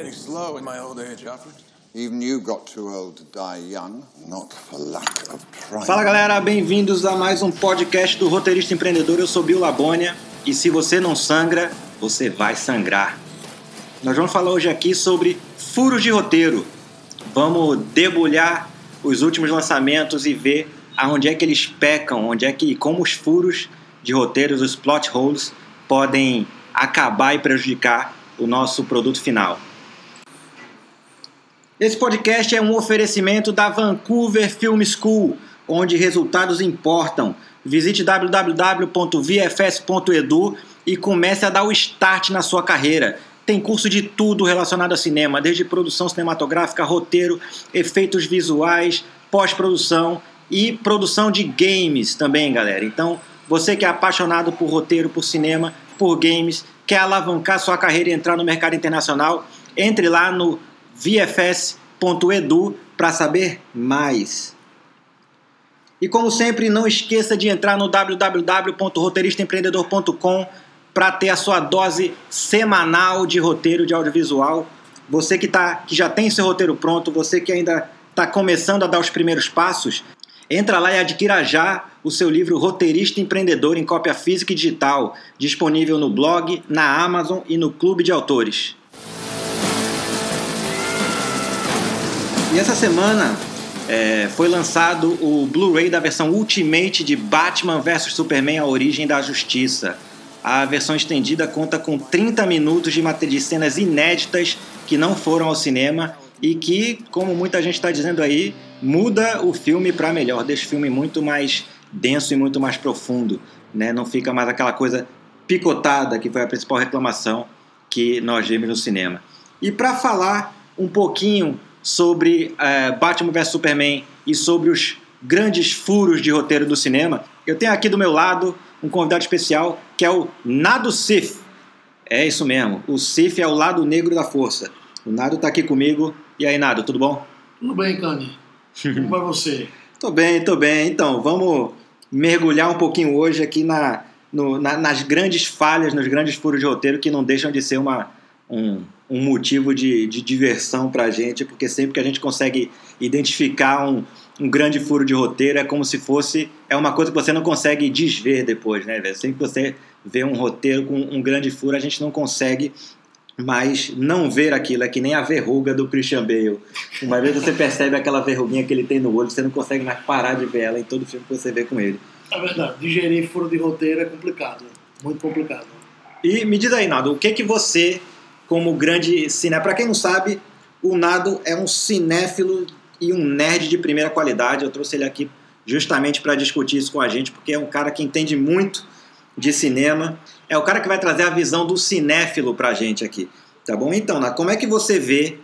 getting slow in my old age, Alfred. Even you got too old to die young, not for lack of trying. Fala galera, bem-vindos a mais um podcast do Roteirista Empreendedor. Eu sou Bill Labônia e se você não sangra, você vai sangrar. Nós vamos falar hoje aqui sobre furos de roteiro. Vamos debulhar os últimos lançamentos e ver aonde é que eles pecam, onde é que como os furos de roteiros, os plot holes podem acabar e prejudicar o nosso produto final. Esse podcast é um oferecimento da Vancouver Film School, onde resultados importam. Visite www.vfs.edu e comece a dar o start na sua carreira. Tem curso de tudo relacionado a cinema, desde produção cinematográfica, roteiro, efeitos visuais, pós-produção e produção de games também, galera. Então, você que é apaixonado por roteiro, por cinema, por games, quer alavancar sua carreira e entrar no mercado internacional, entre lá no vfs.edu para saber mais. E como sempre, não esqueça de entrar no www.roteiristaempreendedor.com para ter a sua dose semanal de roteiro de audiovisual. Você que, tá, que já tem seu roteiro pronto, você que ainda está começando a dar os primeiros passos, entra lá e adquira já o seu livro Roteirista Empreendedor em cópia física e digital, disponível no blog, na Amazon e no Clube de Autores. E essa semana é, foi lançado o Blu-ray da versão Ultimate de Batman vs Superman A Origem da Justiça. A versão estendida conta com 30 minutos de, de cenas inéditas que não foram ao cinema e que, como muita gente está dizendo aí, muda o filme para melhor, deixa o filme muito mais denso e muito mais profundo, né? Não fica mais aquela coisa picotada que foi a principal reclamação que nós vimos no cinema. E para falar um pouquinho sobre uh, Batman vs Superman e sobre os grandes furos de roteiro do cinema, eu tenho aqui do meu lado um convidado especial que é o Nado Sif. É isso mesmo, o Sif é o lado negro da força. O Nado está aqui comigo. E aí, Nado, tudo bom? Tudo bem, Cani. Como vai você? tô bem, tô bem. Então, vamos mergulhar um pouquinho hoje aqui na, no, na, nas grandes falhas, nos grandes furos de roteiro que não deixam de ser uma, um, um motivo de, de diversão para a gente, porque sempre que a gente consegue identificar um, um grande furo de roteiro é como se fosse é uma coisa que você não consegue desver depois, né? Velho? Sempre que você vê um roteiro com um grande furo, a gente não consegue mais não ver aquilo. É que nem a verruga do Christian Bale. Uma vez você percebe aquela verruguinha que ele tem no olho, você não consegue mais parar de ver ela em todo filme que você vê com ele. É verdade, digerir furo de roteiro é complicado, muito complicado. E me diz aí, Nado, o que que você, como grande cinéfilo, para quem não sabe, o Nado é um cinéfilo e um nerd de primeira qualidade. Eu trouxe ele aqui justamente para discutir isso com a gente, porque é um cara que entende muito de cinema. É o cara que vai trazer a visão do cinéfilo para a gente aqui. Tá bom? Então, como é que você vê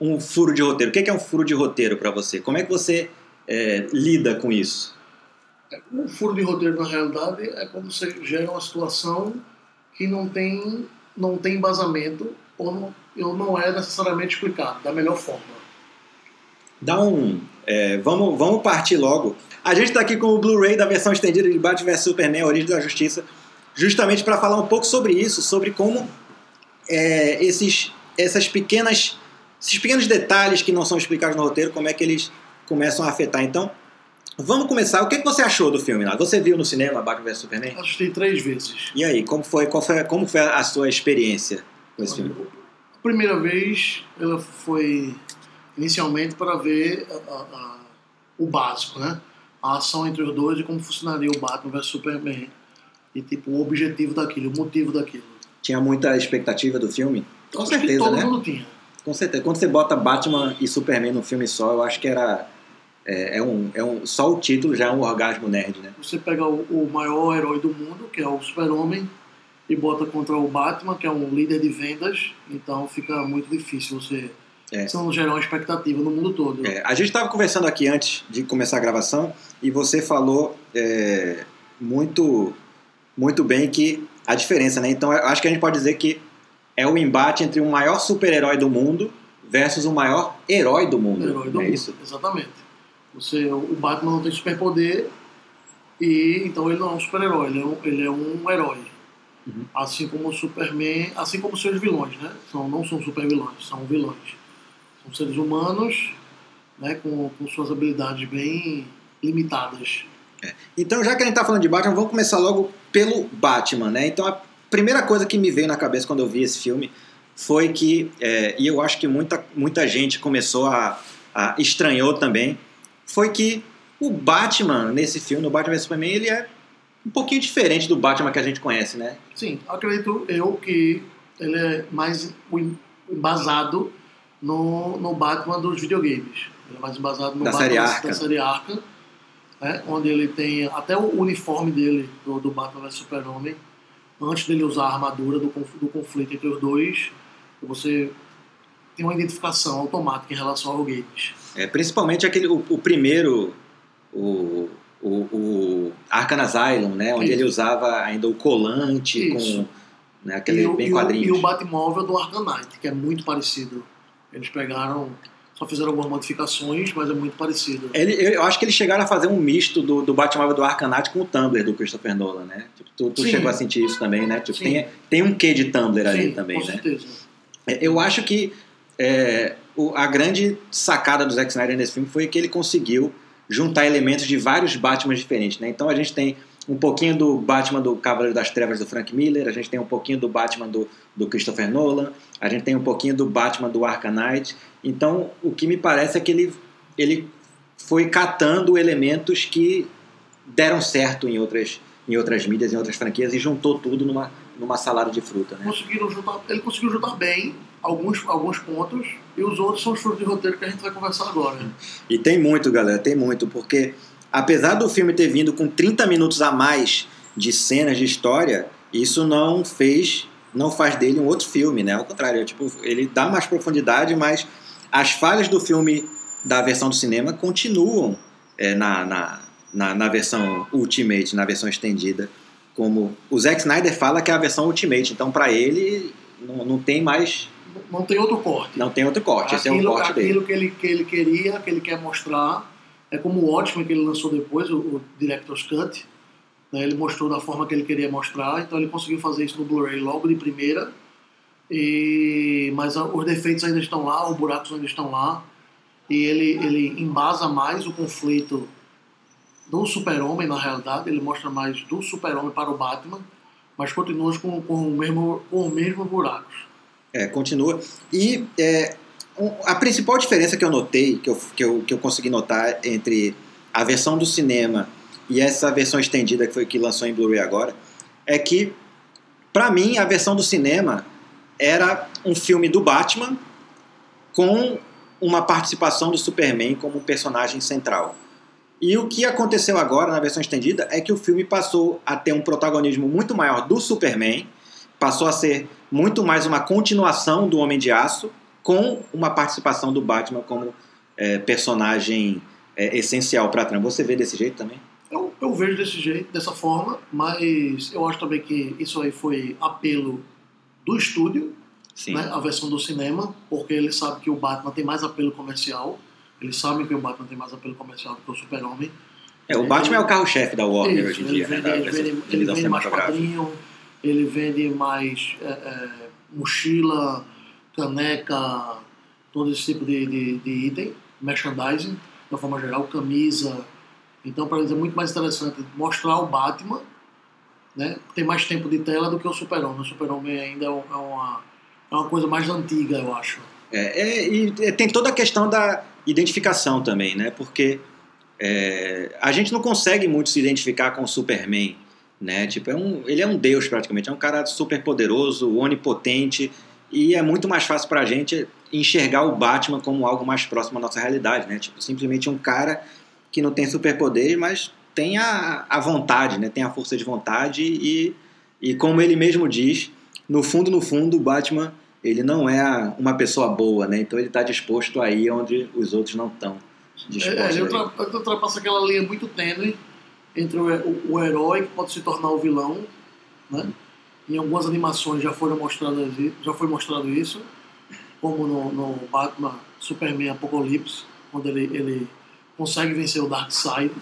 um furo de roteiro? O que é um furo de roteiro para você? Como é que você é, lida com isso? Um furo de roteiro, na realidade, é quando você gera uma situação que não tem, não tem embasamento ou não, ou não é necessariamente explicado da melhor forma. Dá um. É, vamos, vamos partir logo. A gente está aqui com o Blu-ray da versão estendida de Batman vs Superman, Origem da Justiça, justamente para falar um pouco sobre isso, sobre como é, esses, essas pequenas, esses pequenos detalhes que não são explicados no roteiro, como é que eles começam a afetar. Então, Vamos começar. O que você achou do filme? Lá? Você viu no cinema Batman vs Superman? Assisti três vezes. E aí, como foi, qual foi, como foi a sua experiência com esse filme? Primeira vez ela foi inicialmente para ver a, a, a, o básico, né? A ação entre os dois e como funcionaria o Batman vs Superman. E tipo, o objetivo daquilo, o motivo daquilo. Tinha muita expectativa do filme? Com acho certeza, todo né? mundo tinha. Com certeza. Quando você bota Batman e Superman num filme só, eu acho que era é, é, um, é um, só o título já é um orgasmo nerd, né? Você pega o, o maior herói do mundo, que é o Super-Homem, e bota contra o Batman, que é um líder de vendas, então fica muito difícil você, É. você não gerar uma expectativa no mundo todo. É, a gente estava conversando aqui antes de começar a gravação e você falou é, muito, muito bem que a diferença, né? Então acho que a gente pode dizer que é o embate entre o maior super-herói do mundo versus o maior herói do mundo. Herói do é mundo, isso? exatamente. Você, o Batman não tem superpoder e então ele não é um super-herói, ele, é um, ele é um herói. Uhum. Assim como o Superman, assim como seus vilões, né? São, não são super vilões, são vilões. São seres humanos, né? Com, com suas habilidades bem limitadas. Então, já que a gente tá falando de Batman, vamos começar logo pelo Batman, né? Então, a primeira coisa que me veio na cabeça quando eu vi esse filme foi que, é, e eu acho que muita, muita gente começou a, a estranhou também, foi que o Batman nesse filme, no Batman vs Superman, ele é um pouquinho diferente do Batman que a gente conhece, né? Sim, acredito eu que ele é mais embasado no, no Batman dos videogames. Ele é mais embasado no Da Batman série da- Arkham. da série Arkham, né? onde ele tem até o uniforme dele, do, do Batman vs Super-Homem, antes dele usar a armadura do, do conflito entre os dois, você tem uma identificação automática em relação ao games. É, principalmente aquele, o, o primeiro, o, o, o Arkham Asylum, né? Onde Isso. ele usava ainda o colante Isso. com né, aquele e, bem e o- quadrinhos. e o Batmóvel do Arkham Knight, que é muito parecido. Eles pegaram, só fizeram algumas modificações, mas é muito parecido. Ele, eu acho que eles chegaram a fazer um misto do, do Batmóvel do Knight com o Tumblr do Christopher Nolan, né? Tipo, tu tu chegou a sentir isso também, né? Tipo, Sim. tem, tem um quê de Tumblr ali Sim, também, com né? certeza. É, Eu acho que é, o- a grande sacada do Zack Snyder nesse filme foi que ele conseguiu juntar elementos de vários Batmans diferentes, né? Então a gente tem um pouquinho do Batman do Cavaleiro das Trevas do Frank Miller, a gente tem um pouquinho do Batman do, do Christopher Nolan, a gente tem um pouquinho do Batman do Arkham Knight. Então o que me parece é que ele, ele foi catando elementos que deram certo em outras, em outras mídias, em outras franquias e juntou tudo numa, numa salada de fruta, né? Conseguiram juntar, ele conseguiu juntar bem alguns, alguns pontos e os outros são os frutos de roteiro que a gente vai conversar agora. E tem muito, galera, tem muito, porque apesar do filme ter vindo com 30 minutos a mais de cenas de história, isso não fez, não faz dele um outro filme, né? Ao contrário, tipo, ele dá mais profundidade, mas as falhas do filme da versão do cinema continuam é, na, na, na, na versão Ultimate, na versão estendida. Como o Zack Snyder fala que é a versão Ultimate, então para ele não, não tem mais, Não tem outro corte. não tem outro corte, esse é um aquilo corte dele. aquilo que, ele, que ele queria, que ele quer mostrar, é como o Watchmen que ele lançou depois, o, o Director's Cut. né, ele mostrou da forma que ele queria mostrar, então ele conseguiu fazer isso no Blu-ray logo de primeira. E, mas a- os defeitos ainda estão lá, os buracos ainda estão lá. E ele, ele embasa mais o conflito do super-homem, na realidade. Ele mostra mais do super-homem para o Batman, mas continua com, com, o mesmo, com os mesmos buracos. É, continua. E é, a principal diferença que eu notei, que eu, que, eu, que eu consegui notar entre a versão do cinema e essa versão estendida que foi que lançou em Blu-ray agora, é que, pra mim, a versão do cinema era um filme do Batman com uma participação do Superman como personagem central. E o que aconteceu agora na versão estendida é que o filme passou a ter um protagonismo muito maior do Superman, passou a ser muito mais uma continuação do Homem de Aço, com uma participação do Batman como é, personagem é, essencial para a trama. Você vê desse jeito também? Eu, eu vejo desse jeito, dessa forma, mas eu acho também que isso aí foi apelo do estúdio, né, a versão do cinema, porque ele sabe que o Batman tem mais apelo comercial. Eles sabem que o Batman tem mais apelo comercial do que o Super-Homem. É, o Batman é o carro-chefe da Warner Isso, hoje em dia. né, vende, da ele vende, da ele vende mais quadrinho, ele vende mais é, é, mochila, caneca, todo esse tipo de, de, de item, merchandising, uma forma geral, camisa. Então, para eles é muito mais interessante mostrar o Batman, né? Tem mais tempo de tela do que o Super-Homem. O Super-Homem ainda é é uma, é uma coisa mais antiga, eu acho. É, é, e tem toda a questão da identificação também, né? Porque é, a gente não consegue muito se identificar com o Superman, né? Tipo, é um, ele é um deus praticamente, é um cara super poderoso, onipotente, e é muito mais fácil pra gente enxergar o Batman como algo mais próximo à nossa realidade, né? Tipo, simplesmente um cara que não tem superpoderes, mas tem a, a vontade, né? Tem a força de vontade e, e como ele mesmo diz, no fundo, no fundo, o Batman ele não é uma pessoa boa, né? Então ele está disposto a ir onde os outros não estão dispostos. É, ele ultrapassa aquela linha muito tênue entre o, o, o herói que pode se tornar o vilão, né? Em algumas animações já foram mostradas, já foi mostrado isso, como no, no Batman Superman Apocalipse, quando ele, ele consegue vencer o Darkseid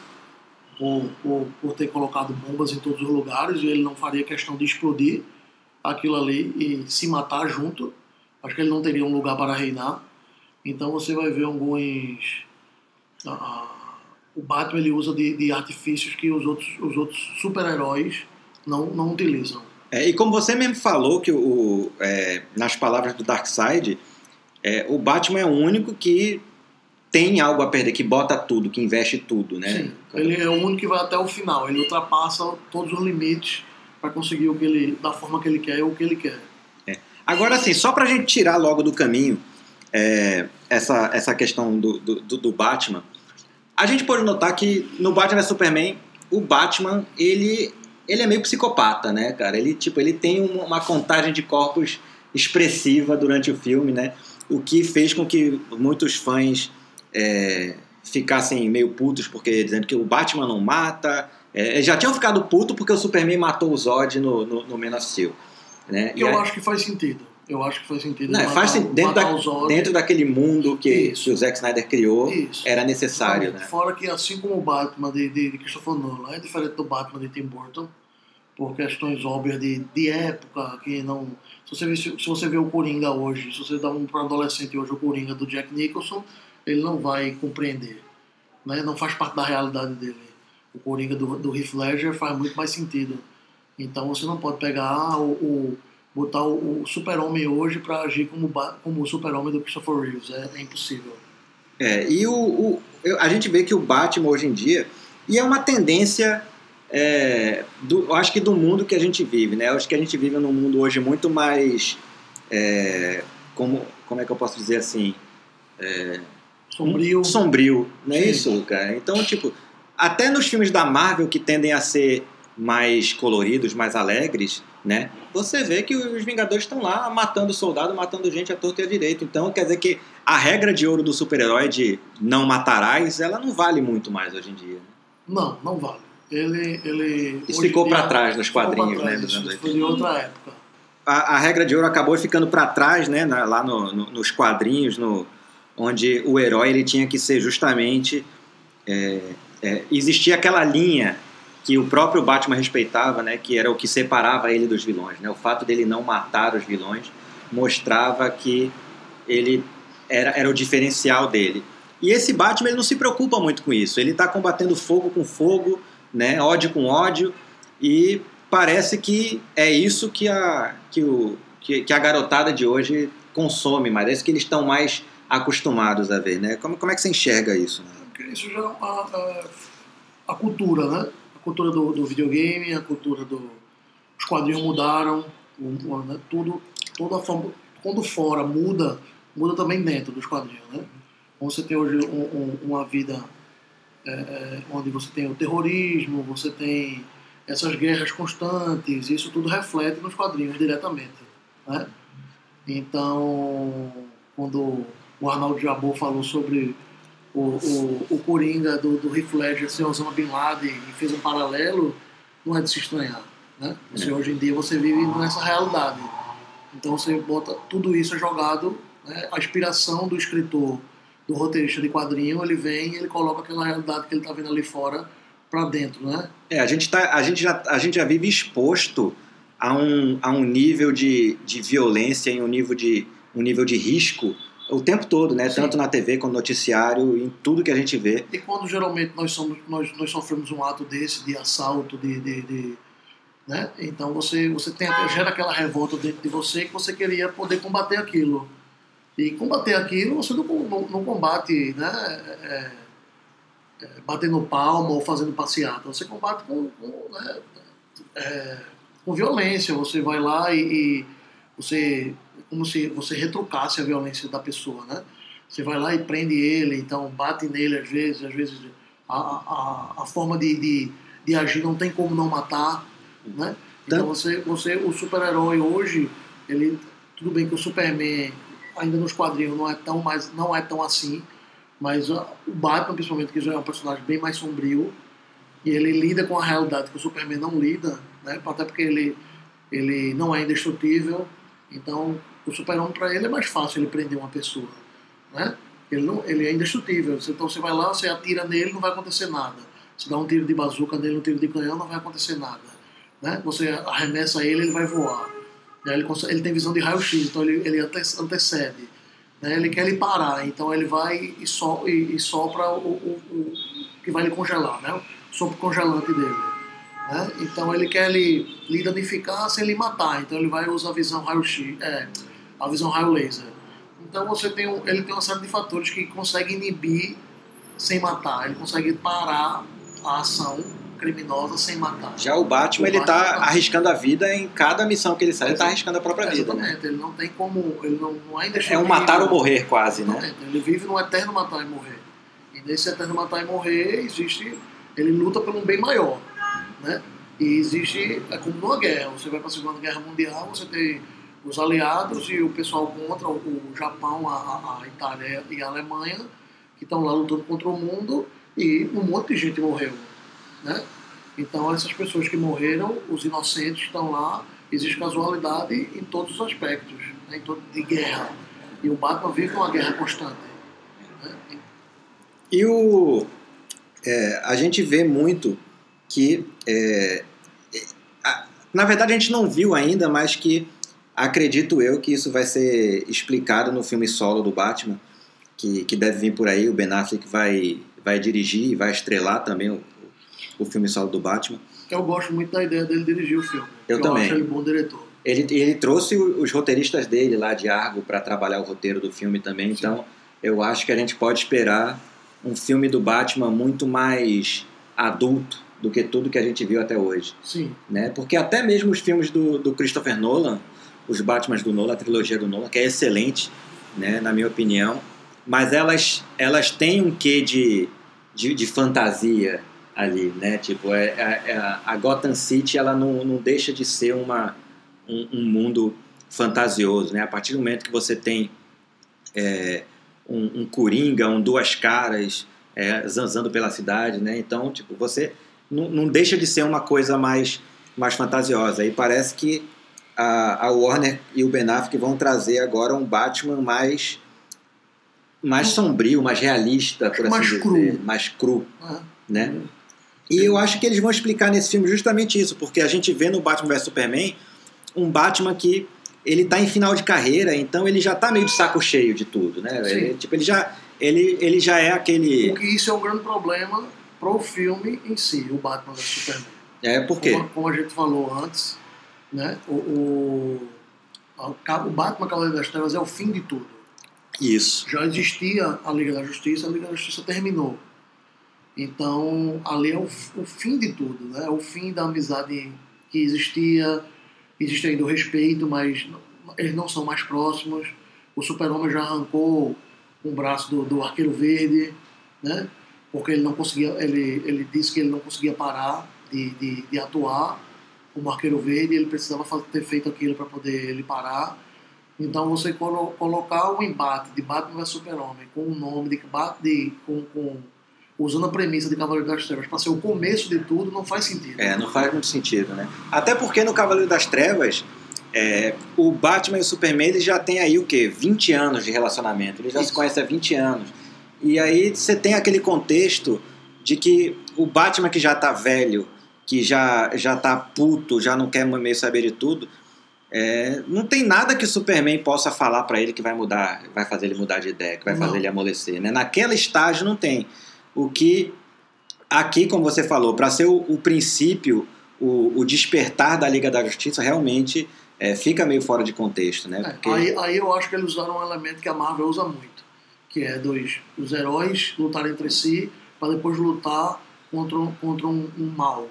por, por, por ter colocado bombas em todos os lugares e ele não faria questão de explodir aquilo ali e se matar junto. Acho que ele não teria um lugar para reinar. Então você vai ver alguns. ah, ah, o Batman ele usa de, de artifícios que os outros, os outros super-heróis não, não utilizam. É, e como você mesmo falou, que o, é, nas palavras do Darkseid, é, o Batman é o único que tem algo a perder, que bota tudo, que investe tudo, né? Sim, ele é o único que vai até o final. Ele ultrapassa todos os limites para conseguir o que ele, da forma que ele quer, o que ele quer. Agora, assim, só pra gente tirar logo do caminho é, essa, essa questão do, do, do- Batman, a gente pode notar que no Batman vs Superman, o Batman, ele, ele é meio psicopata, né, cara? Ele, tipo, ele tem uma, uma contagem de corpos expressiva durante o filme, né? O que fez com que muitos fãs é, ficassem meio putos, porque dizendo que o Batman não mata. É, eles já tinham ficado puto porque o Superman matou o Zod no, no, no Man of Steel. Né? E eu aí- acho que faz sentido. Eu acho que faz sentido. não, matar faz sentido. Dentro, da- dentro daquele mundo que, que o Zack Snyder criou, Isso. era necessário, né? Fora que assim como o Batman de, de, de Christopher Nolan é diferente do Batman de Tim Burton, por questões óbvias de, de época, que não. Se você, vê, se você vê o Coringa hoje, se você dá um para adolescente hoje o Coringa do Jack Nicholson, ele não vai compreender. Né? Não faz parte da realidade dele. O Coringa do, do Heath Ledger faz muito mais sentido. Então você não pode pegar ah, o, o- botar o, o super-homem hoje para agir como, como o super-homem do Christopher Reeves. É, é impossível. É, e o, o- a gente vê que o Batman hoje em dia, e é uma tendência, é, do, eu acho que do mundo que a gente vive, né? Eu acho que a gente vive num mundo hoje muito mais, é, como, como é que eu posso dizer assim, Sombrio. sombrio, não é Sim. isso, cara? Então, tipo, até nos filmes da Marvel que tendem a ser mais coloridos, mais alegres, né? Você vê que os Vingadores estão lá matando soldado, matando gente à torta e à direita. Então, quer dizer que a regra de ouro do super-herói de não matarás, ela não vale muito mais hoje em dia. né? Não, não vale. Ele, ele Isso ficou pra trás nos quadrinhos, trás, né, isso foi de outra época. a, a regra de ouro acabou ficando para trás, né, na- lá no- no- nos quadrinhos, no, onde o herói ele tinha que ser justamente é, é, existia aquela linha que o próprio Batman respeitava, né, que era o que separava ele dos vilões, né, o fato dele não matar os vilões mostrava que ele era, era o diferencial dele. E esse Batman ele não se preocupa muito com isso. Ele está combatendo fogo com fogo, né, ódio com ódio e parece que é isso que a, que o, que, que a garotada de hoje consome, mas é isso que eles estão mais acostumados a ver, né? Como, como é que você enxerga isso? Né? Porque isso já é uma, a, a cultura, né? A cultura do, do videogame, a cultura do. Os quadrinhos mudaram, né? tudo, toda a forma. Quando fora muda, muda também dentro dos quadrinhos, né? Você tem hoje um- um- uma vida é, é, onde você tem o terrorismo, você tem essas guerras constantes, isso tudo reflete nos quadrinhos diretamente, né? Então, quando o Arnaldo Jabor falou sobre o, o, o Coringa do, do Heath Ledger ser Osama Bin Laden e fez um paralelo, não é de se estranhar. Né? Você, Hoje em dia você vive nessa realidade. Então você bota tudo isso é jogado, né? a inspiração do escritor, do roteirista de quadrinho, ele vem e ele coloca aquela realidade que ele está vendo ali fora para dentro, né? É, a gente, tá, a, gente já, a gente já vive exposto a um, a um nível de, de violência e um nível de, um nível de risco o tempo todo, né? Sim. Tanto na TV como no noticiário, em tudo que a gente vê. E quando geralmente nós, somos, nós, nós sofremos um ato desse, de assalto, de. de, de- né? Então você, você tem, gera aquela revolta dentro de você que você queria poder combater aquilo. E combater aquilo você não, não, não combate né? é, é, batendo palma ou fazendo passeata. Você combate com, com, né? é, com violência. Você vai lá e, e você. Como se você retrucasse a violência da pessoa, né? Você vai lá e prende ele, então bate nele às vezes, às vezes a, a, a forma de, de, de agir não tem como não matar, né? Então você, você o super-herói hoje, ele tudo bem que o Superman ainda nos quadrinhos não é tão mais não é tão assim, mas o Batman principalmente que já é um personagem bem mais sombrio e ele lida com a realidade que o Superman não lida, né? Até porque ele ele não é indestrutível, então o Super-Homem para ele é mais fácil ele prender uma pessoa, né? Ele não ele é indestrutível. Então você vai lá, você atira nele, não vai acontecer nada. Você dá um tiro de bazuca nele, um tiro de canhão, não vai acontecer nada. Né? Você arremessa ele, ele vai voar. né? ele, consegue- ele tem visão de raio-x, então ele, ele ante- antecede. Né? Ele quer ele parar, então ele vai e, so, e, e sopra o, o, o que vai lhe congelar, né? o sopro congelante dele. Né? Então ele quer lhe, lhe danificar sem lhe matar, então ele vai usar a visão raio-x, é, a visão raio laser. Então você tem um, ele tem uma série de fatores que consegue inibir sem matar, ele consegue parar a ação criminosa sem matar. Já o Batman, O ele tá Batman- arriscando a vida em cada missão que ele sai, ele tá arriscando a própria É, vida, né? Exatamente, ele não tem como. Ele não, não é É um matar ou morrer quase, né? Exatamente, Ele vive num eterno matar e morrer. E nesse eterno matar e morrer, existe. Ele luta por um bem maior. Né? E existe. É como numa guerra. Você vai para a Segunda Guerra Mundial, você tem os aliados e o pessoal contra, o, Japão, a, a- a Itália e a Alemanha, que estão lá lutando contra o mundo, e um monte de gente morreu. Né? Então, essas pessoas que morreram, os inocentes estão lá, existe casualidade em todos os aspectos, né? em todo, de guerra. E o Batman vive uma guerra constante. né? E o, é, a gente vê muito que, é, é, a- na verdade a gente não viu ainda, mas que acredito eu que isso vai ser explicado no filme solo do Batman, que, que deve vir por aí, o Ben Affleck vai, vai dirigir e vai estrelar também o, o filme solo do Batman. Eu gosto muito da ideia dele dirigir o filme. Eu também. acho ele bom diretor. Ele, ele trouxe os roteiristas dele lá de Argo para trabalhar o roteiro do filme também, então eu acho que a gente pode esperar um filme do Batman muito mais adulto do que tudo que a gente viu até hoje, Sim, né? Porque até mesmo os filmes do, do Christopher Nolan, os Batmans do Nolan, a trilogia do Nolan, que é excelente, né, na minha opinião, mas elas, elas têm um quê de, de, de fantasia ali, né? Tipo, é, é- é- a Gotham City ela não, não deixa de ser uma, um, um mundo fantasioso, né? A partir do momento que você tem é, um, um coringa, um duas caras é, zanzando pela cidade, né? Então, tipo, você não, não deixa de ser uma coisa mais, mais fantasiosa. E parece que a, a Warner e o Ben Affleck vão trazer agora um Batman mais mais sombrio, mais realista, por assim Mais dizer, cru. mais cru, né? né? E eu acho que eles vão explicar nesse filme justamente isso, porque a gente vê no Batman vs Superman um Batman que ele tá em final de carreira, então ele já tá meio de saco cheio de tudo, né? Sim. Ele, tipo, ele já ele, ele já é aquele Porque isso é um grande problema pro filme em si, o Batman vs Superman. é por quê? Como, como a gente falou antes, né? O, o, o Batman Cavaleiro das Trevas é o fim de tudo. Isso. Já existia a Liga da Justiça, a Liga da Justiça terminou. Então, ali é o, o fim de tudo, né? É o fim da amizade que existia, existe ainda o respeito, mas eles não são mais próximos. O Super-Homem já arrancou um braço do, do Arqueiro Verde, né? Porque ele não conseguia, ele, ele disse que ele não conseguia parar de, de, de atuar como Arqueiro Verde, ele precisava ter feito aquilo para poder ele parar. Então você colo- colocar o embate de Batman vs Super-Homem com o nome de, Bat- de com, com usando a premissa de Cavaleiro das Trevas para ser o começo de tudo não faz sentido. É, não faz muito sentido, né? Até porque no Cavaleiro das Trevas, é, o Batman e o Superman eles já têm aí o quê? 20 anos de relacionamento. Eles já se Isso. conhecem há 20 anos. E aí você tem aquele contexto de que o Batman que já tá velho, que já, já tá puto, já não quer meio saber de tudo, é, não tem nada que Superman possa falar pra ele que vai mudar, vai fazer ele mudar de ideia, que vai Não. fazer ele amolecer. Né? Naquela estágio não tem. O que aqui, como você falou, para ser o, o princípio, o, o despertar da Liga da Justiça realmente é, fica meio fora de contexto, né? É, Porque aí, aí eu acho que eles usaram um elemento que a Marvel usa muito, que é dos os heróis lutarem entre si para depois lutar contra, contra um, um mal.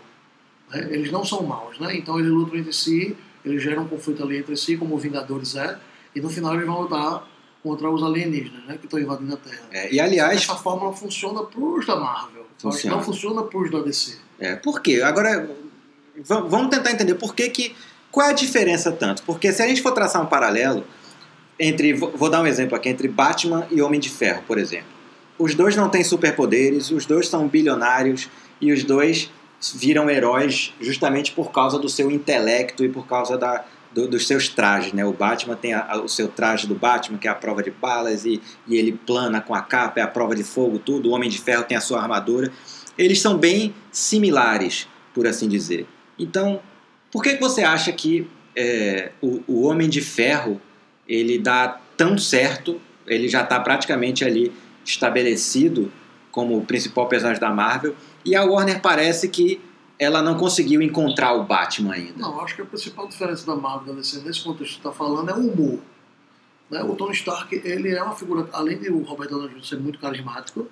Né? Eles não são maus, né? Então eles lutam entre si, eles geram um conflito ali entre si, como o Vingadores é, e no final eles vão lutar contra os alienígenas, né? Que estão invadindo a Terra. é, e aliás, Essa fórmula funciona pros da Marvel, Funciona. não funciona pros da DC. É, por quê? Agora, va- vamos tentar entender por que que... Qual é a diferença tanto? Porque se a gente for traçar um paralelo entre... Vou dar um exemplo aqui, entre Batman e Homem de Ferro, por exemplo. Os dois não têm superpoderes, os dois são bilionários e os dois viram heróis justamente por causa do seu intelecto e por causa da, do- dos seus trajes, né? O Batman tem a- a- o seu traje do Batman, que é a prova de balas, e, e ele plana com a capa, é a prova de fogo, tudo. O Homem de Ferro tem a sua armadura. Eles são bem similares, por assim dizer. Então, por que, que você acha que é, o, o Homem de Ferro ele dá tão certo, ele já está praticamente ali estabelecido como o principal personagem da Marvel, e a Warner parece que ela não conseguiu encontrar o Batman ainda. Não, acho que a principal diferença da Marvel nesse, nesse contexto que está falando é o humor. Né? O Tony Stark, ele é uma figura, além de o Robert Downey Jr. ser muito carismático,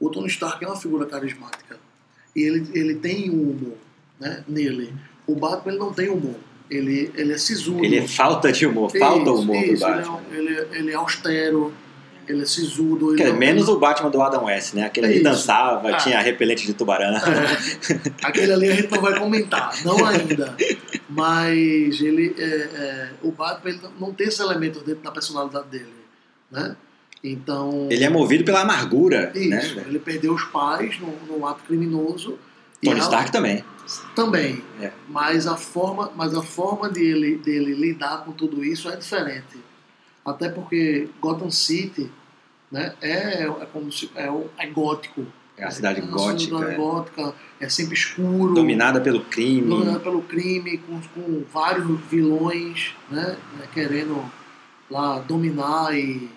o Tony Stark é uma figura carismática. E ele, ele tem um humor né, nele. O Batman ele não tem humor. Ele, ele é sisudo. Ele é falta de humor, falta Isso, humor isso, do Batman. Ele, é, ele, ele é austero, ele é sisudo. Ele dizer, não- menos o Batman do Adam West, né? Aquele ali Isso. dançava, Ah. tinha repelente de tubarão. É, aquele ali a gente não vai comentar, não ainda. Mas ele, é, é, o Batman ele não tem esse elemento dentro da personalidade dele, né? Então Ele é movido pela amargura, isso, né? ele perdeu os pais num, ato criminoso. e Tony Stark também. também, É. mas a forma, mas a forma dele, dele lidar com tudo isso é diferente. Até porque Gotham City, né, é, é como se é, é gótico. É a cidade uma gótica, cidade é. gótica, é sempre escuro, dominada pelo crime. dominada pelo crime, com, com vários vilões, né, né, querendo lá dominar e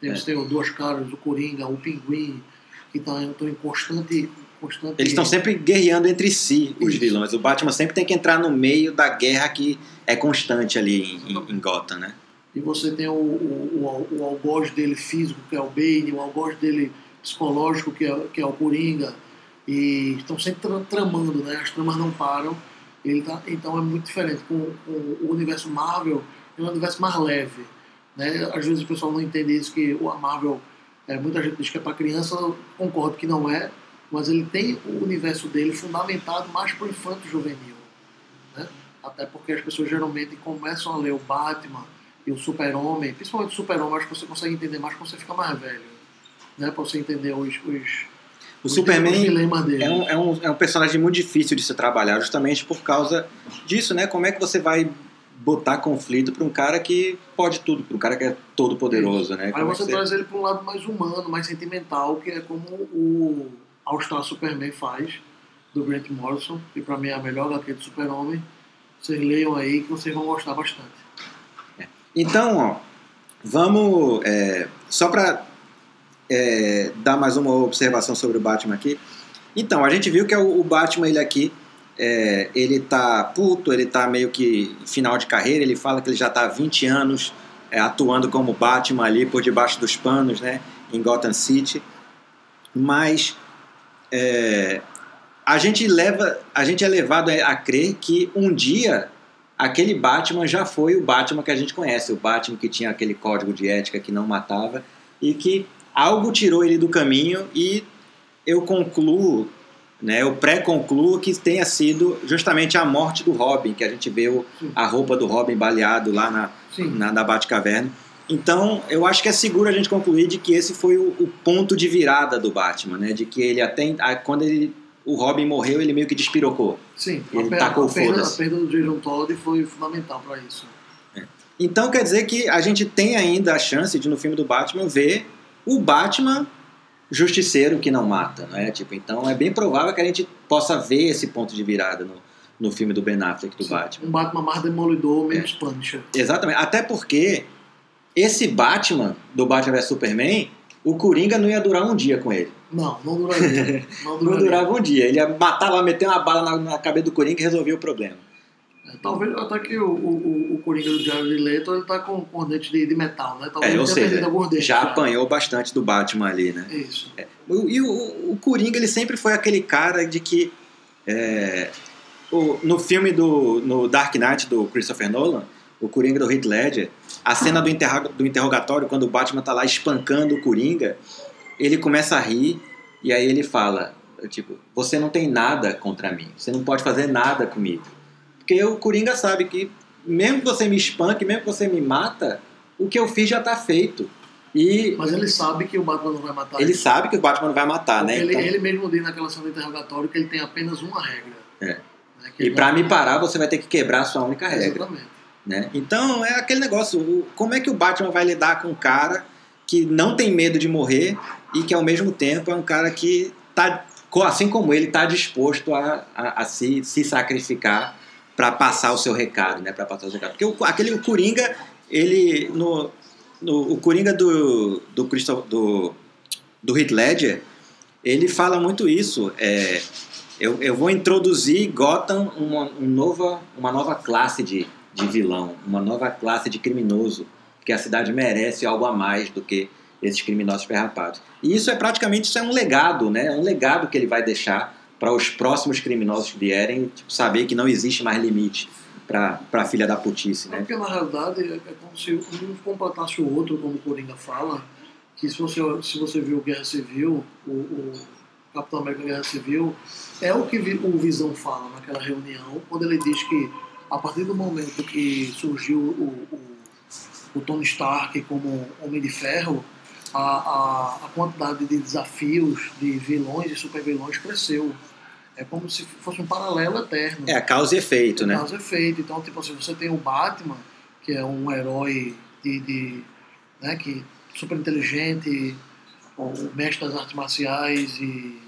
tem, É. tem duas caras, o Coringa, o Pinguim, que estão em constante, constante Eles estão sempre guerreando entre si, os Isso. vilões. O Batman sempre tem que entrar no meio da guerra que é constante ali em, em- em Gotham, né? E você tem o, o, o, o algoz dele físico, que é o Bane, o algoz dele psicológico, que é, que é o Coringa. E estão sempre tra- tramando, né? As tramas não param. Ele tá, então é muito diferente. Com, com o universo Marvel, é um universo mais leve. Né? Às vezes o pessoal não entende isso, que o- Marvel, é, muita gente diz que é para criança, eu concordo que não é, mas ele tem o universo dele fundamentado mais para o infanto juvenil. Né? Até porque as pessoas geralmente começam a ler o Batman e o Super-Homem, principalmente o Super-Homem, acho que você consegue entender mais quando você fica mais velho. Né? Para você entender os, os, O os Superman é um, é, um, é um personagem muito difícil de se trabalhar, justamente por causa disso, né? Como é que você vai botar conflito para um cara que pode tudo, para um cara que é todo poderoso, né? Aí Como é você traz ele para um lado mais humano, mais sentimental, que é como o All Star Superman faz, do Grant Morrison, que para mim é a melhor HQ do Super-Homem. Vocês leiam aí que vocês vão gostar bastante. Então, ó, vamos. é, só para dar mais uma observação sobre o Batman aqui. Então, a gente viu que é o, Batman, ele aqui, é, ele tá puto, ele tá meio que final de carreira, ele fala que ele já tá há 20 anos é, atuando como Batman ali por debaixo dos panos, né, em Gotham City. Mas é, a gente leva, a gente é levado a crer que um dia aquele Batman já foi o Batman que a gente conhece, o Batman que tinha aquele código de ética que não matava e que algo tirou ele do caminho e eu concluo, né, eu pré-concluo que tenha sido justamente a morte do Robin, que a gente vê o, a roupa do Robin baleado lá na, Sim. na, na Batcaverna. Então, eu acho que é seguro a gente concluir de que esse foi o, o ponto de virada do Batman, né? De que ele até quando ele, o Robin morreu, ele meio que despirocou. Sim, Ele tacou a, perda, a perda do Jason Todd foi fundamental para isso. Então quer dizer que a gente tem ainda a chance de no filme do Batman ver o Batman justiceiro que não mata, né? Tipo, então é bem provável que a gente possa ver esse ponto de virada no, no filme do Ben Affleck do Sim, Batman. Um Batman mais demolidor, É. menos Punisher. Exatamente. Até porque esse Batman do Batman vs Superman, o Coringa não ia durar um dia com ele. Não, não duraria. Não Não duraria. durava um dia. Ele ia matar lá, meter uma bala na, na cabeça do Coringa e resolvia o problema. É, Talvez até que o, o, o- Coringa do Jared Leto ele tá com, com dente de, de metal, né? Talvez É, ou seja, dentes. já apanhou bastante do Batman ali, né? Isso. O- E o, o Coringa, ele sempre foi aquele cara de que. é, o- no filme do no Dark Knight do Christopher Nolan, o Coringa do Heath Ledger, a cena do, do interrogatório, quando o Batman tá lá espancando o Coringa, ele começa a rir e aí ele fala: tipo, você não tem nada contra mim, você não pode fazer nada comigo. Porque o Coringa sabe que, mesmo que você me espanque, mesmo que você me mata, o que eu fiz já tá feito. E Mas ele sabe que o Batman não vai matar ele sabe que o Batman não vai matar, né? Ele, Então- ele mesmo diz naquela cena do interrogatório que ele tem apenas uma regra. É. Né? E ele pra não- me parar, você vai ter que quebrar a sua única regra. Exatamente. Né? Então é aquele negócio: como é que o Batman vai lidar com um cara que não tem medo de morrer e que ao mesmo tempo é um cara que tá, assim como ele, está disposto a, a, a se, se sacrificar para passar o seu recado, né? Para passar o seu recado. Porque o, aquele o Coringa, ele no, no o Coringa do do Christopher, do do Heath Ledger, ele fala muito isso. É, eu, eu vou introduzir Gotham uma, um nova, uma nova classe de, de vilão, uma nova classe de criminoso, porque a cidade merece algo a mais do que esses criminosos perrapados. E isso é praticamente isso é um legado, né? É um legado que ele vai deixar para os próximos criminosos que vierem tipo, saber que não existe mais limite para a filha da putice, né? Porque na realidade é como se um completasse o outro, como o Coringa fala, que se você, se você viu Guerra Civil, o, o Capitão América Guerra Civil, é o que o Visão fala naquela reunião, quando ele diz que a partir do momento que surgiu o, o, o Tony Stark como Homem de Ferro, a, a, a, quantidade de desafios, de vilões e super vilões cresceu. É como se fosse um paralelo eterno. É, causa e efeito, né? Causa e efeito. Então, tipo assim, você tem o Batman, que é um herói de, de né, que super inteligente, o mestre das artes marciais e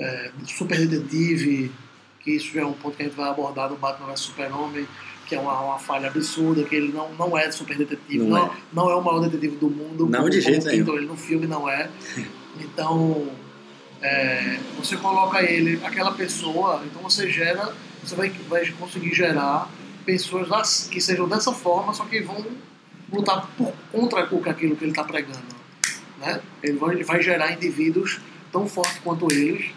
é, super detetive, que isso já é um ponto que a gente vai abordar no Batman vs Super-Homem, que é uma, uma, falha absurda, que ele não, não é super detetive, não, não, é. não é o maior detetive do mundo. Não, como, de jeito nenhum. Então, ele no filme não é. Então, é, você coloca ele, aquela pessoa, então você gera, você vai, vai conseguir gerar pessoas que sejam dessa forma, só que vão lutar por, contra aquilo que ele está pregando. Né? Ele, vai, ele vai gerar indivíduos tão fortes quanto eles,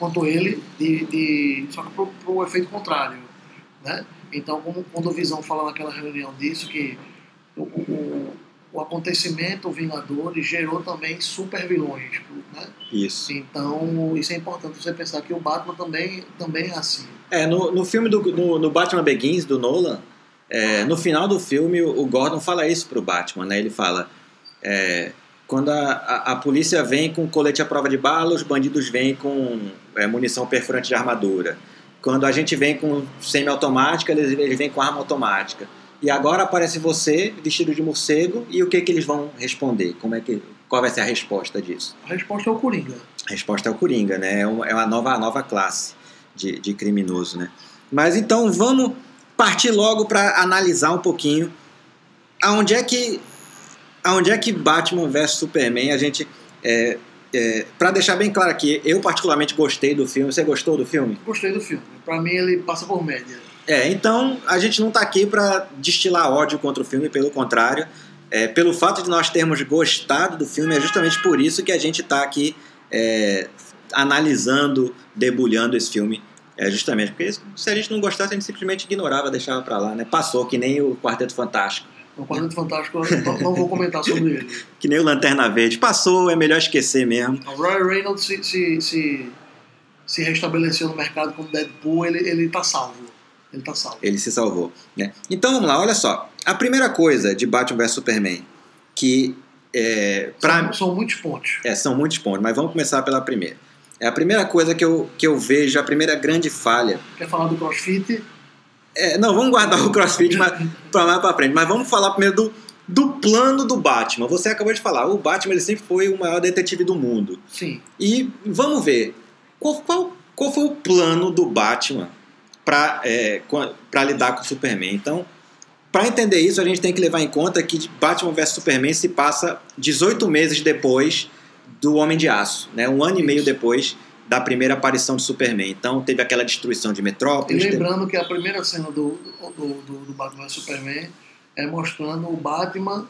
quanto ele, de, de só que para o efeito contrário. Né? Então, como quando o Visão fala naquela reunião disso, que o, o, o acontecimento o Vingadores gerou também super vilões. Né? Isso. Então, isso é importante você pensar que o Batman também, também é assim. É, no, no filme do no, no Batman Begins, do Nolan, é, no final do filme, o Gordon fala isso pro Batman, né? Ele fala: é, quando a, a, a, polícia vem com colete à prova de bala, os bandidos vêm com é, munição perfurante de armadura. Quando a gente vem com semiautomática, eles, eles vêm com arma automática. E agora aparece você vestido de morcego e o que que eles vão responder? Como é que qual vai ser a resposta disso? A resposta é o Coringa. A resposta é o Coringa, né? É uma, é nova, nova classe de, de criminoso, né? Mas então vamos partir logo para analisar um pouquinho aonde é que aonde é que Batman vs Superman a gente é, é, para deixar bem claro aqui, eu particularmente gostei do filme. Você gostou do filme? Gostei do filme. Para mim ele passa por média. É, então a gente não está aqui para destilar ódio contra o filme, pelo contrário. É, pelo fato de nós termos gostado do filme, é justamente por isso que a gente está aqui é, analisando, debulhando esse filme é justamente porque se a gente não gostasse, a gente simplesmente ignorava, deixava pra lá, né? Passou, que nem o Quarteto Fantástico. O Quarteto Fantástico eu não vou comentar sobre ele. que nem o Lanterna Verde. Passou, é melhor esquecer mesmo. O Ryan Reynolds se, se, se, se, restabeleceu no mercado como Deadpool, ele, ele tá salvo. Ele tá salvo. Ele se salvou. Né? Então vamos lá, olha só. A primeira coisa de Batman vs Superman, que é, pra... são, são muitos pontos. É, são muitos pontos, mas vamos começar pela primeira. É a primeira coisa que eu, que eu vejo, a primeira grande falha. Quer falar do crossfit? É, não, vamos guardar o crossfit para mais para frente. Mas vamos falar primeiro do, do plano do Batman. Você acabou de falar, o Batman ele sempre foi o maior detetive do mundo. Sim. E vamos ver qual, qual, qual foi o plano do Batman para é, lidar com o Superman. Então, para entender isso, a gente tem que levar em conta que Batman vs Superman se passa 18 meses depois do Homem de Aço, né? Um ano e meio depois da primeira aparição de Superman. Então teve aquela destruição de Metrópolis. E lembrando teve... que a primeira cena do, do, do, do Batman Superman é mostrando o Batman.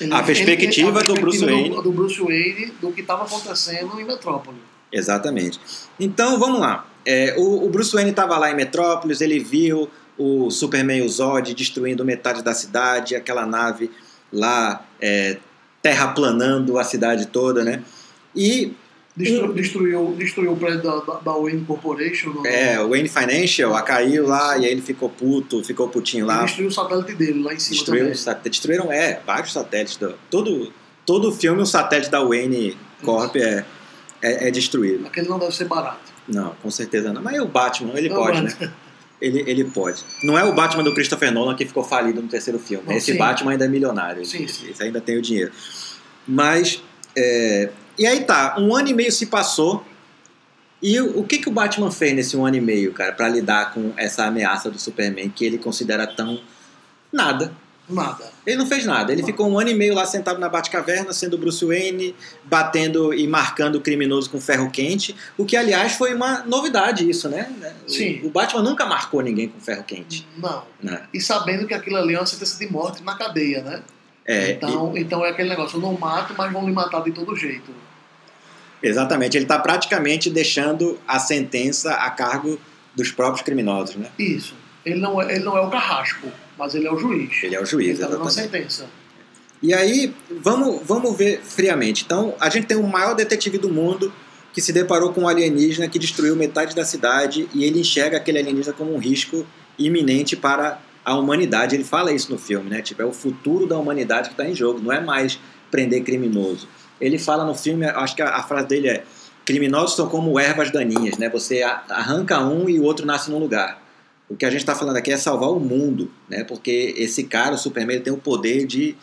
Ele, a perspectiva, ele, a do, Bruce Wayne. Do, do Bruce Wayne do que estava acontecendo em Metrópolis. Exatamente. Então vamos lá. É, o, o, Bruce Wayne estava lá em Metrópolis, ele viu o Superman e o Zod destruindo metade da cidade, aquela nave lá é, terraplanando a cidade toda, né? E Destru, destruiu, destruiu o prédio da, da, da Wayne Corporation. No... É, o Wayne Financial a caiu lá e aí ele ficou puto, ficou putinho lá. E destruiu o satélite dele lá em cima destruiu. Satélite, destruíram, é, vários satélites. Do, todo, todo filme, o satélite da Wayne Corp é, é, é, destruído. Aquele não deve ser barato. Não, com certeza não. Mas o Batman, ele não, pode, né? Ele, ele pode. Não é o Batman do Christopher Nolan que ficou falido no terceiro filme. Não, Esse sim. Batman ainda é milionário. Sim, sim. Esse ainda tem o dinheiro. Mas. É, e aí tá, um ano e meio se passou E o, que, que o Batman fez nesse um ano e meio, cara, pra lidar com essa ameaça do Superman que ele considera tão. nada. Nada. Ele não fez nada. Ele Não. ficou um ano e meio lá sentado na Batcaverna, sendo Bruce Wayne, batendo e marcando o criminoso com ferro quente. O que, aliás, foi uma novidade isso, né? Sim. O Batman nunca marcou ninguém com ferro quente. Não. Né? E sabendo que aquilo ali é uma sentença de morte na cadeia, né? É, então, então é aquele negócio, eu não mato, mas vão me matar de todo jeito. e- exatamente. Ele está praticamente deixando a sentença a cargo dos próprios criminosos, né? Isso. Ele não é, ele não é o carrasco, mas ele é o juiz. Ele é o juiz, Ele tá exatamente. sentença. E aí, vamos, vamos ver friamente. Então, a gente tem o maior detetive do mundo que se deparou com um alienígena que destruiu metade da cidade e ele enxerga aquele alienígena como um risco iminente para a humanidade. Ele fala isso no filme, né? Tipo, é o futuro da humanidade que está em jogo, não é mais prender criminoso. Ele fala no filme, acho que a, a frase dele é: criminosos são como ervas daninhas, né? Você arranca um e o outro nasce num lugar. O que a gente está falando aqui é salvar o mundo, né? Porque esse cara, o Superman, ele tem o poder de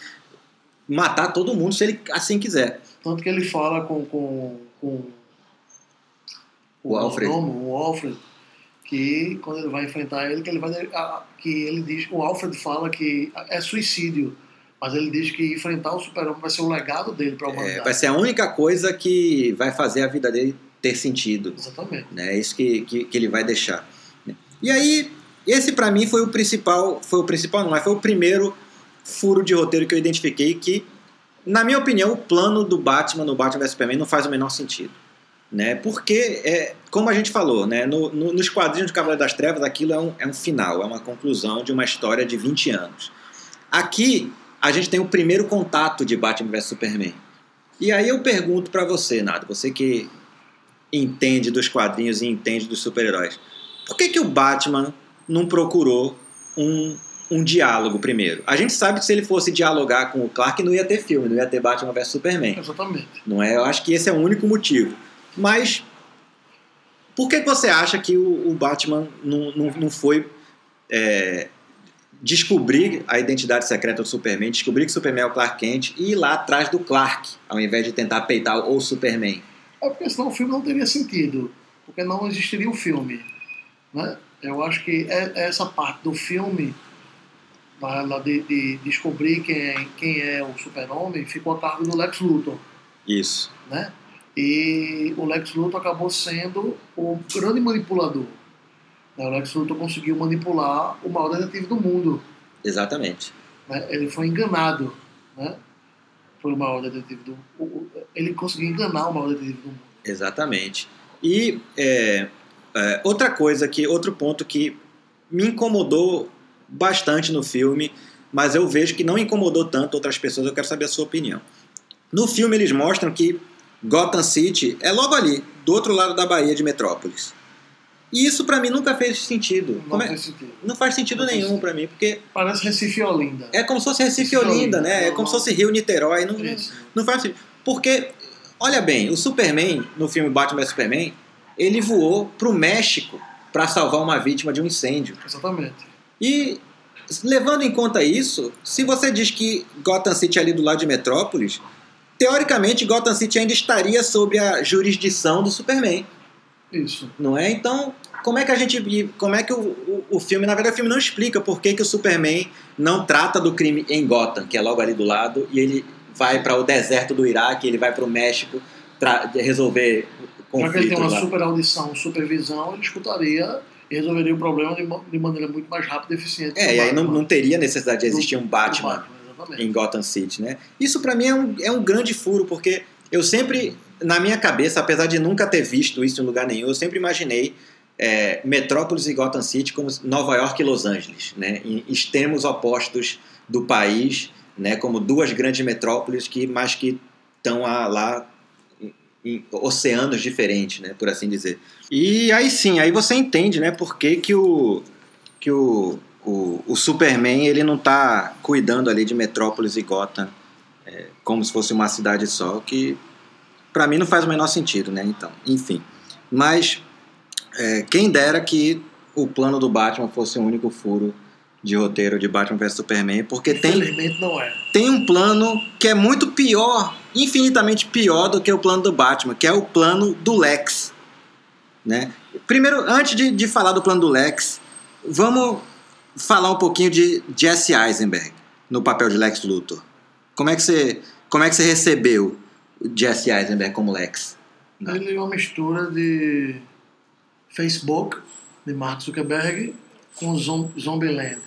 matar todo mundo se ele assim quiser. Tanto que ele fala com, com, com O Alfred. mordomo, o Alfred, que quando ele vai enfrentar ele, que ele vai que ele diz, o Alfred fala que é suicídio, mas ele diz que enfrentar o Super-Homem vai ser o legado dele para a É, humanidade. vai ser a única coisa que vai fazer a vida dele ter sentido. Exatamente. né? É isso que, que, que ele vai deixar. E aí, esse pra mim foi o principal, foi o principal não, mas foi o primeiro furo de roteiro que eu identifiquei que, na minha opinião, o plano do Batman no Batman vs Superman não faz o menor sentido. Né? Porque, é, como a gente falou, né? no, no- nos quadrinhos do Cavaleiro das Trevas, aquilo é um, é um final, é uma conclusão de uma história de 20 anos. Aqui, a gente tem o primeiro contato de Batman vs Superman. E aí eu pergunto pra você, Nado, você que entende dos quadrinhos e entende dos super-heróis. Por que, que o Batman não procurou um, um diálogo primeiro? A gente sabe que se ele fosse dialogar com o Clark, não ia ter filme, não ia ter Batman vs Superman. Exatamente. Não é? Eu acho que esse é o único motivo. Mas por que, você acha que o, Batman não, não, não foi é, descobrir a identidade secreta do Superman, descobrir que o Superman é o Clark Kent e ir lá atrás do Clark, ao invés de tentar peitar o Superman? É porque senão o filme não teria sentido, porque não existiria o filme. Né? Eu acho que é- essa parte do filme, de, de descobrir quem é, quem é o super-homem, ficou a cargo do Lex Luthor. Isso. Né? E o Lex Luthor acabou sendo o grande manipulador. Né? O Lex Luthor conseguiu manipular o maior detetive do mundo. Exatamente. né? Ele foi enganado né? pelo maior detetive do o- o- Ele conseguiu enganar o maior detetive do mundo. Exatamente. E é, é, outra coisa que, outro ponto que me incomodou bastante no filme, mas eu vejo que não incomodou tanto outras pessoas, eu quero saber a sua opinião. No filme eles mostram que Gotham City é logo ali, do outro lado da Baía de Metrópolis. E isso pra mim nunca fez sentido. Não Como é- faz sentido. Não faz sentido Não faz nenhum pra mim, porque Parece Recife e Olinda. é como se fosse Recife e Recife e Olinda, Olinda, né? É não- como se não- fosse Rio Niterói. Não, Isso. não faz sentido. Porque, olha bem, o Superman, no filme Batman vs Superman, ele voou pro México para salvar uma vítima de um incêndio. Exatamente. E, levando em conta isso, se você diz que Gotham City é ali do lado de Metrópolis, teoricamente Gotham City ainda estaria sob a jurisdição do Superman, Isso. não é? Então, como é que a gente. Como é que o, o, o filme, na verdade, o filme não explica por que, que o Superman não trata do crime em Gotham, que é logo ali do lado, e ele vai para o deserto do Iraque, ele vai para o México resolver Já que ele tem conflitos uma lá. super audição, supervisão, ele escutaria e resolveria o problema de, de maneira muito mais rápida e eficiente. É, e aí não, Batman. não teria necessidade de existir um Batman exatamente. Em Gotham City, né? Isso pra mim é um, é um grande furo, porque eu sempre, na minha cabeça, apesar de nunca ter visto isso em lugar nenhum, eu sempre imaginei é, Metrópolis e Gotham City como Nova York e Los Angeles, né? Em extremos opostos do país, né? Como duas grandes metrópoles que, mas que estão lá em, em oceanos diferentes, né? Por assim dizer. E aí sim, aí você entende, né? Por que, que o que o, o, o Superman ele não tá cuidando ali de Metrópolis e Gotham é, como se fosse uma cidade só, que pra mim não faz o menor sentido, né? Então, enfim. Mas é, quem dera que o plano do Batman fosse o único furo de roteiro de Batman vs Superman, porque tem, é. tem um plano que é muito pior, infinitamente pior do que o plano do Batman, que é o plano do Lex. Né? Primeiro, antes de, de falar do plano do Lex, vamos falar um pouquinho de Jesse Eisenberg no papel de Lex Luthor. Como é que você, como é que você recebeu o Jesse Eisenberg como Lex? Ele é uma mistura de Facebook, de Mark Zuckerberg, com Zom- Zombieland.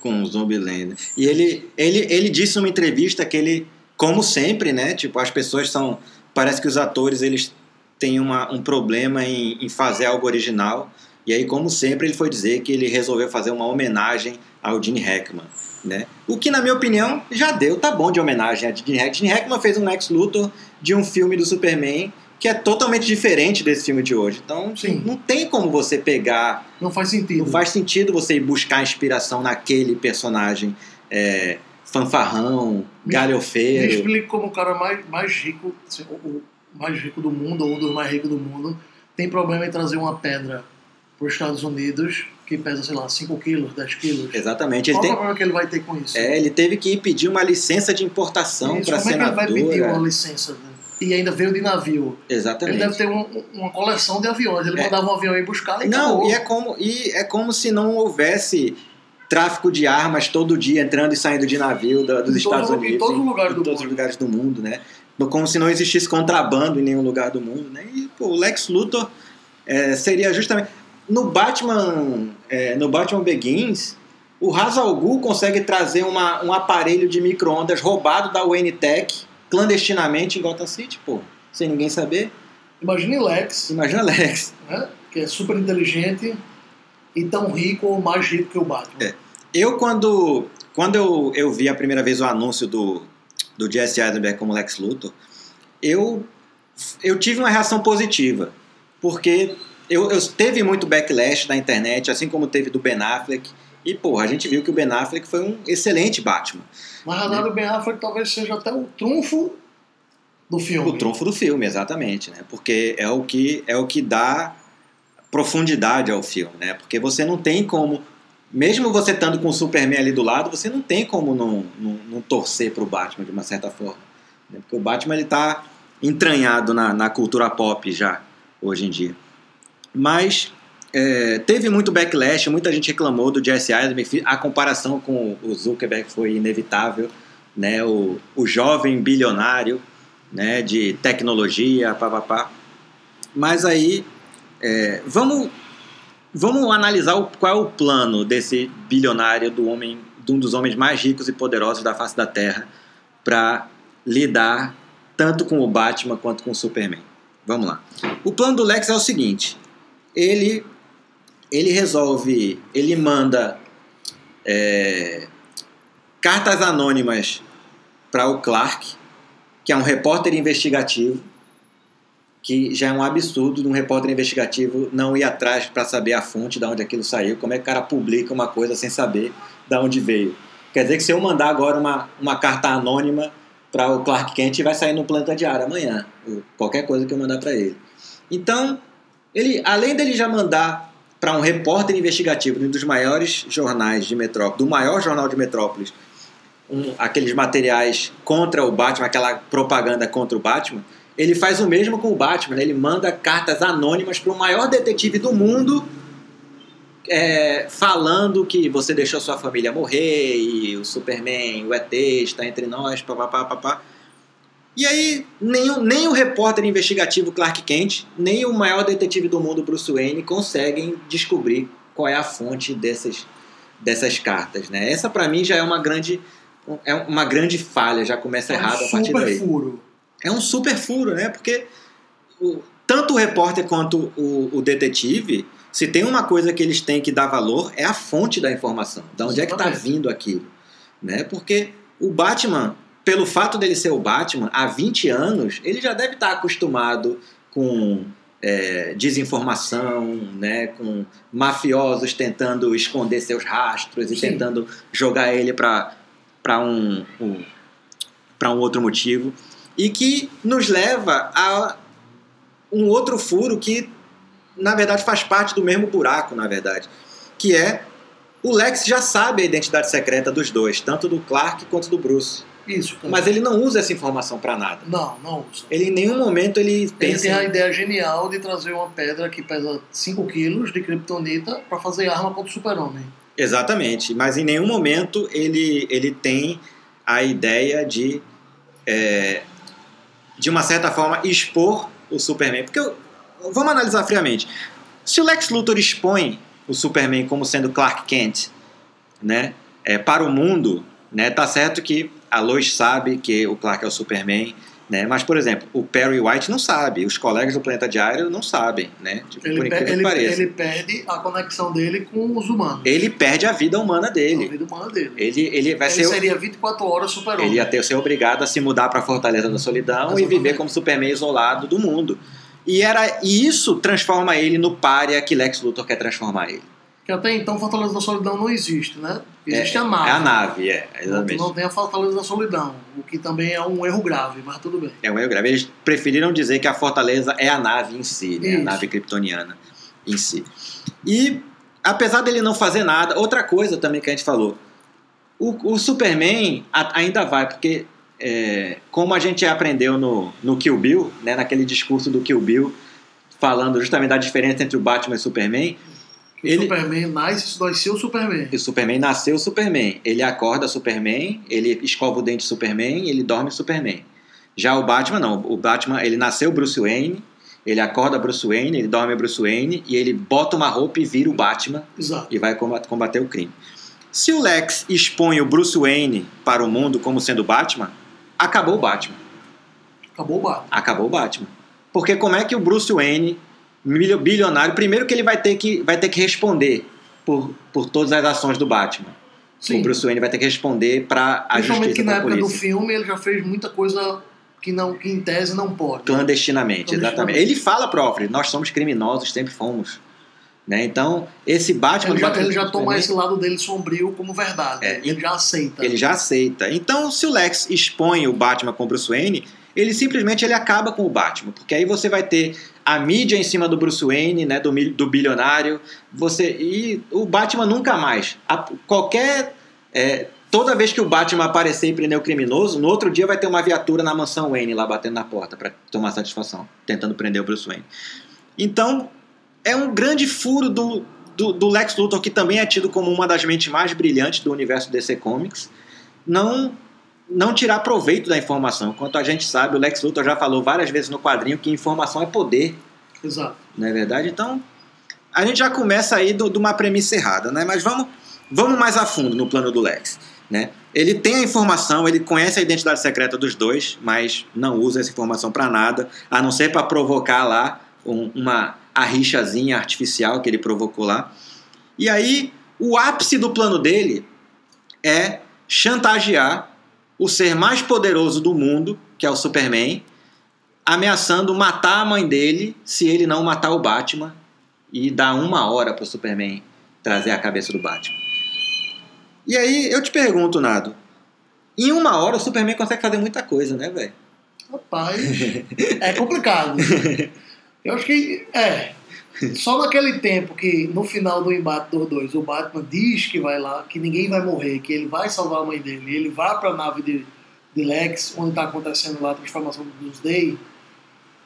com o Zombieland. E ele, ele, ele disse numa entrevista que ele, como sempre, né? Tipo, as pessoas são. Parece que os atores eles têm uma, um problema em, em fazer algo original. E aí, como sempre, ele foi dizer que ele resolveu fazer uma homenagem ao Gene Hackman. Né? O que, na minha opinião, já deu, tá bom de homenagem a Gene Hackman. Gene Hackman fez um Lex Luthor de um filme do Superman que é totalmente diferente desse filme de hoje. Então, Sim. não tem como você pegar Não faz sentido. não faz sentido você ir buscar inspiração naquele personagem é, fanfarrão, Me- Me galhofeiro. explica como o cara mais, mais rico, assim, o mais rico do mundo, ou um dos mais ricos do mundo, tem problema em trazer uma pedra para os Estados Unidos que pesa, sei lá, 5 quilos, 10 quilos. Exatamente. Ele, Qual o tem, problema que ele vai ter com isso? é, ele teve que ir pedir uma licença de importação para como é que ele vai pedir senadora. uma licença? né? E ainda veio de navio. Ele Exatamente. deve ter um- uma coleção de aviões. Ele É. mandava um avião ir buscar e Não, acabou. e é, como, e é como se não houvesse tráfico de armas todo dia entrando e saindo de navio da- dos Em Estados todo- em Unidos. todos os lugares em do todos os lugares do mundo, né? Como se não existisse contrabando em nenhum lugar do mundo, né? E pô, o Lex Luthor é, seria justamente no Batman, é, no Batman Begins, o Ra's al Ghul consegue trazer uma, um aparelho de micro-ondas roubado da Wayne Tech clandestinamente em Gotham City, pô, sem ninguém saber. Imagine Lex, Imagina Lex. né? que é super inteligente e tão rico ou mais rico que o Batman. É. Eu, quando, quando eu, eu vi a primeira vez o anúncio do, do Jesse Eisenberg como Lex Luthor, eu, eu tive uma reação positiva. Porque eu, eu teve muito backlash na internet, assim como teve do Ben Affleck. E, porra, a gente viu que o Ben Affleck foi um excelente Batman. Na verdade, o Ben Affleck talvez seja até o trunfo do filme. O trunfo do filme, exatamente, né? Porque é o que é o que dá profundidade ao filme, né? Porque você não tem como, mesmo você estando com o Superman ali do lado, você não tem como não, não, não torcer pro Batman de uma certa forma, né? Porque o Batman ele tá entranhado na, na cultura pop já hoje em dia. Mas é, teve muito backlash, muita gente reclamou do Jesse Eisenberg, a comparação com o Zuckerberg foi inevitável, né? O, o jovem bilionário né, de tecnologia, papapá. Mas aí, é, vamos, vamos analisar o, qual é o plano desse bilionário, do homem, de um dos homens mais ricos e poderosos da face da Terra, para lidar tanto com o Batman quanto com o Superman. Vamos lá. O plano do Lex é o seguinte: ele, ele resolve, ele manda é, cartas anônimas para o Clark, que é um repórter investigativo, que já é um absurdo de um repórter investigativo não ir atrás para saber a fonte de onde aquilo saiu, como é que o cara publica uma coisa sem saber de onde veio. Quer dizer que se eu mandar agora uma, uma carta anônima para o Clark Kent, vai sair no Planta Diário amanhã, qualquer coisa que eu mandar para ele. Então, ele, além dele já mandar para um repórter investigativo de um dos maiores jornais de Metrópolis, do maior jornal de Metrópolis, um, aqueles materiais contra o Batman, aquela propaganda contra o Batman, ele faz o mesmo com o Batman. né? Ele manda cartas anônimas para o maior detetive do mundo, é, falando que você deixou sua família morrer e o Superman, o ET está entre nós, papapá, papá. E aí, nem, o- nem o repórter investigativo Clark Kent, nem o maior detetive do mundo, Bruce Wayne, conseguem descobrir qual é a fonte dessas, dessas cartas. Né? Essa, para mim, já é uma grande, é uma grande falha, já começa É um errado a partir super daí. furo. É um super furo, né? Porque o- tanto o repórter quanto o, o detetive, se tem uma coisa que eles têm que dar valor, é a fonte da informação. Da onde é que está Exatamente. vindo aquilo. Né? Porque o Batman, pelo fato dele ser o Batman, há 20 anos, ele já deve estar acostumado com é, desinformação, né? com mafiosos tentando esconder seus rastros e Sim. tentando jogar ele para um, um, para um outro motivo. E que nos leva a um outro furo que, na verdade, faz parte do mesmo buraco, na verdade. Que é o Lex já sabe a identidade secreta dos dois, tanto do Clark quanto do Bruce. Isso, cara. Mas ele não usa essa informação pra nada. Não, não usa. Ele em nenhum momento ele Ele pensa. tem a ideia genial de trazer uma pedra que pesa 5 quilos de kryptonita pra fazer arma contra o super-homem. Exatamente, mas em nenhum momento ele, ele tem a ideia de, é, de uma certa forma, expor o Superman. Porque vamos analisar friamente. Se o Lex Luthor expõe o Superman como sendo Clark Kent, né, é, para o mundo, né, tá certo que a Lois sabe que o Clark é o Superman, né, mas, por exemplo, o Perry White não sabe, os colegas do Planeta Diário não sabem, né, tipo, Ele, por pe- incrível que ele, perde a conexão dele com os humanos. Ele perde a vida humana A dele. vida humana dele. Ele, ele vai ele ser. seria 24 horas super-homem. Ele ia ter, ser obrigado a se mudar para a Fortaleza da Solidão e Exatamente. viver como Superman isolado do mundo. E, era, e isso transforma ele no pária que Lex Luthor quer transformar ele. Que até então Fortaleza da Solidão não existe, né? Existe é, a nave. É a nave, é, Não, exatamente. não tem a Fortaleza da Solidão, o que também é um erro grave, mas tudo bem. É um erro grave. Eles preferiram dizer que a Fortaleza é a nave em si, né? a nave kryptoniana em si. E, apesar dele não fazer nada, outra coisa também que a gente falou, o, o Superman a- ainda vai, porque é, como a gente aprendeu no, no Kill Bill, né, naquele discurso do Kill Bill, falando justamente da diferença entre o Batman e o Superman, Ele- O Superman nasce, o Superman. o Superman nasceu Superman. Ele acorda Superman, ele escova o dente Superman, ele dorme Superman. Já o Batman não, o Batman ele nasceu Bruce Wayne, ele acorda Bruce Wayne, ele dorme Bruce Wayne e ele bota uma roupa e vira o Batman Exato. e vai comba- combater o crime. Se o Lex expõe o Bruce Wayne para o mundo como sendo Batman, acabou o Batman. Acabou o Batman. Acabou o Batman. Porque como é que o Bruce Wayne, bilionário, primeiro que ele vai ter que, vai ter que responder por, por todas as ações do Batman. Sim. O Bruce Wayne vai ter que responder para a Principalmente justiça que na época do filme ele já fez muita coisa que, não, que em tese não pode. Clandestinamente, exatamente. Ele fala pro Alfred, nós somos criminosos, sempre fomos. Né? Então, esse Batman... Ele já, Batman ele já toma Superman, esse lado dele sombrio como verdade. É, ele já aceita. Ele já aceita. Então, se o Lex expõe o Batman com o Bruce Wayne, ele simplesmente ele acaba com o Batman, porque aí você vai ter a mídia em cima do Bruce Wayne, né, do, do bilionário, você e o Batman nunca mais. A- qualquer é, toda vez que o Batman aparecer e prender o criminoso, no outro dia vai ter uma viatura na mansão Wayne lá batendo na porta para tomar satisfação, tentando prender o Bruce Wayne. Então, é um grande furo do, do, do Lex Luthor, que também é tido como uma das mentes mais brilhantes do universo DC Comics, não, não tirar proveito da informação. Quanto a gente sabe, o Lex Luthor já falou várias vezes no quadrinho que informação é poder, Exato. não é verdade? Então, a gente já começa aí de uma premissa errada, né? Mas vamos, vamos mais a fundo no plano do Lex. Né? Ele tem a informação, ele conhece a identidade secreta dos dois, mas não usa essa informação para nada, a não ser para provocar lá um- uma a rixazinha artificial que ele provocou lá. E aí, o ápice do plano dele é chantagear o ser mais poderoso do mundo, que é o Superman, ameaçando matar a mãe dele se ele não matar o Batman e dar uma hora pro Superman trazer a cabeça do Batman. E aí eu te pergunto, Nado, em uma hora o Superman consegue fazer muita coisa, né, velho? Rapaz, é complicado. Eu acho que é. Só naquele tempo que no final do embate dos dois o Batman diz que vai lá, que ninguém vai morrer, que ele vai salvar a mãe dele, ele vai pra nave de, de Lex, onde tá acontecendo lá a transformação dos Day.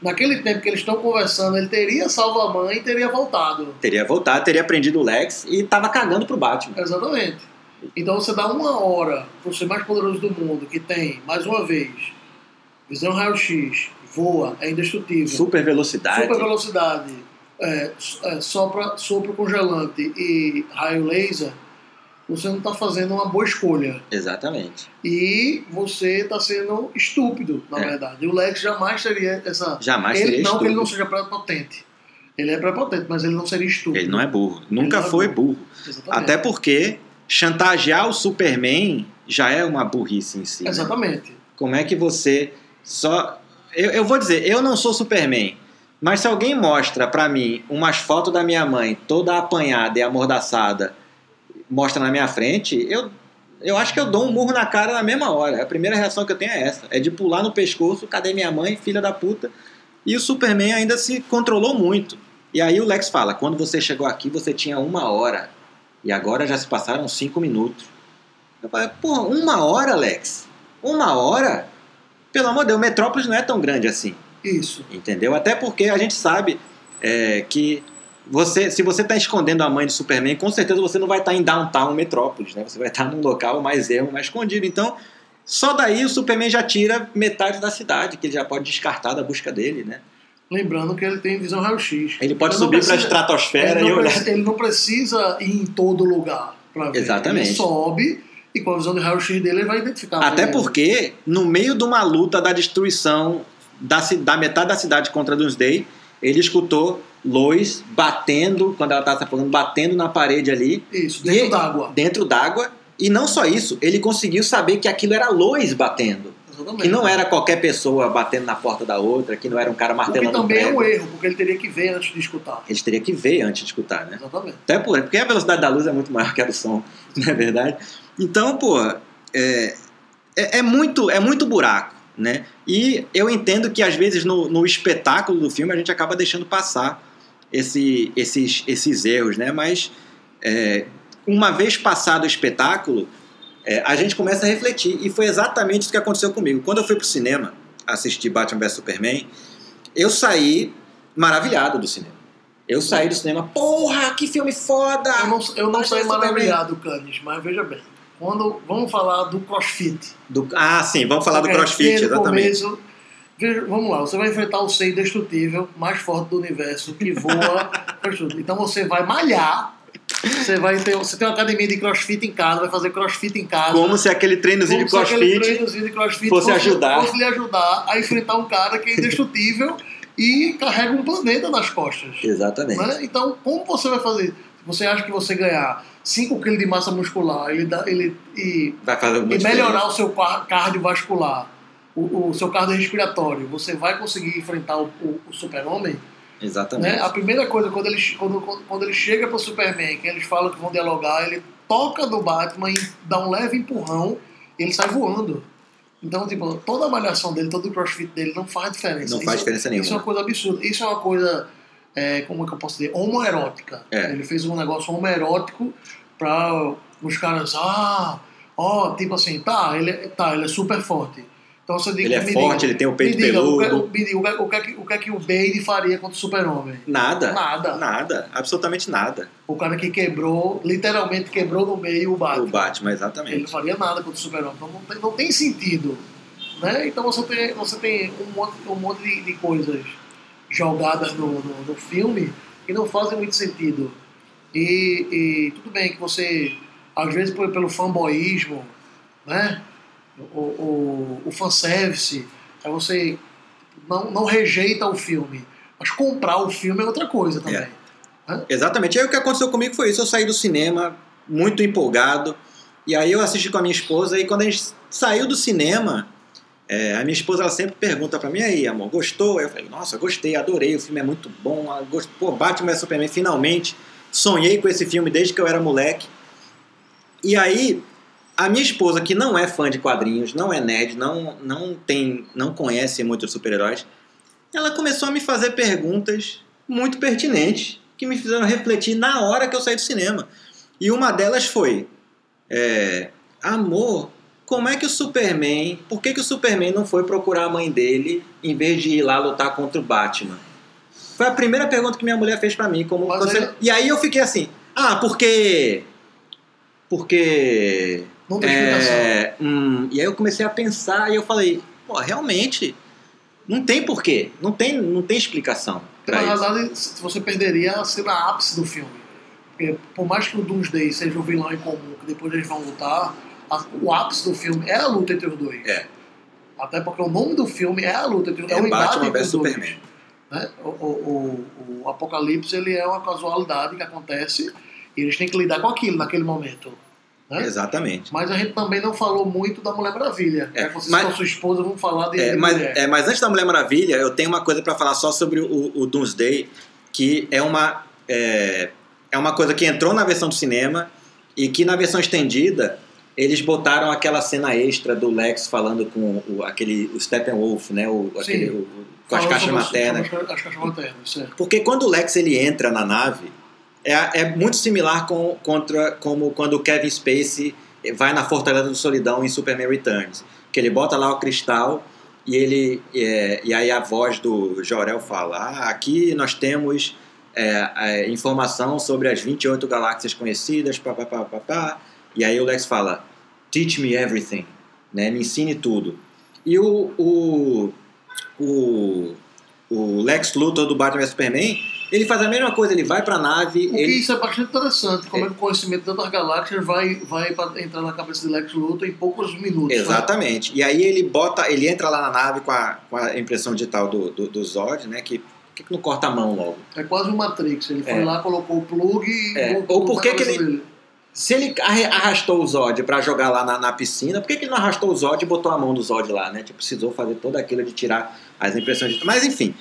Naquele tempo que eles estão conversando, ele teria salvo a mãe e teria voltado. Teria voltado, teria prendido o Lex e tava cagando pro Batman. Exatamente. Então você dá uma hora pro ser mais poderoso do mundo, que tem, mais uma vez, visão raio-x, voa, é indestrutível. Super velocidade. Super velocidade, é, é, sopra, sopro congelante e raio laser, você não está fazendo uma boa escolha. Exatamente. E você está sendo estúpido, na É. verdade. O Lex jamais teria essa. Jamais ele, seria não que ele não estúpido. seja prepotente. Ele é prepotente, mas ele não seria estúpido. Ele não é burro. Nunca é foi burro. burro. Exatamente. Até porque chantagear o Superman já é uma burrice em si. né? Exatamente. Como é que você só. Eu, eu vou dizer, eu não sou Superman, mas se alguém mostra pra mim umas fotos da minha mãe toda apanhada e amordaçada, mostra na minha frente, eu, eu acho que eu dou um murro na cara na mesma hora. A primeira reação que eu tenho é essa: é de pular no pescoço, cadê minha mãe, filha da puta? E o Superman ainda se controlou muito. E aí o Lex fala: quando você chegou aqui, você tinha uma hora. E agora já se passaram cinco minutos. Eu falei, porra, uma hora, Lex? Uma hora, pelo amor de Deus, Metrópolis não é tão grande assim. Isso. Entendeu? Até porque a gente sabe é, que você, se você está escondendo a mãe de Superman, com certeza você não vai estar em downtown Metrópolis, né? Você vai estar num local mais ermo, mais escondido. Então, só daí o Superman já tira metade da cidade, que ele já pode descartar da busca dele, né? Lembrando que ele tem visão raio-x. Ele pode não subir para a estratosfera ele e olhar. ele não precisa ir em todo lugar para ver. Exatamente. Ele sobe e com a visão de raio-x dele ele vai identificar. Até Ele- porque, no meio de uma luta da destruição da, da metade da cidade contra Doomsday, ele escutou Lois batendo, quando ela estava se afogando, batendo na parede ali, Isso, dentro d'água. dentro d'água. E não só isso, ele conseguiu saber que aquilo era Lois batendo. Exatamente. Que não era qualquer pessoa batendo na porta da outra, que não era um cara que martelando um também é um erro, porque ele teria que ver antes de escutar. Eles teriam que ver antes de escutar, né? Exatamente. Até por, porque a velocidade da luz é muito maior que a do som, não é verdade? Então, pô, é, é, é muito, é muito buraco, né? E eu entendo que às vezes no, no espetáculo do filme a gente acaba deixando passar esse, esses, esses erros, né? Mas é, uma vez passado o espetáculo, é, a gente começa a refletir. E foi exatamente isso que aconteceu comigo. Quando eu fui pro cinema assistir Batman vs Superman, eu saí maravilhado do cinema. Eu saí do cinema, porra, que filme foda! Eu não, eu não saí maravilhado, Canis, mas veja bem. Quando vamos falar do CrossFit. Do- ah, sim, vamos falar do CrossFit, exatamente. começo- vamos lá, você vai enfrentar o ser indestrutível, mais forte do universo, que voa. então você vai malhar. Você vai ter, você tem uma academia de CrossFit em casa, vai fazer CrossFit em casa. Como se aquele treinozinho de se aquele CrossFit. treinozinho de CrossFit fosse ajudar. fosse lhe ajudar a enfrentar um cara que é indestrutível e carrega um planeta nas costas. Exatamente. né? Então, como você vai fazer? Você acha que você ganhar 5 kg de massa muscular ele dá, ele, e, e melhorar o seu cardiovascular, o, o seu cardiorrespiratório, você vai conseguir enfrentar o, o- o super-homem? Exatamente. Né? A primeira coisa, quando ele, quando, quando, ele chega para o Superman, que eles falam que vão dialogar, ele toca no Batman e dá um leve empurrão e ele sai voando. Então, tipo, toda a malhação dele, todo o crossfit dele não faz diferença. Não faz diferença nenhuma. Isso é uma coisa absurda. Isso é uma coisa, é, como é que eu posso dizer, homoerótica. É. Ele fez um negócio homoerótico para os caras, ah, ó, tipo assim, tá, ele, é- tá, ele é super forte. Então você diga, Ele é forte, diga, ele tem o peito me diga, o que- peludo. o- me diga, o que- o que é que- o que é que o Bane faria contra o super-homem? Nada. Nada. Nada. Absolutamente nada. O cara que quebrou, literalmente quebrou no meio o Batman. O Batman, Ele não exatamente. faria nada contra o Super-Homem. Então não tem, não tem sentido. Né? Então você tem, você tem um monte, um monte de, de coisas jogadas no, no, no filme que não fazem muito sentido. E, e tudo bem que você, às vezes por- pelo fanboísmo, né? o, o, o fanservice, aí você não, não rejeita o filme. Mas comprar o filme é outra coisa também. Exatamente. E aí o que aconteceu comigo foi isso. Eu saí do cinema muito empolgado. E aí eu assisti com a minha esposa. E quando a gente saiu do cinema, é, a minha esposa ela sempre pergunta pra mim: "E aí, amor, gostou? Eu falei: Nossa, gostei, adorei. O filme é muito bom. ah, gost- Pô, Batman vs Superman, finalmente. Sonhei com esse filme desde que eu era moleque. E aí, a minha esposa, que não é fã de quadrinhos, não é nerd, não, não tem, não conhece muitos super-heróis, ela começou a me fazer perguntas muito pertinentes que me fizeram refletir na hora que eu saí do cinema. E uma delas foi: é, Amor, como é que o Superman. Por que, que o Superman não foi procurar a mãe dele em vez de ir lá lutar contra o Batman? Foi a primeira pergunta que minha mulher fez pra mim. Como você- E aí eu fiquei assim: Ah, porque. Porque. Não tem explicação. É, hum, e aí eu comecei a pensar e eu falei, pô, realmente, não tem porquê, não tem, não tem explicação Na verdade, você perderia a cena ápice do filme. Porque, por mais que o Doomsday seja o vilão em comum, que depois eles vão lutar, a- o ápice do filme é a luta entre os dois. É. Até porque o nome do filme é a luta entre é, É o embate Batman entre vs os dois. Superman. Né? O, o, o, o Apocalipse ele é uma casualidade que acontece e eles têm que lidar com aquilo naquele momento. Né? Exatamente. Mas a gente também não falou muito da Mulher Maravilha. É, É, você mas- com sua esposa, vamos falar de, É, mas, é, mas antes da Mulher Maravilha, eu tenho uma coisa pra falar só sobre o, o Doomsday, que é uma, é, é uma coisa que entrou na versão do cinema e que na versão estendida eles botaram aquela cena extra do Lex falando com o, aquele, o Steppenwolf, né? O, Sim. aquele, o- com as caixas maternas. As, as caixas maternas, certo. Porque quando o Lex ele entra na nave, é, é muito similar com, contra, como quando o Kevin Spacey vai na Fortaleza do Solidão em Superman Returns. Que ele bota lá o cristal e ele é, e aí a voz do Jorel fala: ah, aqui nós temos é, é, informação sobre as 28 galáxias conhecidas, pá, pá, pá, pá, pá. E aí o Lex fala: Teach me everything, né? me ensine tudo. E o, o, o, o Lex Luthor do Batman vs Superman ele faz a mesma coisa, ele vai pra nave. Porque ele... isso é bastante interessante, como é. que o conhecimento de tantas galáxias vai, vai entrar na cabeça de Lex Luthor em poucos minutos. né? Exatamente. Né? E aí ele bota, ele entra lá na nave com a, com a impressão digital do, do, do Zod, né? Que por que não corta a mão logo? É quase um Matrix. Ele foi É. lá, colocou o plug e. É. Ou por que que ele- dele. Se ele arra- arrastou o Zod pra jogar lá na, na piscina, por que, que ele não arrastou o Zod e botou a mão do Zod lá, né? Tipo, precisou fazer tudo aquilo de tirar as impressões digitais. Mas enfim.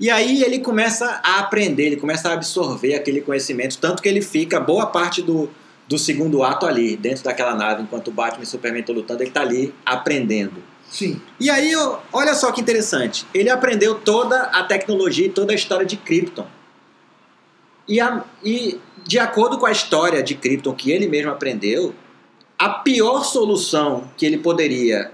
E aí ele começa a aprender, ele começa a absorver aquele conhecimento, tanto que ele fica boa parte do, do segundo ato ali, dentro daquela nave, enquanto o Batman e o Superman estão lutando, ele tá ali aprendendo. Sim. E aí, olha só que interessante. Ele aprendeu toda a tecnologia e toda a história de Krypton. E, a- e de acordo com a história de Krypton que ele mesmo aprendeu, a pior solução que ele poderia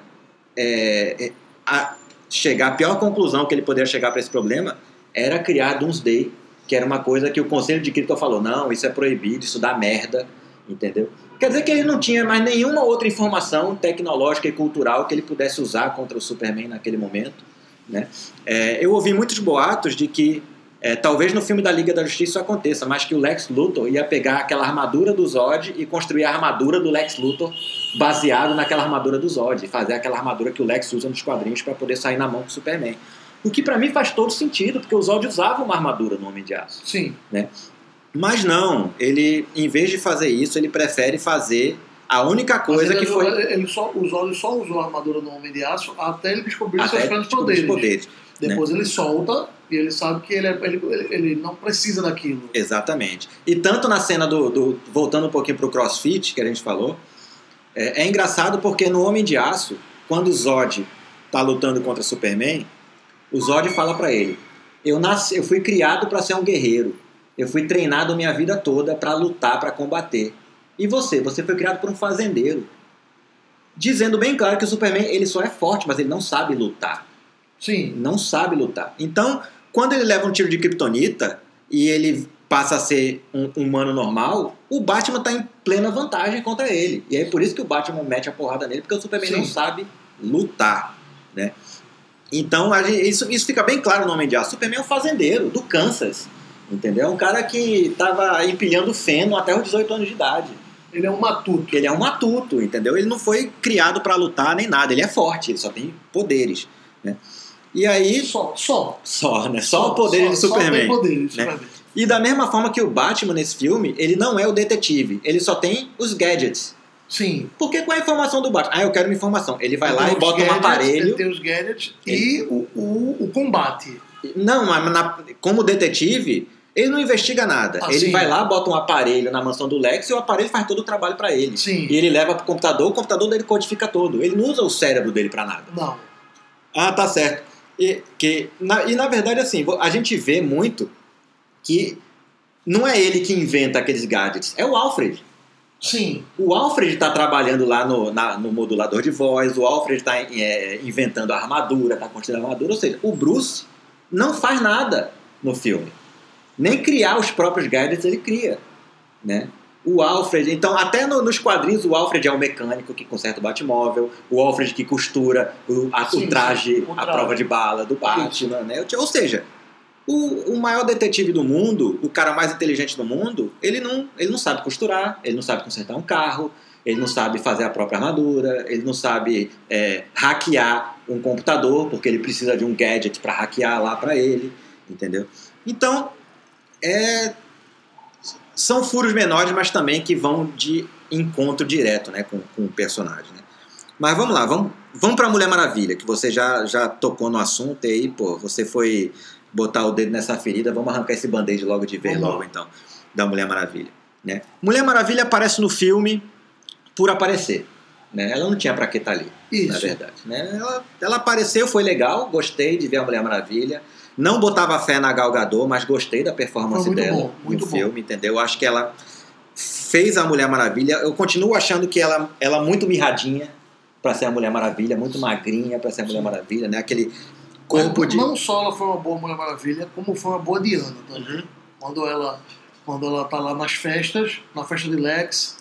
é, é, a- chegar, a pior conclusão que ele poderia chegar para esse problema era criar Doomsday, que era uma coisa que o conselho de Krypton falou: não, isso é proibido, isso dá merda, entendeu? Quer dizer que ele não tinha mais nenhuma outra informação tecnológica e cultural que ele pudesse usar contra o Superman naquele momento. Né? É, eu ouvi muitos boatos de que é, talvez no filme da Liga da Justiça isso aconteça, mas que o Lex Luthor ia pegar aquela armadura do Zod e construir a armadura do Lex Luthor baseado naquela armadura do Zod, e fazer aquela armadura que o Lex usa nos quadrinhos para poder sair na mão do Superman. O que para mim faz todo sentido, porque o Zod usava uma armadura no Homem de Aço. Sim. Mas não, ele, em vez de fazer isso, ele prefere fazer a única coisa que foi. ele só, os olhos só usou a armadura do Homem de Aço até ele descobrir Até seus grandes poderes. poderes. né? Depois ele solta e ele sabe que ele, é- ele, ele, ele não precisa daquilo. Exatamente. E tanto na cena do. do- voltando um pouquinho pro crossfit, que a gente falou, é, é engraçado porque no Homem de Aço, quando o Zod tá lutando contra Superman, o Zod fala pra ele: eu, nasci, eu fui criado para ser um guerreiro. Eu fui treinado minha vida toda para lutar, para combater. E você? Você foi criado por um fazendeiro. Dizendo bem claro que o Superman ele só é forte, mas ele não sabe lutar Sim. não sabe lutar. Então, quando ele leva um tiro de kryptonita e ele passa a ser um humano normal, o Batman está em plena vantagem contra ele. E aí por isso que o Batman mete a porrada nele, porque o Superman Sim. não sabe lutar, né? Então, gente- isso, isso fica bem claro no Homem de Aço. Superman é um fazendeiro do Kansas, entendeu? É um cara que estava empilhando feno até os 18 anos de idade. Ele é um matuto. Ele é um matuto, entendeu? Ele não foi criado para lutar nem nada. Ele é forte, ele só tem poderes, né? E aí, Só, só. só, né? Só, o poder de Só Superman. tem poderes de né? Superman. E da mesma forma que o Batman nesse filme, ele não é o detetive, ele só tem os gadgets. Sim. Porque qual é a informação do Batman? Ah, eu quero uma informação. Ele vai Ele lá e bota um gadgets, Ele aparelho. tem os gadgets e o, o, o combate. Não, mas na- como detetive, ele não investiga nada. Ah, ele sim. vai lá, bota um aparelho na mansão do Lex e o aparelho faz todo o trabalho pra ele. Sim. E ele leva pro computador, o computador dele codifica todo. Ele não usa o cérebro dele pra nada. Não. Ah, tá certo. E, que, na, e na verdade, assim, a gente vê muito que não é ele que inventa aqueles gadgets, é o Alfred. Sim. O Alfred está trabalhando lá no, na- no modulador de voz, o Alfred está inventando a armadura, está construindo a armadura, ou seja, o Bruce não faz nada no filme. Nem criar os próprios gadgets ele cria. Né? O Alfred, então, até no- nos quadrinhos, o Alfred é o mecânico que conserta o Batmóvel, o Alfred que costura o, a- o Sim, traje, sim, o a prova de bala do Batman. Né? Ou seja, o, o maior detetive do mundo, o cara mais inteligente do mundo, ele não, ele não sabe costurar, ele não sabe consertar um carro, ele não sabe fazer a própria armadura, ele não sabe é, hackear um computador, porque ele precisa de um gadget para hackear lá para ele, entendeu? Então, é, são furos menores, mas também que vão de encontro direto né, com, com o personagem. Né? Mas vamos lá, vamos, vamos para Mulher Maravilha, que você já, já tocou no assunto e aí, pô, você foi botar o dedo nessa ferida, vamos arrancar esse band-aid logo de lá. logo então, da Mulher Maravilha. Né? Mulher Maravilha aparece no filme por aparecer. Né? Ela não tinha pra que estar ali, Isso. na verdade. Né? Ela, ela apareceu, foi legal, gostei de ver a Mulher Maravilha. Não botava fé na Gal Gadot, mas gostei da performance muito dela bom, muito no bom. filme, entendeu? Eu acho que ela fez a Mulher Maravilha. Eu continuo achando que ela, ela é muito mirradinha para ser a Mulher Maravilha, muito magrinha para ser a Mulher Maravilha, né? Aquele corpo Mas de. Não só ela foi uma boa Mulher Maravilha, como foi uma boa Diana também. Uhum. Quando ela quando ela tá lá nas festas, na festa de Lex,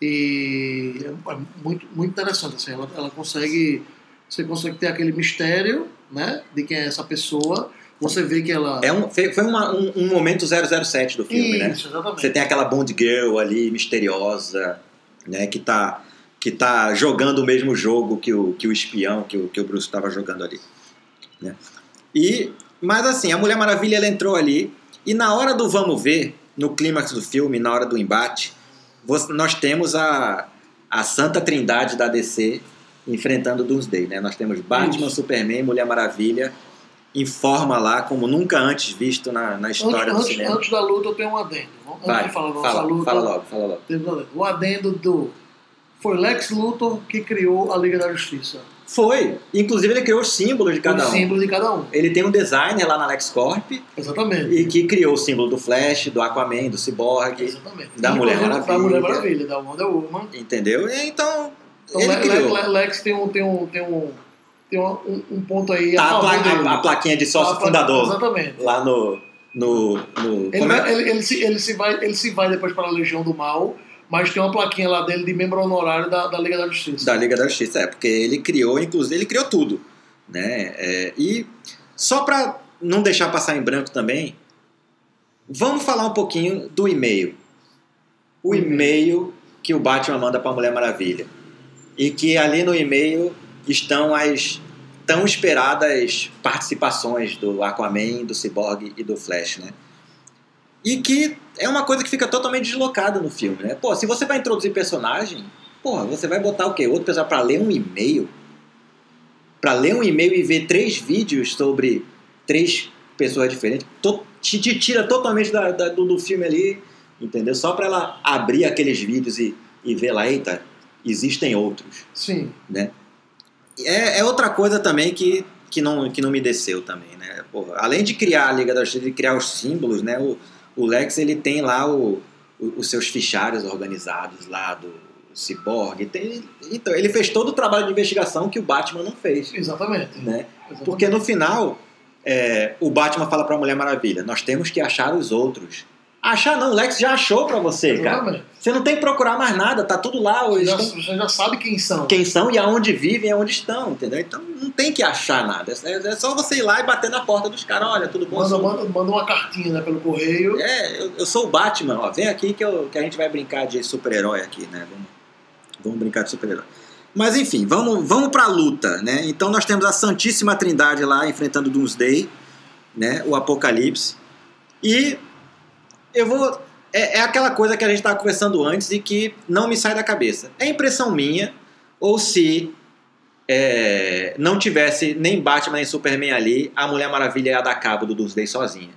e é muito, muito interessante, assim, ela, ela consegue, você consegue ter aquele mistério, né, de quem é essa pessoa, você vê que ela... É um, foi uma- um, um momento 007 do filme, né? Isso, exatamente. Você tem aquela Bond Girl ali, misteriosa, né? Que tá, que tá jogando o mesmo jogo que o, que o espião, que o, que o Bruce estava jogando ali. Né? E, mas assim, a Mulher Maravilha ela entrou ali, e na hora do vamos ver, no clímax do filme, na hora do embate, você- nós temos a, a Santa Trindade da DC enfrentando o Doomsday. Né? Nós temos Batman, Isso. Superman, Mulher Maravilha, em forma lá, como nunca antes visto na, na história antes, do antes, cinema. antes da luta eu tenho um adendo. Antes Vai, de falar nossa fala, luta, fala logo, fala logo. um adendo. O adendo do... Foi Lex Luthor que criou a Liga da Justiça. Foi. Inclusive ele criou os símbolos de cada um. símbolo de cada um. Ele tem um designer lá na LexCorp Exatamente. e que criou o símbolo do Flash, do Aquaman, do Cyborg, Exatamente. da E, Mulher inclusive, Da Mulher Maravilha. Maravilha, da Wonder Woman. entendeu? Então, Então, ele Le- criou. Le- Lex tem um, tem um, tem um, tem um, um- ponto aí Tá a pla- dele. a- plaquinha de sócio Tá, fundador Exatamente. lá no. no, no Ele, é? ele, ele se, ele, se vai, ele se vai depois para a Legião do Mal, mas tem uma plaquinha lá dele de membro honorário da, da Liga da Justiça. Da Liga da Justiça, é, porque ele criou, inclusive, ele criou tudo. Né? É, e só para não deixar passar em branco também, vamos falar um pouquinho do e-mail. O e-mail que o Batman manda para a Mulher Maravilha. E que ali no e-mail estão as tão esperadas participações do Aquaman, do Cyborg e do Flash, né? E que é uma coisa que fica totalmente deslocada no filme, né? Pô, se você vai introduzir personagem, porra, você vai botar o quê? Outro pessoal para ler um e-mail? Para ler um e-mail e ver três vídeos sobre três pessoas diferentes, te, te tira totalmente da- da- do, do filme ali, entendeu? Só para ela abrir aqueles vídeos e, e ver lá, eita, existem outros, Sim. né? É, é outra coisa também que, que, não, que não me desceu também, né? Porra, além de criar a Liga da Justiça, de criar os símbolos, né? O, o Lex, ele tem lá o, o- os seus fichários organizados lá do Cyborg. Tem, então, ele fez todo o trabalho de investigação que o Batman não fez, Exatamente. né? Exatamente. Porque no final, é, o Batman fala pra Mulher Maravilha: nós temos que achar os outros. Achar não, o Lex já achou pra você, cara. Exatamente. Você não tem que procurar mais nada, tá tudo lá. Você já, estão- você já sabe quem são. quem são e aonde vivem e aonde estão, entendeu? Então não tem que achar nada. É, é só você ir lá e bater na porta dos caras: olha, tudo bom? Manda, Sou- manda, manda uma cartinha né, pelo correio. É, eu, eu sou o Batman, ó. Vem aqui que, eu- que a gente vai brincar de super-herói aqui, né? Vamos, vamos brincar de super-herói. Mas enfim, vamos, vamos pra luta, né? Então nós temos a Santíssima Trindade lá enfrentando o Doomsday, né? O Apocalipse. E eu vou. É, é aquela coisa que a gente estava conversando antes e que não me sai da cabeça. É impressão minha, ou se é, não tivesse nem Batman nem Superman ali, a Mulher Maravilha ia dar cabo do Doomsday sozinha.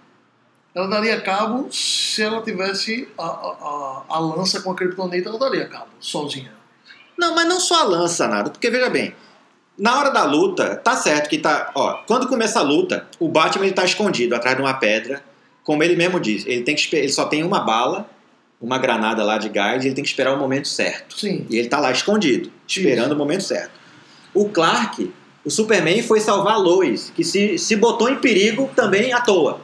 Ela daria cabo se ela tivesse a, a, a, a lança com a Kryptonita, ela daria cabo, sozinha. Não, mas não só a lança nada, porque veja bem, na hora da luta, tá certo que tá, ó, quando começa a luta, o Batman ele tá escondido atrás de uma pedra, como ele mesmo diz, ele tem que ele só tem uma bala, uma granada lá de gás, e ele tem que esperar o momento certo. Sim. E ele tá lá escondido, esperando o momento certo. O Clark, o Superman foi salvar a Lois, que se, se botou em perigo também à toa.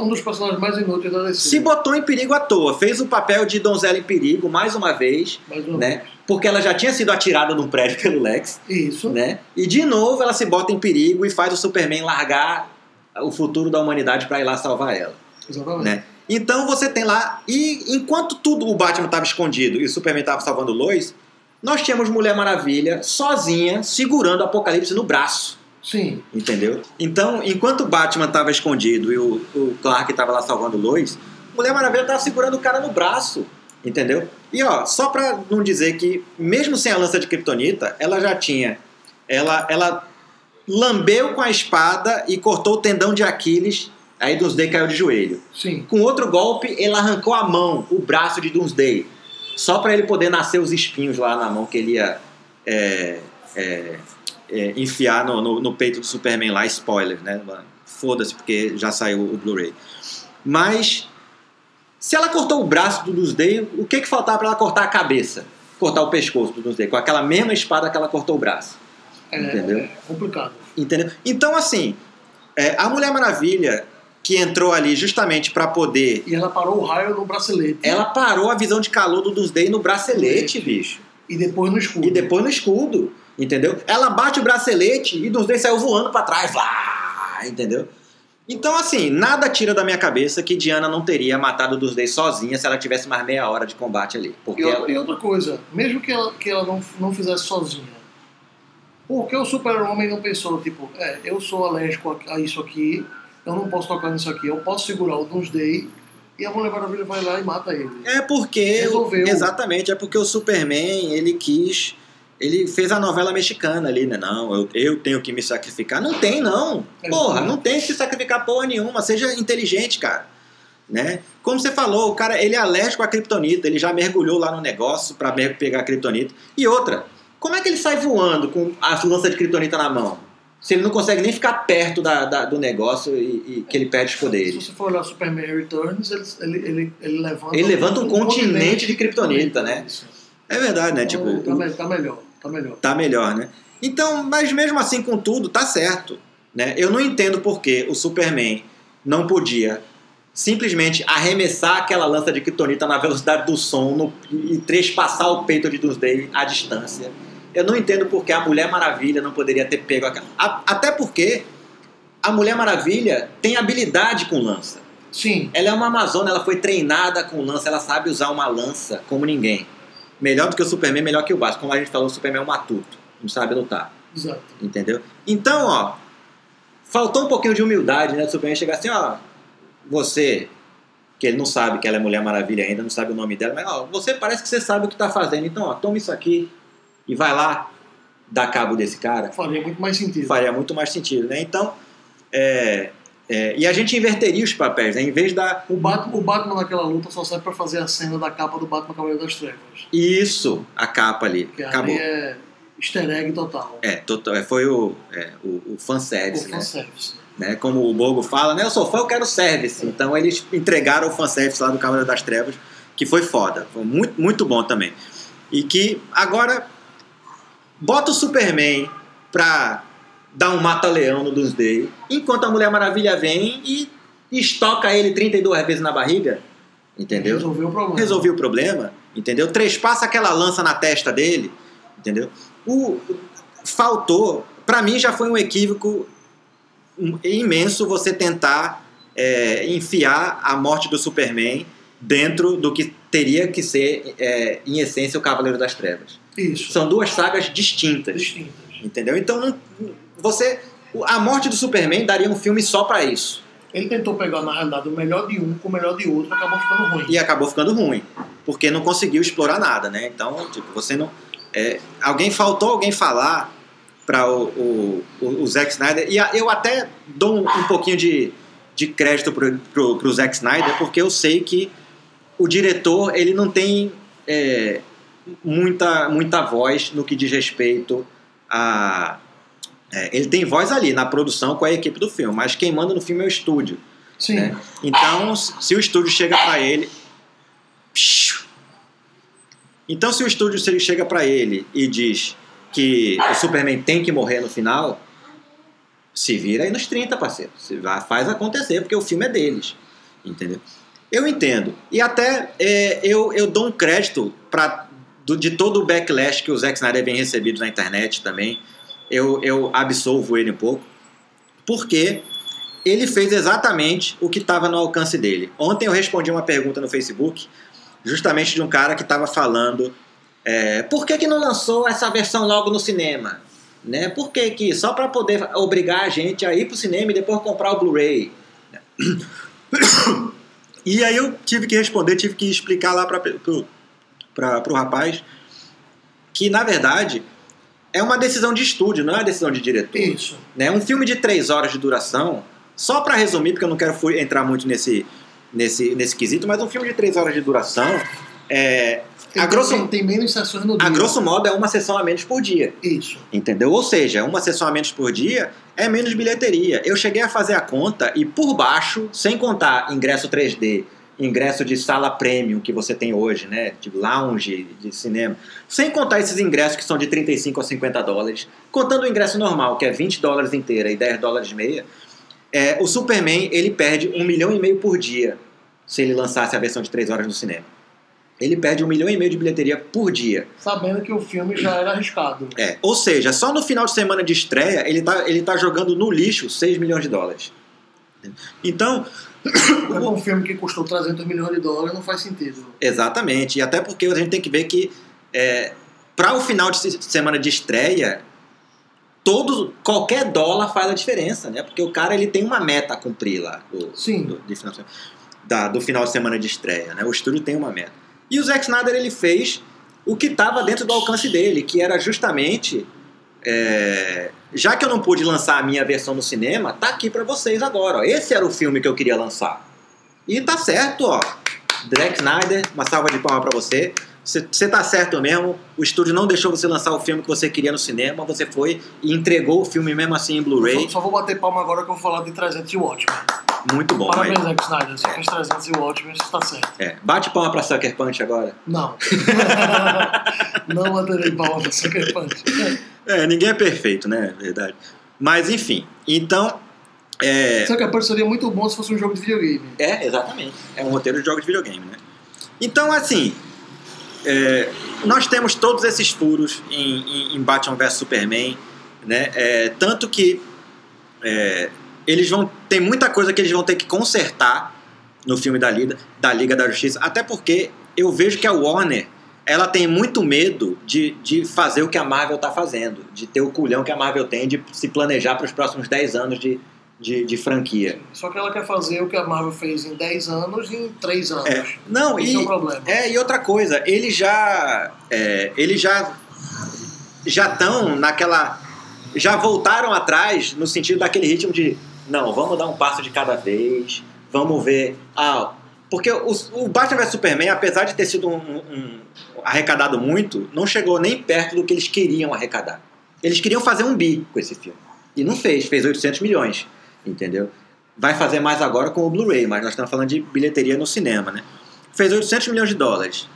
Um dos personagens mais inúteis da DC. Se botou em perigo à toa, fez o papel de donzela em perigo mais uma vez, Mais uma né? Porque ela já tinha sido atirada num prédio pelo Lex, vez. Isso. né? E de novo ela se bota em perigo e faz o Superman largar o futuro da humanidade para ir lá salvar ela, Exatamente. né? Então você tem lá e enquanto tudo o Batman estava escondido e o Superman estava salvando Lois, nós tínhamos Mulher Maravilha sozinha segurando o Apocalipse no braço, Sim. entendeu? Então, enquanto o Batman estava escondido e o, o Clark estava lá salvando Lois, Mulher Maravilha estava segurando o cara no braço, entendeu? E ó, só para não dizer que mesmo sem a lança de Kryptonita, ela já tinha ela ela lambeu com a espada e cortou o tendão de Aquiles, aí Doomsday caiu de joelho. Sim. Com outro golpe, ele arrancou a mão, o braço de Doomsday, só para ele poder nascer os espinhos lá na mão que ele ia é, é, é, enfiar no, no- no peito do Superman lá, spoiler, né? Foda-se, porque já saiu o Blu-ray. Mas Se ela cortou o braço do Doomsday, o que, que faltava para ela cortar a cabeça? Cortar o pescoço do Doomsday, com aquela mesma espada que ela cortou o braço. É, Entendeu? é complicado. Entendeu? Então, assim, é, a Mulher Maravilha, que entrou ali justamente para poder. E ela parou o raio no bracelete. Ela parou a visão de calor do Doomsday no bracelete, bicho. E depois no escudo. E depois no escudo. Entendeu? Ela bate o bracelete e Doomsday saiu voando para trás. Lá, entendeu? Então, assim, nada tira da minha cabeça que Diana não teria matado o Doomsday sozinha se ela tivesse mais meia hora de combate ali. Porque E, outra- ela- e outra coisa, mesmo que ela, que ela não, não fizesse sozinha, por que o super-homem não pensou, tipo, é, eu sou alérgico a, isso aqui, eu não posso tocar nisso aqui, eu posso segurar o Doomsday, e a Mulher Maravilha vai lá e mata ele. É porque. Resolveu. Exatamente, é porque o Superman, ele quis. Ele fez a novela mexicana ali, né? Não, eu, eu tenho que me sacrificar. Não tem, não. É, Porra, não tem que se sacrificar porra nenhuma. Seja inteligente, cara. Né? Como você falou, o cara ele é alérgico à kriptonita, ele já mergulhou lá no negócio pra mer- pegar a kriptonita. E outra, como é que ele sai voando com a lança de kriptonita na mão? Se ele não consegue nem ficar perto da, da- do negócio e, e que ele perde os Se poderes. você for olhar Superman Returns, ele, ele, ele, ele levanta, Ele levanta um continente de kryptonita, né? Isso. É verdade, né? Então, Tipo, tá, tá melhor, tá melhor. tá melhor, né? Então, mas mesmo assim, com tudo, tá certo. Né? Eu não entendo por que o Superman não podia simplesmente arremessar aquela lança de kryptonita na velocidade do som no- e trespassar o peito de Doomsday à distância. Eu não entendo por que a Mulher Maravilha não poderia ter pego aquela... a- Até porque a Mulher Maravilha tem habilidade com lança. Sim, Ela é uma Amazona, ela foi treinada com lança, ela sabe usar uma lança como ninguém. Melhor do que o Superman, melhor que o Batman. Como a gente falou, o Superman é um matuto, não sabe lutar, exato. entendeu? Então, ó, faltou um pouquinho de humildade, né? Do Superman chegar assim, ó, você, que ele não sabe que ela é Mulher Maravilha ainda, não sabe o nome dela, mas ó, você parece que você sabe o que tá fazendo, então, ó, toma isso aqui e vai lá dar cabo desse cara Faria muito mais sentido. faria muito mais sentido, né? Então, é, é, e a gente inverteria os papéis, né? Em vez da O Batman, o Batman naquela luta só serve pra fazer a cena da capa do Batman Cavaleiro das Trevas. isso, a capa ali, Que acabou. ali é easter egg total. É, total, é, foi o, é, o, o fanservice, o né? fanservice. né? Como o Bogo fala, né? Eu sou fã, eu quero service. Então eles entregaram o fanservice lá do Cavaleiro das Trevas, que foi foda. Foi muito, muito bom também. E que agora bota o Superman pra dar um mata-leão no Doomsday, enquanto a Mulher Maravilha vem e estoca ele 32 vezes na barriga. Entendeu? Resolveu o problema. resolveu o problema, entendeu? Trespassa aquela lança na testa dele, entendeu? O faltou, pra mim já foi um equívoco imenso você tentar é, enfiar a morte do Superman dentro do que teria que ser, é, em essência, o Cavaleiro das Trevas. Isso. São duas sagas distintas, distintas. entendeu? Então não- você a morte do Superman daria um filme só pra isso. Ele tentou pegar, na realidade, o melhor de um com o melhor de outro, acabou ficando ruim. e acabou ficando ruim, porque não conseguiu explorar nada, né? Então, tipo, você não. é, alguém faltou alguém falar para o, o, o, o Zack Snyder, e a- eu até dou um, um pouquinho de, de crédito pro, pro, pro Zack Snyder, porque eu sei que o diretor ele não tem é, muita, muita voz no que diz respeito a. é, ele tem voz ali na produção com a equipe do filme, mas quem manda no filme é o estúdio. Sim. né? Então, se o estúdio chega pra ele. Então, se o estúdio chega pra ele e diz que o Superman tem que morrer no final, se vira aí nos 30, parceiro. Se vai, faz acontecer, porque o filme é deles. Entendeu? Eu entendo. E até é, eu, eu dou um crédito pra, do- de todo o backlash que o Zack Snyder vem recebido na internet também. Eu, eu absolvo ele um pouco. Porque ele fez exatamente o que estava no alcance dele. Ontem eu respondi uma pergunta no Facebook, justamente de um cara que estava falando é, por que, que não lançou essa versão logo no cinema? Né? Por que, que só para poder obrigar a gente a ir pro cinema e depois comprar o Blu-ray? E aí eu tive que responder, tive que explicar lá para pra, pro rapaz que, na verdade, é uma decisão de estúdio, não é uma decisão de diretor Isso. né? Um filme de três horas de duração, só para resumir, porque eu não quero entrar muito nesse, nesse, nesse quesito, mas um filme de três horas de duração, é, Tem, a, grosso, tem, tem menos sessões no dia. a grosso modo é uma sessão a menos por dia, Isso. entendeu? Ou seja, uma sessão a menos por dia é menos bilheteria. Eu cheguei a fazer a conta e por baixo, sem contar ingresso 3D ingresso de sala premium que você tem hoje, né? De lounge, de cinema. Sem contar esses ingressos que são de 35 a 50 dólares. Contando o ingresso normal, que é 20 dólares inteira e 10 dólares meia. É, o Superman, ele perde um milhão e meio por dia se ele lançasse a versão de 3 horas no cinema. Ele perde um milhão e meio de bilheteria por dia. Sabendo que o filme já era arriscado. É, ou seja, só no final de semana de estreia ele tá, ele tá jogando no lixo 6 milhões de dólares. Então, um filme que custou 300 milhões de dólares não faz sentido. Exatamente, e até porque a gente tem que ver que é, para o final de se- semana de estreia, todo, qualquer dólar faz a diferença, né? Porque o cara ele tem uma meta a cumprir lá do, Sim. do, de final, de semana- da- do final de semana de estreia, né? O estúdio tem uma meta. E o Zack Snyder ele fez o que estava dentro do alcance dele, que era justamente é, já que eu não pude lançar a minha versão no cinema, tá aqui pra vocês agora. Ó. Esse era o filme que eu queria lançar. E tá certo, ó. Zack Snyder, uma salva de palmas pra você. Você tá certo mesmo. O estúdio não deixou você lançar o filme que você queria no cinema. Você foi e entregou o filme mesmo assim em Blu-ray. Só, só vou bater palma agora que eu vou falar de 300 e Watchmen. Muito bom. Parabéns, mas- Zack Snyder. Você fez 300 e Watchmen, você tá certo. é, bate palma pra Sucker Punch agora. Não. não baterei palma pra Sucker Punch. É, ninguém é perfeito, né? Verdade. Mas enfim. Então. É, Sucker Punch seria muito bom se fosse um jogo de videogame. É, exatamente. É um roteiro de jogo de videogame, né? Então, assim, é, nós temos todos esses furos em, em, em Batman vs Superman, né? É, tanto que é, eles vão tem muita coisa que eles vão ter que consertar no filme da Liga, da Liga da Justiça, até porque eu vejo que a Warner ela tem muito medo de, de fazer o que a Marvel está fazendo, de ter o culhão que a Marvel tem de se planejar para os próximos 10 anos de, de, de franquia. Só que ela quer fazer o que a Marvel fez em 10 anos em 3 anos. É, não, Esse e, é o problema. É, e outra coisa, eles já. É, eles já. Já estão naquela. Já voltaram atrás no sentido daquele ritmo de. Não, vamos dar um passo de cada vez. Vamos ver. Ah, porque o, o Batman vs Superman, apesar de ter sido um, um- arrecadado muito, não chegou nem perto do que eles queriam arrecadar. Eles queriam fazer um bi com esse filme. E não fez, fez 800 milhões. Entendeu? Vai fazer mais agora com o Blu-ray, mas nós estamos falando de bilheteria no cinema, né? Fez 800 milhões de dólares.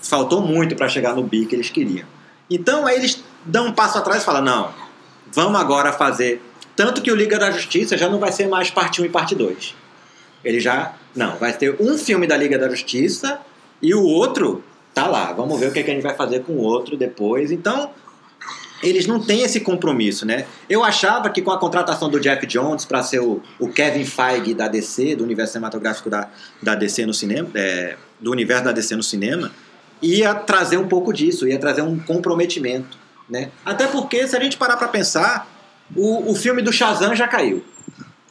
Faltou muito para chegar no bi que eles queriam. Então aí eles dão um passo atrás e falam: não, vamos agora fazer. Tanto que o Liga da Justiça já não vai ser mais parte 1 e parte 2. Ele já. Não, vai ter um filme da Liga da Justiça e o outro tá lá. Vamos ver o que, é que a gente vai fazer com o outro depois. Então, eles não têm esse compromisso, né? Eu achava que com a contratação do Jeff Jones para ser o, o Kevin Feige da DC, do universo cinematográfico da, da DC no cinema, é, do universo da DC no cinema, ia trazer um pouco disso, ia trazer um comprometimento, né? Até porque, se a gente parar para pensar, o, o filme do Shazam já caiu,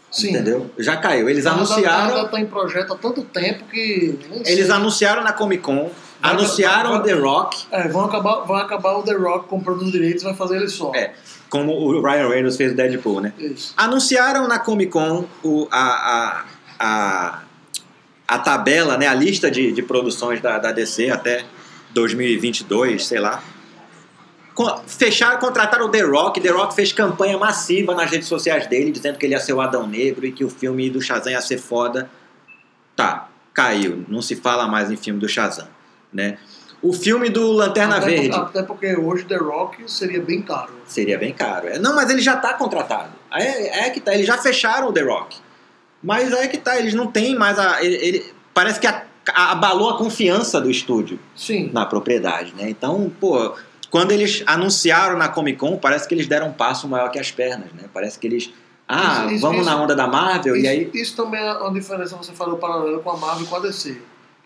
Sim. entendeu? Já caiu. Eles Ela anunciaram... Já está em projeto há tanto tempo que. Eles anunciaram na Comic Con, anunciaram vai- The Rock, É, vão acabar, vai acabar o The Rock comprando os direitos e vai fazer ele só. É. como o Ryan Reynolds fez o Deadpool, né? Isso. Anunciaram na Comic Con o, a, a, a, a tabela, né, a lista de, de produções da, da DC até 2022, sei lá. Fecharam, contrataram o The Rock. The Rock fez campanha massiva nas redes sociais dele, dizendo que ele ia ser o Adão Negro e que o filme do Shazam ia ser foda. Tá, caiu. Não se fala mais em filme do Shazam, né? O filme do Lanterna até, Verde Porque, até porque hoje The Rock seria bem caro. seria bem caro. É, Não, mas ele já está contratado. É, é que tá, eles já fecharam o The Rock. Mas é que tá, eles não têm mais a. Ele, ele- parece que a- a- abalou a confiança do estúdio Sim. na propriedade, né? Então, pô, quando eles anunciaram na Comic Con, parece que eles deram um passo maior que as pernas, né? Parece que eles. Ah, Isso- isso- vamos isso- na onda da Marvel Isso, e aí. isso também é uma diferença, você falou paralelo com a Marvel e com a DC.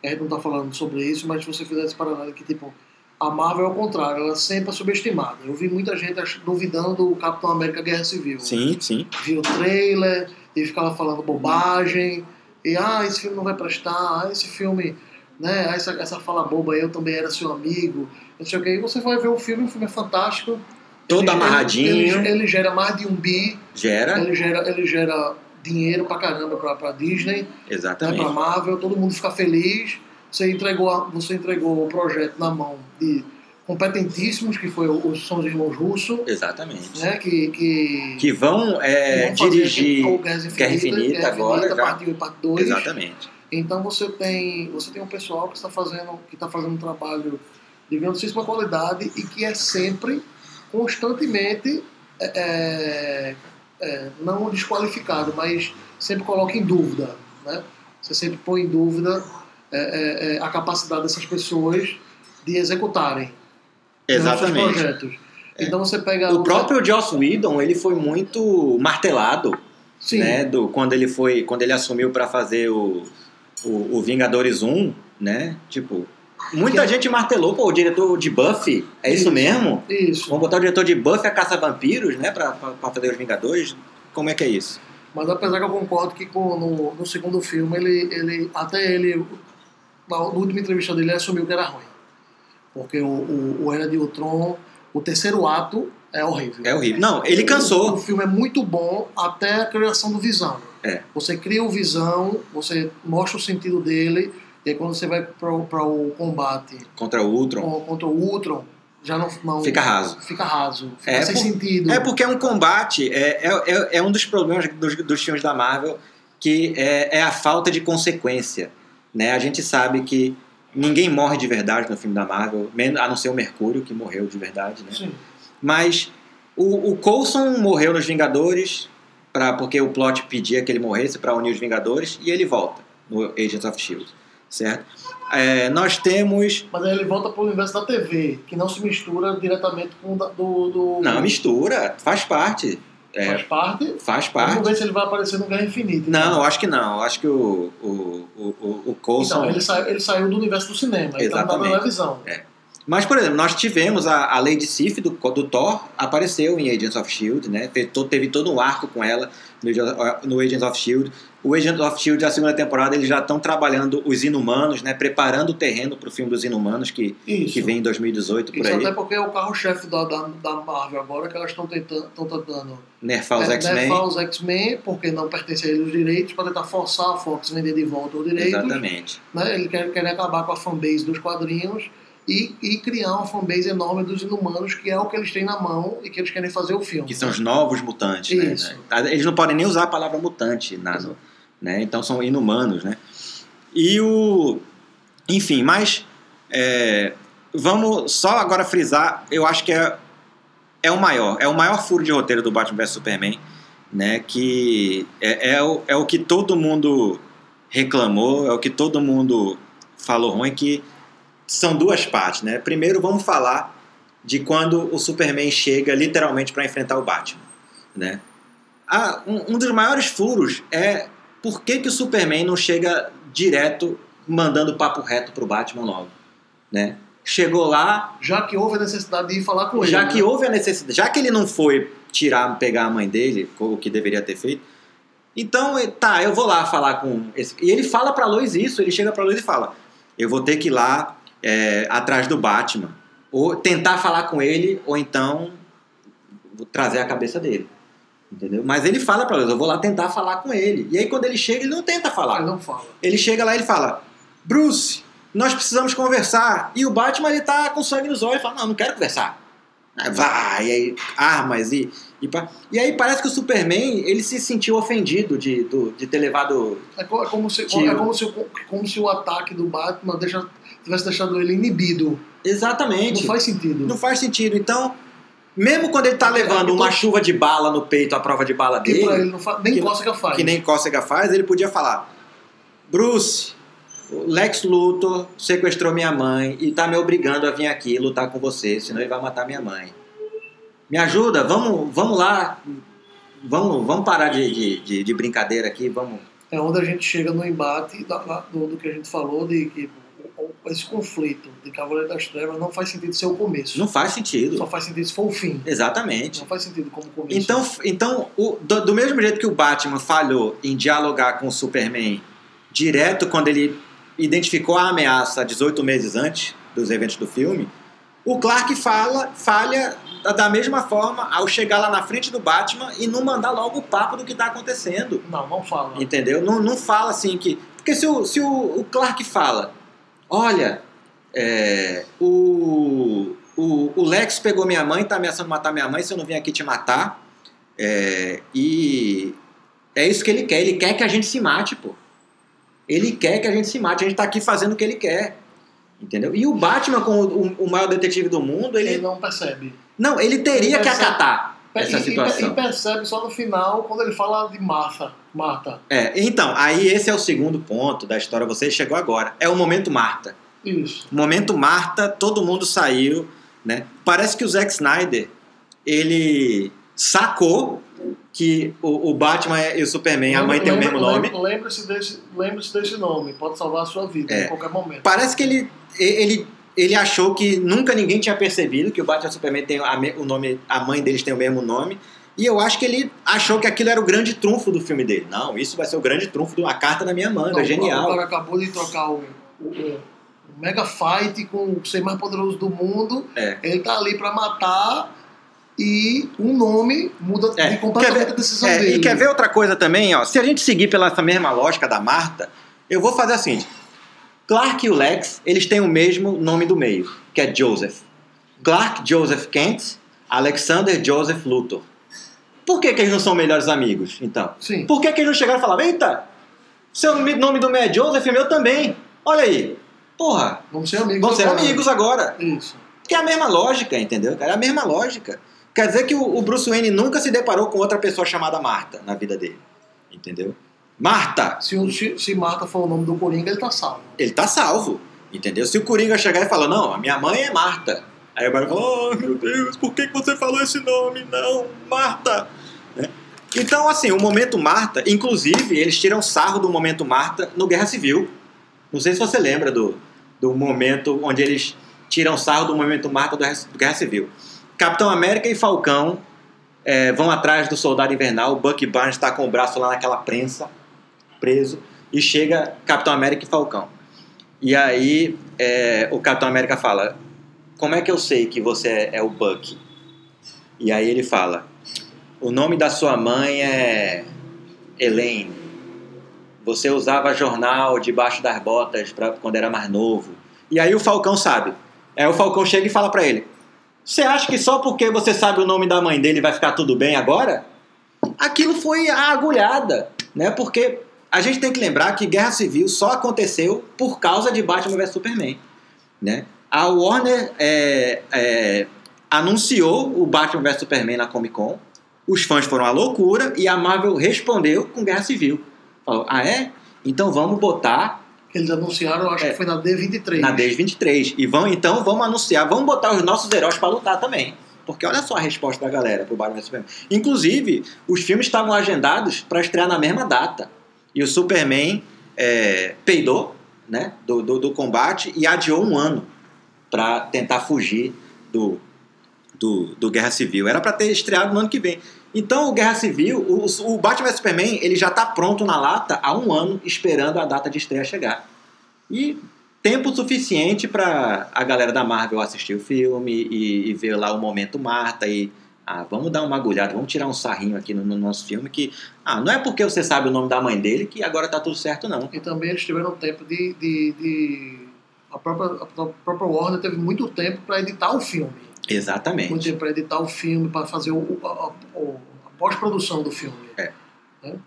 A gente não tá falando sobre isso, mas se você fizer esse paralelo que, tipo, a Marvel é o contrário, ela sempre é subestimada. Eu vi muita gente duvidando do Capitão América Guerra Civil. Sim, sim. Viu o trailer e ficava falando bobagem. E, ah, esse filme não vai prestar, ah, esse filme, né, ah, essa, essa fala boba eu também era seu amigo, não sei o que. E você vai ver o filme, o filme é fantástico. Todo Ele- amarradinho. Ele, ele, ele gera mais de um bi, Gera. ele gera, ele gera dinheiro pra caramba pra, pra Disney, né, Exatamente. pra Marvel, todo mundo fica feliz. Você entregou, você entregou o projeto na mão de competentíssimos, que foi o- são os irmãos Russo, Exatamente. né, que, que, Que vão é, vão dirigir. o Guerra Infinita, Guerra Infinita Guerra agora, Infinita, parte 1 e parte 2. Exatamente. Então você tem, você tem um pessoal que está fazendo, que está fazendo um trabalho de grandíssima qualidade e que é sempre, constantemente, é, é, é, não desqualificado, mas sempre coloca em dúvida, né? Você sempre põe em dúvida é, é, é, a capacidade dessas pessoas de executarem seus Exatamente. projetos. Então você pega O próprio Joss Whedon, ele foi muito martelado, sim, né, do quando ele foi, quando ele assumiu para fazer o, o, o Vingadores 1, né? Tipo, muita Que- gente martelou, pô, o diretor de Buffy, é isso, Isso. mesmo? isso. Vamos botar o diretor de Buffy a caça vampiros, né, pra, pra, pra fazer os Vingadores? Como é que é isso? Mas apesar que eu concordo que com- no, no segundo filme, ele, ele até ele, na última entrevista dele, ele assumiu que era ruim. Porque o, o, o Era de Ultron, o terceiro ato é horrível. É horrível. Não, ele O, cansou. filme é muito bom até a criação do Visão. É. Você cria o Visão, você mostra o sentido dele, e aí quando você vai para o combate contra o Ultron. com- contra o Ultron, já não, não Fica raso. Fica raso, fica É sem por- sentido. É porque é um combate, é, é, é- é um dos problemas dos, dos filmes da Marvel, que é, é a falta de consequência. Né? A gente sabe que ninguém morre de verdade no filme da Marvel, a não ser o Mercúrio, que morreu de verdade. Né? Sim. Mas o, o Coulson morreu nos Vingadores, pra, porque o plot pedia que ele morresse para unir os Vingadores, e ele volta no Agents of S.H.I.E.L.D., certo? É, nós temos... Mas aí ele volta pro universo da TV, que não se mistura diretamente com o da- do. do Não, mistura, faz parte. É, Faz parte. faz parte. Vamos ver se ele vai aparecer no Guerra Infinita. Não, eu acho que não. Acho que o, o, o, o, o Coulson. Então, ele, sai, ele saiu do universo do cinema, ele tá na Exatamente. televisão. Mas, por exemplo, nós tivemos a, a Lady Sif do, do Thor, apareceu em Agents of Shield, né? Teve todo, teve todo um arco com ela no, no Agents of Shield. O Agents of Shield, a segunda temporada, eles já estão trabalhando os Inumanos, né? Preparando o terreno para o filme dos Inumanos, que, Isso. que vem em 2018 por Isso aí. até porque é o carro-chefe da, da, da Marvel agora, que elas estão tentando, tentando Nerfar os é, X-Men. nerfar os X-Men, porque não pertence a eles os direitos, para tentar forçar a Fox a vender de volta os direitos. Exatamente. Né? Ele quer, quer acabar com a fanbase dos quadrinhos e, e criar uma fanbase enorme dos inumanos, que é o que eles têm na mão e que eles querem fazer o filme. Que são os novos mutantes, né? Isso. Eles não podem nem usar a palavra mutante, na, no- né? Então são inumanos, né? E o... Enfim, mas... é, vamos só agora frisar, eu acho que é, é o maior, é o maior furo de roteiro do Batman vs Superman, né? Que é, é, o, é o que todo mundo reclamou, é o que todo mundo falou ruim, que são duas partes, né? Primeiro vamos falar de quando o Superman chega literalmente para enfrentar o Batman, né? Ah, um, um dos maiores furos é por que, que o Superman não chega direto mandando papo reto pro Batman logo, né? Chegou lá, Já que houve a necessidade de ir falar com ele. já né? que houve a necessidade, já que ele não foi tirar, pegar a mãe dele, o que deveria ter feito, então, tá, eu vou lá falar com esse. E ele fala pra Lois isso, ele chega pra Lois e fala: Eu vou ter que ir lá eh, atrás do Batman. Ou tentar falar com ele, ou então trazer a cabeça dele. Entendeu? Mas ele fala pra Lois: Eu vou lá tentar falar com ele. E aí, quando ele chega, ele não tenta Ele falar. não fala. Ele chega lá e ele fala: Bruce, nós precisamos conversar. E o Batman ele tá com sangue nos olhos e fala: Não, não quero conversar. Aí Vai, e aí, armas e. E, pa- e aí parece que o Superman ele se sentiu ofendido de, do- de ter levado. É, co- é como se, Tiro. é como se, o- como se o ataque do Batman deixa, tivesse deixado ele inibido. Exatamente. Não faz sentido. Não faz sentido. Então, mesmo quando ele tá levando uma chuva de bala no peito, a prova de bala que dele, ele não faz, nem que- cócega faz. que nem Cócega faz, ele podia falar: Bruce, o Lex Luthor sequestrou minha mãe e tá me obrigando a vir aqui lutar com você, senão ele vai matar minha mãe. Me ajuda, vamos, vamos lá. Vamos, vamos parar de, de, de- de brincadeira aqui, vamos. É onde a gente chega no embate do, do que a gente falou, de que esse conflito de Cavaleiro das Trevas não faz sentido ser o começo. Não faz sentido. Só faz sentido se for o fim. Exatamente. Não faz sentido como começo. Então, então o- do, do mesmo jeito que o Batman falhou em dialogar com o Superman direto quando ele identificou a ameaça 18 meses antes dos eventos do filme, o Clark fala, falha da- mesma forma ao chegar lá na frente do Batman e não mandar logo o papo do que está acontecendo. Não, não fala. Entendeu? Não, não fala assim que. Porque se o, se o, o Clark fala, olha, é, o, o, o Lex pegou minha mãe, tá ameaçando matar minha mãe se eu não vim aqui te matar. é, e é isso que ele quer. Ele quer que a gente se mate, pô. Ele quer que a gente se mate, a gente tá aqui fazendo o que ele quer. Entendeu? E o Batman, como o, o maior detetive do mundo, ele. Ele não percebe. Não, ele teria Ele que acatar essa E- situação. E, percebe só no final, quando ele fala de Martha. Marta. É, então, aí esse é o segundo ponto da história, você chegou agora. É o momento Marta. Isso. O momento Marta, todo mundo saiu, né? Parece que o Zack Snyder, ele sacou que o, o Batman e o Superman, a mãe tem o Lembra- mesmo nome. lembra- Lembre-se desse, lembre desse nome, pode salvar a sua vida É. em qualquer momento. Parece que ele, ele, ele achou que nunca ninguém tinha percebido que o Batman e o Superman tem a, o nome, a mãe deles tem o mesmo nome. E eu acho que ele achou que aquilo era o grande trunfo do filme dele. Não, isso vai ser o grande trunfo de uma carta na minha manga, Não, O genial. cara acabou de trocar o, o- o- o Mega Fight com o ser mais poderoso do mundo. É. Ele tá ali pra matar e um nome muda É, de completamente a decisão É, dele. e quer ver outra coisa também, ó? Se a gente seguir pela essa mesma lógica da Marta, eu vou fazer assim: Clark e o Lex, eles têm o mesmo nome do meio, que é Joseph. Clark Joseph Kent, Alexander Joseph Luthor. Por que, que eles não são melhores amigos, então? Sim. Por que, que eles não chegaram e falaram: Eita, seu nome do meio é Joseph, meu também. Olha aí. Porra, Vamos ser amigos. vão ser agora. amigos agora. Isso. Que é a mesma lógica, entendeu? É a mesma lógica. Quer dizer que o, o Bruce Wayne nunca se deparou com outra pessoa chamada Marta na vida dele. Entendeu? Marta! Se, se, se Marta for o nome do Coringa, ele tá salvo. Ele tá salvo. Entendeu? Se o Coringa chegar e falar, não, a minha mãe é Marta. Aí o Barry fala, oh meu Deus, por que você falou esse nome? Não, Marta! Né? Então, assim, o momento Marta, inclusive, eles tiram sarro do momento Marta no Guerra Civil. Não sei se você lembra do, do momento onde eles tiram sarro do momento Marta do Guerra- do Guerra Civil. Capitão América e Falcão é, vão atrás do Soldado Invernal. O Bucky Barnes está com o braço lá naquela prensa, preso. E chega Capitão América e Falcão. E aí é, o Capitão América fala: Como é que eu sei que você é, é o Bucky? E aí ele fala: O nome da sua mãe é Elaine. Você usava jornal debaixo das botas pra, quando era mais novo. E aí o Falcão sabe. Aí o Falcão chega e fala pra ele: Você acha que só porque você sabe o nome da mãe dele vai ficar tudo bem agora? Aquilo foi a agulhada, né? Porque a gente tem que lembrar que Guerra Civil só aconteceu por causa de Batman vs Superman, né? A Warner é, é, anunciou o Batman vs Superman na Comic Con, os fãs foram à loucura e a Marvel respondeu com Guerra Civil. Falou, ah é? Então vamos botar eles anunciaram, acho É. que foi na D23. na 1023 e vão então vamos anunciar, vamos botar os nossos heróis para lutar também. Porque olha só a resposta da galera pro Batman vs Superman. Inclusive, os filmes estavam agendados para estrear na mesma data. E o Superman é, peidou né, do, do, do combate e adiou um ano para tentar fugir do, do, do Guerra Civil. Era para ter estreado no ano que vem. Então, o Guerra Civil, o, o Batman Superman, ele já está pronto na lata há um ano, esperando a data de estreia chegar. E tempo suficiente para a galera da Marvel assistir o filme e, e ver lá o momento Marta e ah, vamos dar uma agulhada, vamos tirar um sarrinho aqui no, no nosso filme que ah, não é porque você sabe o nome da mãe dele que agora tá tudo certo não. E também eles tiveram tempo de. de, de- a, própria, a própria Warner teve muito tempo para editar o filme. Muito Exatamente. tempo para editar o filme, para fazer o, a, a pós-produção do filme.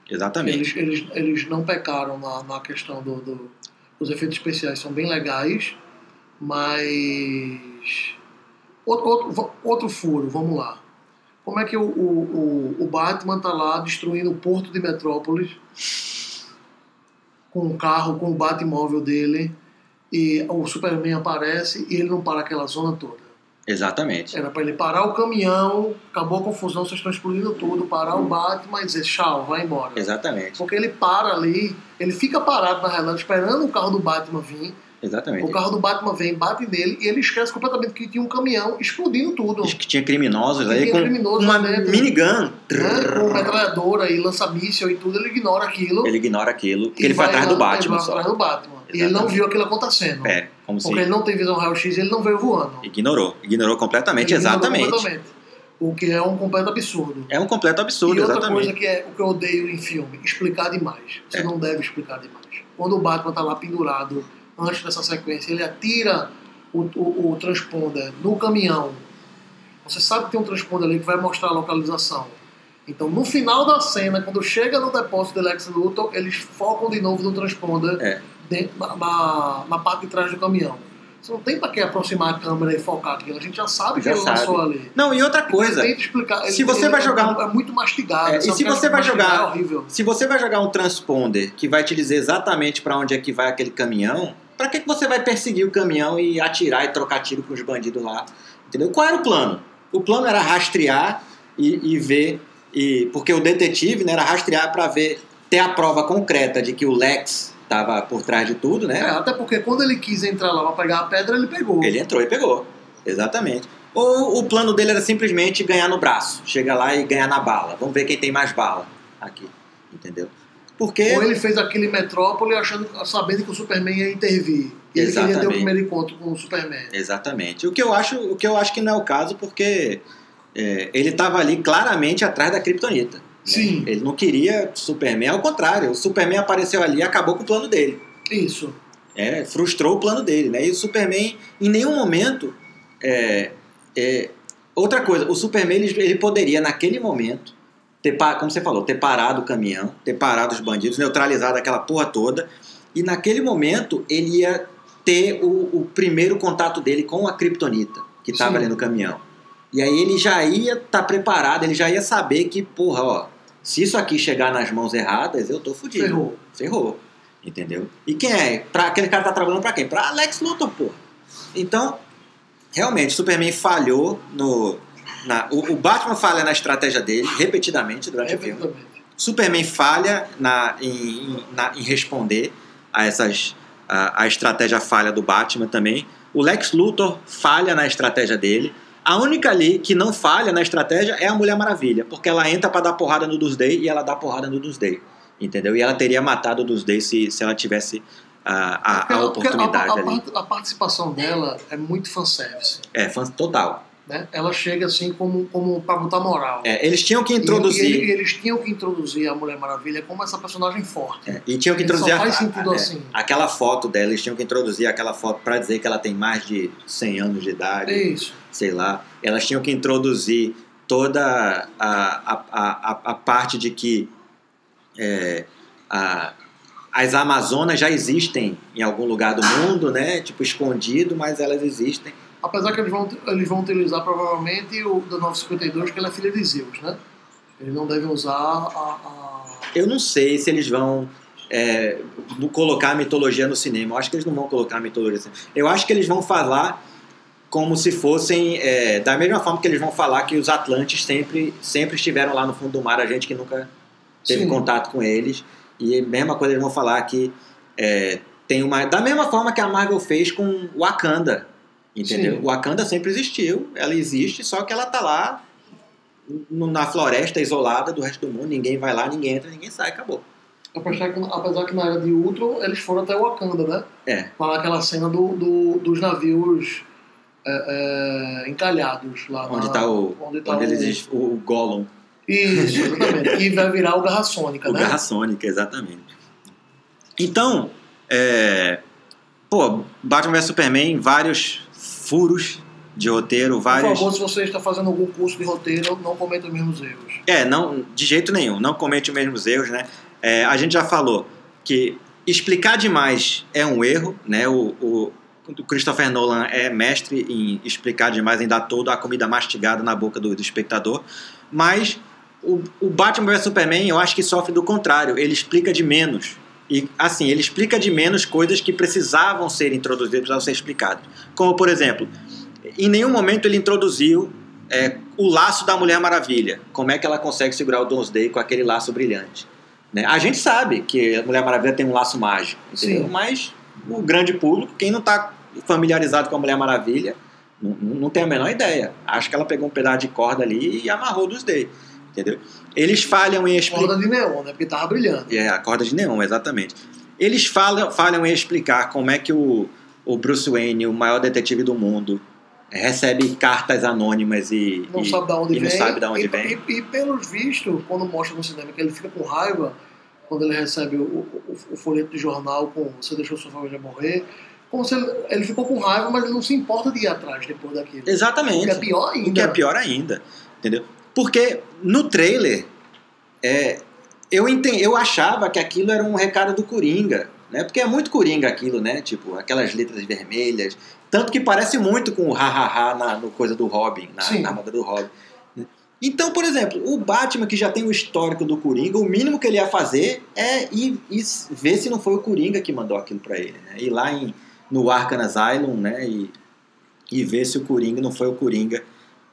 Exatamente. Eles, eles, eles não pecaram na, na questão do, do- dos efeitos especiais, são bem legais, mas. Outro, outro, outro furo, vamos lá. Como é que o, o, o, o Batman tá lá destruindo o porto de Metrópolis com o carro, com o Batmóvel dele, e o Superman aparece e ele não para aquela zona toda. Exatamente. Era para ele parar o caminhão, acabou a confusão, vocês estão explodindo tudo, parar o Batman e dizer tchau, vai embora. Exatamente. Porque ele para ali, ele fica parado na realidade, esperando o carro do Batman vir. Exatamente. O carro do Batman vem, bate nele e ele esquece completamente que tinha um caminhão explodindo tudo. Que tinha criminosos aí Tinha com criminosos uma dentro. minigun. Né? Com metralhadora e lança-míssel e tudo, ele ignora aquilo. Ele ignora aquilo, porque ele vai atrás do Batman ele vai atrás do Batman. E ele não viu aquilo acontecendo. É, como se Porque ele não tem visão raio-x e ele não veio voando. ignorou. Ignorou completamente, Ele ignorou exatamente. completamente. O que é um completo absurdo. É um completo absurdo, e outra exatamente. coisa que é o que eu odeio em filme, explicar demais. Você É. não deve explicar demais. Quando o Batman tá lá pendurado, antes dessa sequência, ele atira o, o, o transponder no caminhão. Você sabe que tem um transponder ali que vai mostrar a localização. Então, no final da cena, quando chega no depósito do Lex Luthor, eles focam de novo no transponder É. dentro- na, na, na parte de trás do caminhão. Você não tem pra que aproximar a câmera e focar aquilo. A gente já sabe que Já ele sabe. lançou ali. Não, e outra coisa, Tenta explicar. se você vai é- jogar É, muito mastigado. É, e se Que você vai jogar- É horrível. se você vai jogar um transponder que vai te dizer exatamente para onde é que vai aquele caminhão, para que, que você vai perseguir o caminhão e atirar e trocar tiro com os bandidos lá? Entendeu? Qual era o plano? O plano era rastrear e, e ver, e, porque o detetive né, era rastrear para ver, ter a prova concreta de que o Lex estava por trás de tudo, né? É, até porque quando ele quis entrar lá pra pegar a pedra, ele pegou. Ele entrou e pegou. Exatamente. Ou o plano dele era simplesmente ganhar no braço. Chegar lá e ganhar na bala. Vamos ver quem tem mais bala aqui. Entendeu? Porque. Ou ele fez aquele metrópole achando, sabendo que o Superman ia intervir. E ele queria ter o Exatamente. primeiro encontro com o Superman. Exatamente. O que eu acho, o que eu acho que não é o caso, porque é, ele estava ali claramente atrás da Kryptonita. né? Sim. Ele não queria Superman, ao contrário. O Superman apareceu ali e acabou com o plano dele. Isso. É, frustrou o plano dele, né? E o Superman, em nenhum momento. é, é, outra coisa, o Superman ele, ele poderia, naquele momento, ter, como você falou, ter parado o caminhão, ter parado os bandidos, neutralizado aquela porra toda, e naquele momento ele ia ter o, o primeiro contato dele com a Kryptonita, que estava ali no caminhão. E aí ele já ia estar preparado, ele já ia saber que, porra, ó, se isso aqui chegar nas mãos erradas, eu tô fudido. Ferrou. Ferrou. Entendeu? E quem é? Pra, aquele cara tá trabalhando pra quem? Pra Alex Luthor, porra. Então, realmente, Superman falhou no. Na, o, o Batman falha na estratégia dele, repetidamente durante o filme. Superman falha na, em, em- na- em responder a essas a, a estratégia falha do Batman também. O Lex Luthor falha na estratégia dele. A única ali que não falha na estratégia é a Mulher Maravilha, porque ela entra pra dar porrada no Doomsday e ela dá porrada no Doomsday, entendeu? E ela teria matado o Doomsday se, se ela tivesse a, a, a oportunidade a, a, ali. a participação dela é muito fanservice. É, fã total. Né? Ela chega assim como, como pra botar moral. É, eles tinham que E- introduzir. E, ele- eles tinham que introduzir a Mulher Maravilha como essa personagem forte. É, e tinham que só introduzir a- faz sentido a- é, assim. aquela foto dela, eles tinham que introduzir aquela foto pra dizer que ela tem mais de 100 anos de idade, É isso. sei lá. Elas tinham que introduzir toda a, a, a, a- a parte de que é, a- as Amazonas já existem em algum lugar do mundo, né? Tipo, escondido, mas elas existem. Apesar que eles vão, eles vão utilizar provavelmente o da 952, que ela é filha de Zeus, né? Eles não devem usar a. a- Eu não sei se eles vão é, colocar a mitologia no cinema. Eu acho que eles não vão colocar a mitologia no cinema. Eu acho que eles vão falar como se fossem. é, da mesma forma que eles vão falar que os Atlantes sempre, sempre estiveram lá no fundo do mar, a gente que nunca teve Sim. contato com eles. E a mesma coisa eles vão falar que é, tem uma. Da mesma forma que a Marvel fez com Wakanda. Entendeu? Sim. Wakanda sempre existiu, ela existe, só que ela tá lá na floresta isolada do resto do mundo, ninguém vai lá, ninguém entra, ninguém sai, acabou. Apesar que, apesar que na era de Ultron eles foram até Wakanda, né? É. Para aquela cena do, do- dos navios é, é, encalhados lá. Onde na- tá o. Onde tá onde o, eles, o, o Gollum. Isso, exatamente. que vai virar o Garra Sônica, O né? Garra Sônica, exatamente. Então, é, pô, Batman vs Superman, vários furos de roteiro, Por vários. favor, se você está fazendo algum curso de roteiro, não cometa os mesmos erros. É, não, de jeito nenhum, não comete os mesmos erros, né? É, a gente já falou que explicar demais é um erro, né? O, o, o Christopher Nolan é mestre em explicar demais, em dar toda a comida mastigada na boca do, do espectador, mas o, o Batman vs Superman eu acho que sofre do contrário, ele explica de menos. E assim, ele explica de menos coisas que precisavam ser introduzidas, precisavam ser explicadas. Como, por exemplo, em nenhum momento ele introduziu é, o laço da Mulher Maravilha. Como é que ela consegue segurar o Doomsday com aquele laço brilhante? Né? A gente sabe que a Mulher Maravilha tem um laço mágico, mas o grande público, quem não está familiarizado com a Mulher Maravilha, não, não tem a menor ideia. Acho que ela pegou um pedaço de corda ali e amarrou o Doomsday. Entendeu? Eles falham em explicar. Corda de neon, né? Porque tava brilhando. É, a corda de neon, exatamente. Eles falam, falham em explicar como é que o, o Bruce Wayne, o maior detetive do mundo, recebe cartas anônimas e, Não e- sabe de onde e vem. não sabe de onde e, vem. E, e pelos vistos, quando mostra no cinema que ele fica com raiva, quando ele recebe o, o, o folheto de jornal com você deixou sua família morrer, como se ele, ele ficou com raiva, mas ele não se importa de ir atrás depois daquilo. O Exatamente. que é pior ainda. O que é pior ainda, entendeu? Porque no trailer é, eu, enten- eu achava que aquilo era um recado do Coringa, né? Porque é muito Coringa aquilo, né? Tipo, aquelas letras vermelhas. Tanto que parece muito com o ha-ha-ha na no coisa do Robin, na, Sim. na armadura do Robin. né? Então, por exemplo, o Batman, que já tem o histórico do Coringa, o mínimo que ele ia fazer é ir, ir ver se não foi o Coringa que mandou aquilo pra ele. Né? Ir lá em, no Arkham Asylum né? e, e ver se o Coringa não foi o Coringa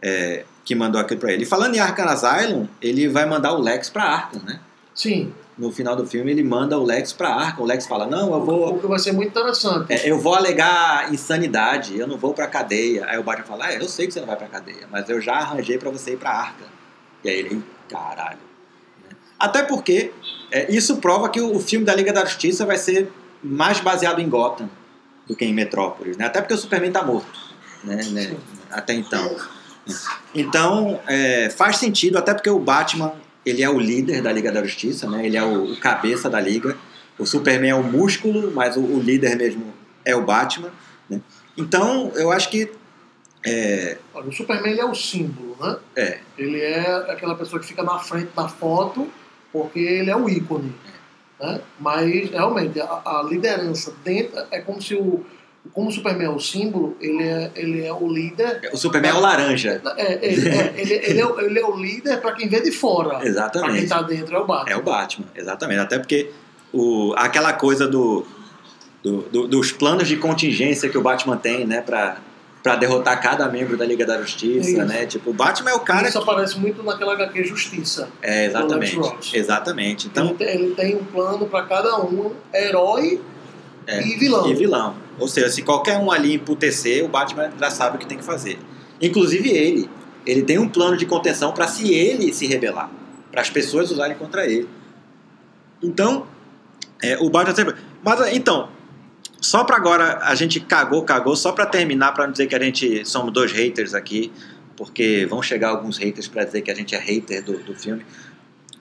é, que mandou aquilo pra ele. E falando em Arkham Asylum, ele vai mandar o Lex pra Arkham, né? Sim, No final do filme ele manda o Lex pra Arkham. O Lex fala, não, eu vou... o que vai ser muito interessante. É, eu vou alegar insanidade, eu não vou pra cadeia. Aí o Batman fala, ah, eu sei que você não vai pra cadeia, mas eu já arranjei pra você ir pra Arca. E aí ele, caralho. Até porque é, isso prova que o, o filme da Liga da Justiça vai ser mais baseado em Gotham do que em Metrópolis, né? Até porque o Superman tá morto, né? né? Até então. Então, é, faz sentido, até porque o Batman, ele é o líder da Liga da Justiça, né? Ele é o, o cabeça da Liga. O Superman é o músculo, mas o, o líder mesmo é o Batman, né? Então, eu acho que é, Olha, o Superman ele é o símbolo, né? É. Ele é aquela pessoa que fica na frente da foto porque ele é o ícone. Né? Mas, realmente, a, a liderança dentro é como se o. Como o Superman é o símbolo, ele é, ele é o líder. o Superman é o laranja. É, ele, é, ele, ele é, o- ele é o líder para quem vê de fora. Para quem Exatamente. está dentro é o Batman. É o Batman, exatamente. Até porque o, aquela coisa do, do- do- dos planos de contingência que o Batman tem, né, pra, pra derrotar cada membro da Liga da Justiça, Isso. né? Tipo, o Batman é o cara Isso que. aparece muito naquela HQ Justiça. É, exatamente. Exatamente. Então, Então, ele, tem, ele tem um plano para cada um, herói É, e vilão. e vilão. Ou seja, se qualquer um ali emputecer, o Batman já sabe o que tem que fazer. Inclusive ele. Ele tem um plano de contenção para se ele se rebelar. Para as pessoas usarem contra ele. Então, é, o Batman sempre. Mas então, só para agora, a gente cagou, cagou, só para terminar, para não dizer que a gente somos dois haters aqui, porque vão chegar alguns haters para dizer que a gente é hater do, do filme.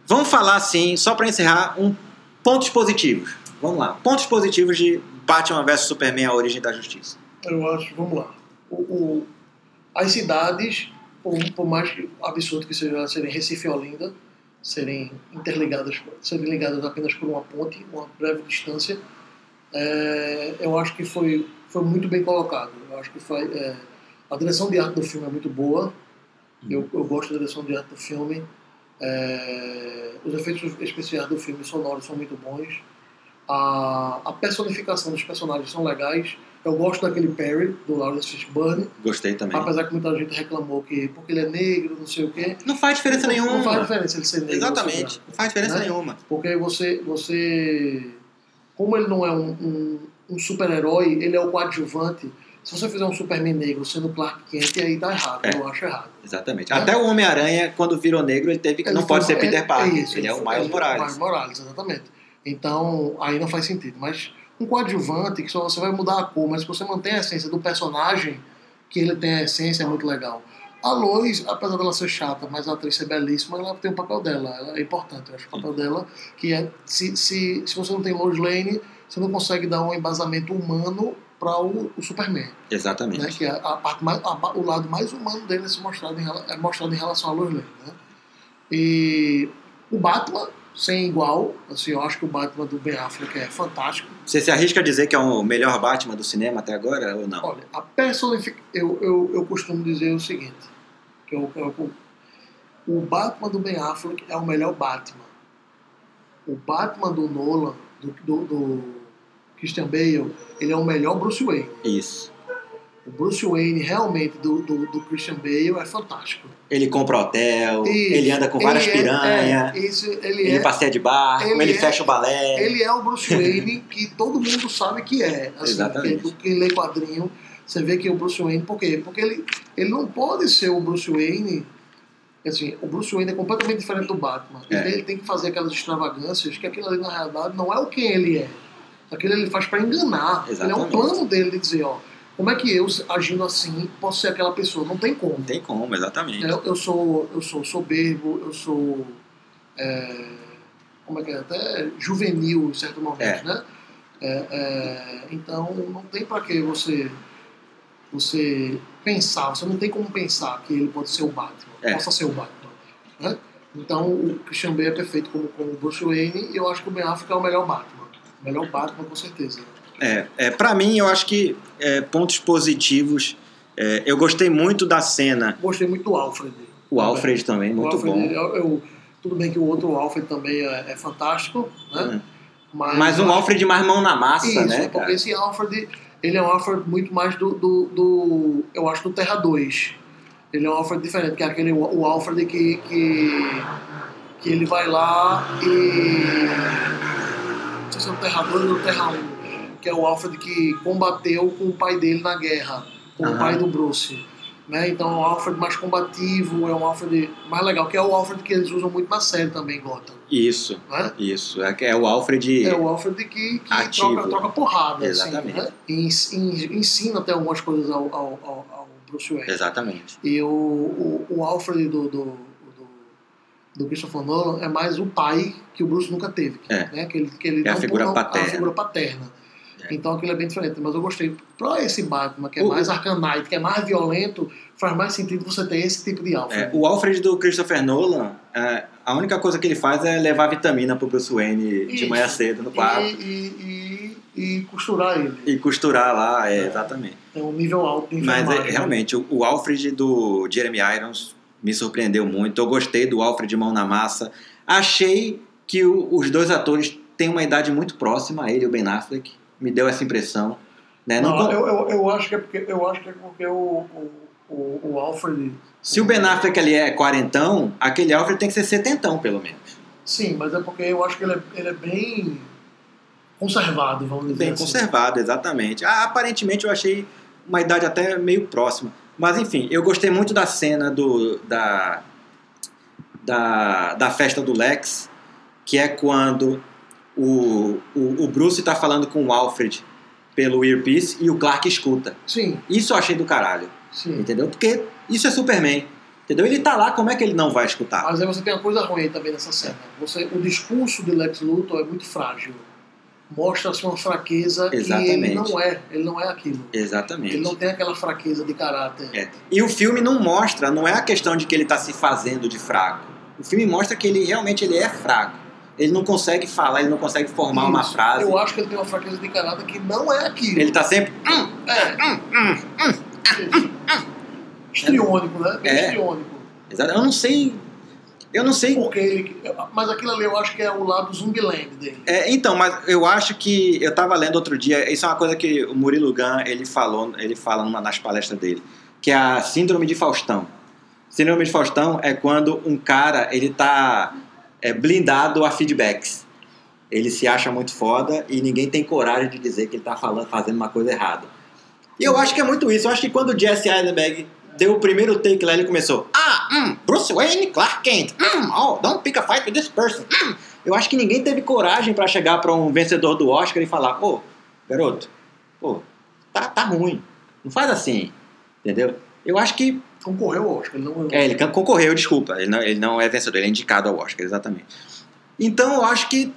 Vamos falar assim, só para encerrar, um pontos positivos. Vamos lá, pontos positivos de Batman vs Superman: A Origem da Justiça. Eu acho, vamos lá. O, o- as cidades, por, por mais absurdo que seja serem Recife e Olinda, serem interligadas, serem ligadas apenas por uma ponte, uma breve distância, é, eu acho que foi, foi muito bem colocado. Eu acho que foi, é, a direção de arte do filme é muito boa. Eu, eu gosto da direção de arte do filme. É, os efeitos especiais do filme sonoros são muito bons. A, a personificação dos personagens são legais. Eu gosto daquele Perry, do Lawrence Fishburne, Gostei também. apesar que muita gente reclamou que porque ele é negro, não sei o quê. Não faz diferença não, nenhuma. Não faz diferença ele ser negro. ser Exatamente, não faz diferença Né? nenhuma. Porque você, você como ele não é um, um, um super-herói, ele é o coadjuvante. Se você fizer um Superman negro sendo Clark Kent, aí tá errado. É. Eu acho errado. Exatamente. Né? Até o Homem-Aranha, quando virou negro, ele teve que. Ele não pode ser Peter é- Parker. é isso, ele é o foi- Miles ele- Morales. Miles Morales, exatamente. Então, aí não faz sentido. Mas um coadjuvante, que só você vai mudar a cor, mas se você mantém a essência do personagem, que ele tem a essência, é muito legal. A Lois, apesar dela ser chata, mas a atriz é belíssima, ela tem o papel dela. Ela é importante, eu acho, o papel dela. Que é, se, se, se você não tem Lois Lane, você não consegue dar um embasamento humano para o, o Superman Exatamente. né? Que é a parte mais, a o lado mais humano dele é, mostrado em, é mostrado em relação a Lois Lane, né? E o Batman, sem igual, assim, eu acho que o Batman do Ben Affleck é fantástico. Você se arrisca a dizer que é o melhor Batman do cinema até agora ou não? Olha, a personificação... Eu, eu, eu costumo dizer o seguinte, que eu, eu- o Batman do Ben Affleck é o melhor Batman. O Batman do Nolan, do, do, do Christian Bale, ele é o melhor Bruce Wayne. Isso. O Bruce Wayne realmente do, do, do Christian Bale é fantástico. Ele compra hotel, Isso. ele anda com várias Ele é- piranhas, é, isso, ele, ele é, passeia de barco, ele ele, é- fecha o balé. ele é o Bruce Wayne que todo mundo sabe que é. Assim, Exatamente. Quem, lê quadrinho, você vê que é o Bruce Wayne. Por quê? Porque ele, ele não pode ser o Bruce Wayne. Assim, o Bruce Wayne é completamente diferente do Batman. É. Ele, tem que fazer aquelas extravagâncias que aquilo ali na realidade não é o que ele é. Aquilo ele faz para enganar. Ele é um Exatamente. plano dele de dizer, ó, como é que eu, agindo assim, posso ser aquela pessoa? Não tem como. Não tem como, exatamente. Eu, eu sou eu sou soberbo, eu sou é, como é que é até juvenil em certo momento, É. né? É, é, então não tem para que você você pensar, você não tem como pensar que ele pode ser o Batman, É. possa ser o Batman, né? Então o Christian Bale é perfeito como, como Bruce Wayne e eu acho que o Ben Affleck é o melhor Batman. O melhor Batman, com certeza. É, é, para mim, eu acho que é, pontos positivos. é, eu gostei muito da cena. Gostei muito do Alfred. O Alfred também, muito Alfred, bom. eu- eu- tudo bem que o outro Alfred também é, é fantástico, né? Mas, Mas um Alfred mais mão na massa, Isso, né, é porque cara? esse Alfred, ele é um Alfred muito mais do, do, do- eu acho, do Terra 2. Ele é um Alfred diferente, que é aquele, o Alfred que, que, que ele vai lá e... Não sei se é o Terra 2 ou o Terra 1, que é o Alfred que combateu com o pai dele na guerra, com Aham. o pai do Bruce. Né? Então é um Alfred mais combativo, é um Alfred mais legal, que é o Alfred que eles usam muito na série também, Gotham. Isso, Né? isso. É, é o Alfred. É o Alfred que, que Ativo. troca, troca porrada. Exatamente. Assim, né? E ens- en- ensina até algumas coisas ao, ao, ao, ao Bruce Wayne. Exatamente. E o, o, o Alfred do, do, do, do Christopher Nolan é mais o pai que o Bruce nunca teve. É. Né? Que ele, que ele É a figura não- paterna. A figura paterna. É. Então aquilo é bem diferente. Mas eu gostei. Pra esse Batman, que é O- mais arcanite, que é mais violento, faz mais sentido você ter esse tipo de Alfred. É, o Alfred do Christopher Nolan, é, a única coisa que ele faz é levar vitamina pro Bruce Wayne de Isso. manhã cedo no quarto E, e, e, e costurar ele. e, costurar lá, é, exatamente. É um nível alto de Mas é, realmente, o, o Alfred do Jeremy Irons me surpreendeu muito. Eu gostei do Alfred de mão na massa. Achei que o- os dois atores têm uma idade muito próxima ele, o Ben Affleck. Me deu essa impressão. Né? Não Não, eu, eu, eu acho que é porque eu acho que é porque o, o, o, o Alfred. Se o Ben Affleck ali é quarentão, aquele Alfred tem que ser setentão, pelo menos. Sim, mas é porque eu acho que ele é, ele é bem conservado, vamos dizer Bem assim. conservado, exatamente. Ah, aparentemente eu achei uma idade até meio próxima. Mas enfim, eu gostei muito da cena do, da, da, da festa do Lex, que é quando o, o, o Bruce está falando com o Alfred pelo earpiece e o Clark escuta. Sim, Isso eu achei do caralho, sim. entendeu? Porque isso é Superman, entendeu? Ele tá lá, como é que ele não vai escutar? Mas aí você tem uma coisa ruim também nessa cena. Você, o discurso de Lex Luthor é muito frágil. Mostra-se uma fraqueza Exatamente. e ele não é. Ele não é aquilo. Exatamente. Ele não tem aquela fraqueza de caráter. É. E o filme não mostra, não é a questão de que ele está se fazendo de fraco. O filme mostra que ele realmente ele é fraco. Ele não consegue falar, ele não consegue formar uma Isso. frase. Eu acho que ele tem uma fraqueza de caráter que não é aquilo. Ele tá sempre. É. Isso. Histriônico, né? É. histriônico. Exato. Eu não sei. Eu não sei. Porque ele. Mas aquilo ali eu acho que é o lado Zumbiland dele. É, então, mas eu acho que eu tava lendo outro dia, isso é uma coisa que o Murilo Gun, ele falou, ele fala numa das palestras dele, que é a síndrome de Faustão. Síndrome de Faustão é quando um cara, ele tá é, blindado a feedbacks. Ele se acha muito foda e ninguém tem coragem de dizer que ele tá falando, fazendo uma coisa errada. E eu acho que é muito isso. Eu acho que quando o Jesse Eisenberg deu o primeiro take lá, ele começou: Ah, hum, Bruce Wayne, Clark Kent, hum, oh, don't pick a fight with this person. hum." Eu acho que ninguém teve coragem pra chegar pra um vencedor do Oscar e falar: Ô, garoto, pô, tá, tá ruim. Não faz assim. Entendeu? Eu acho que. Concorreu ao Oscar, ele não É, ele concorreu, desculpa. Ele não, ele não é vencedor, ele é indicado ao Oscar, exatamente. Então eu acho que.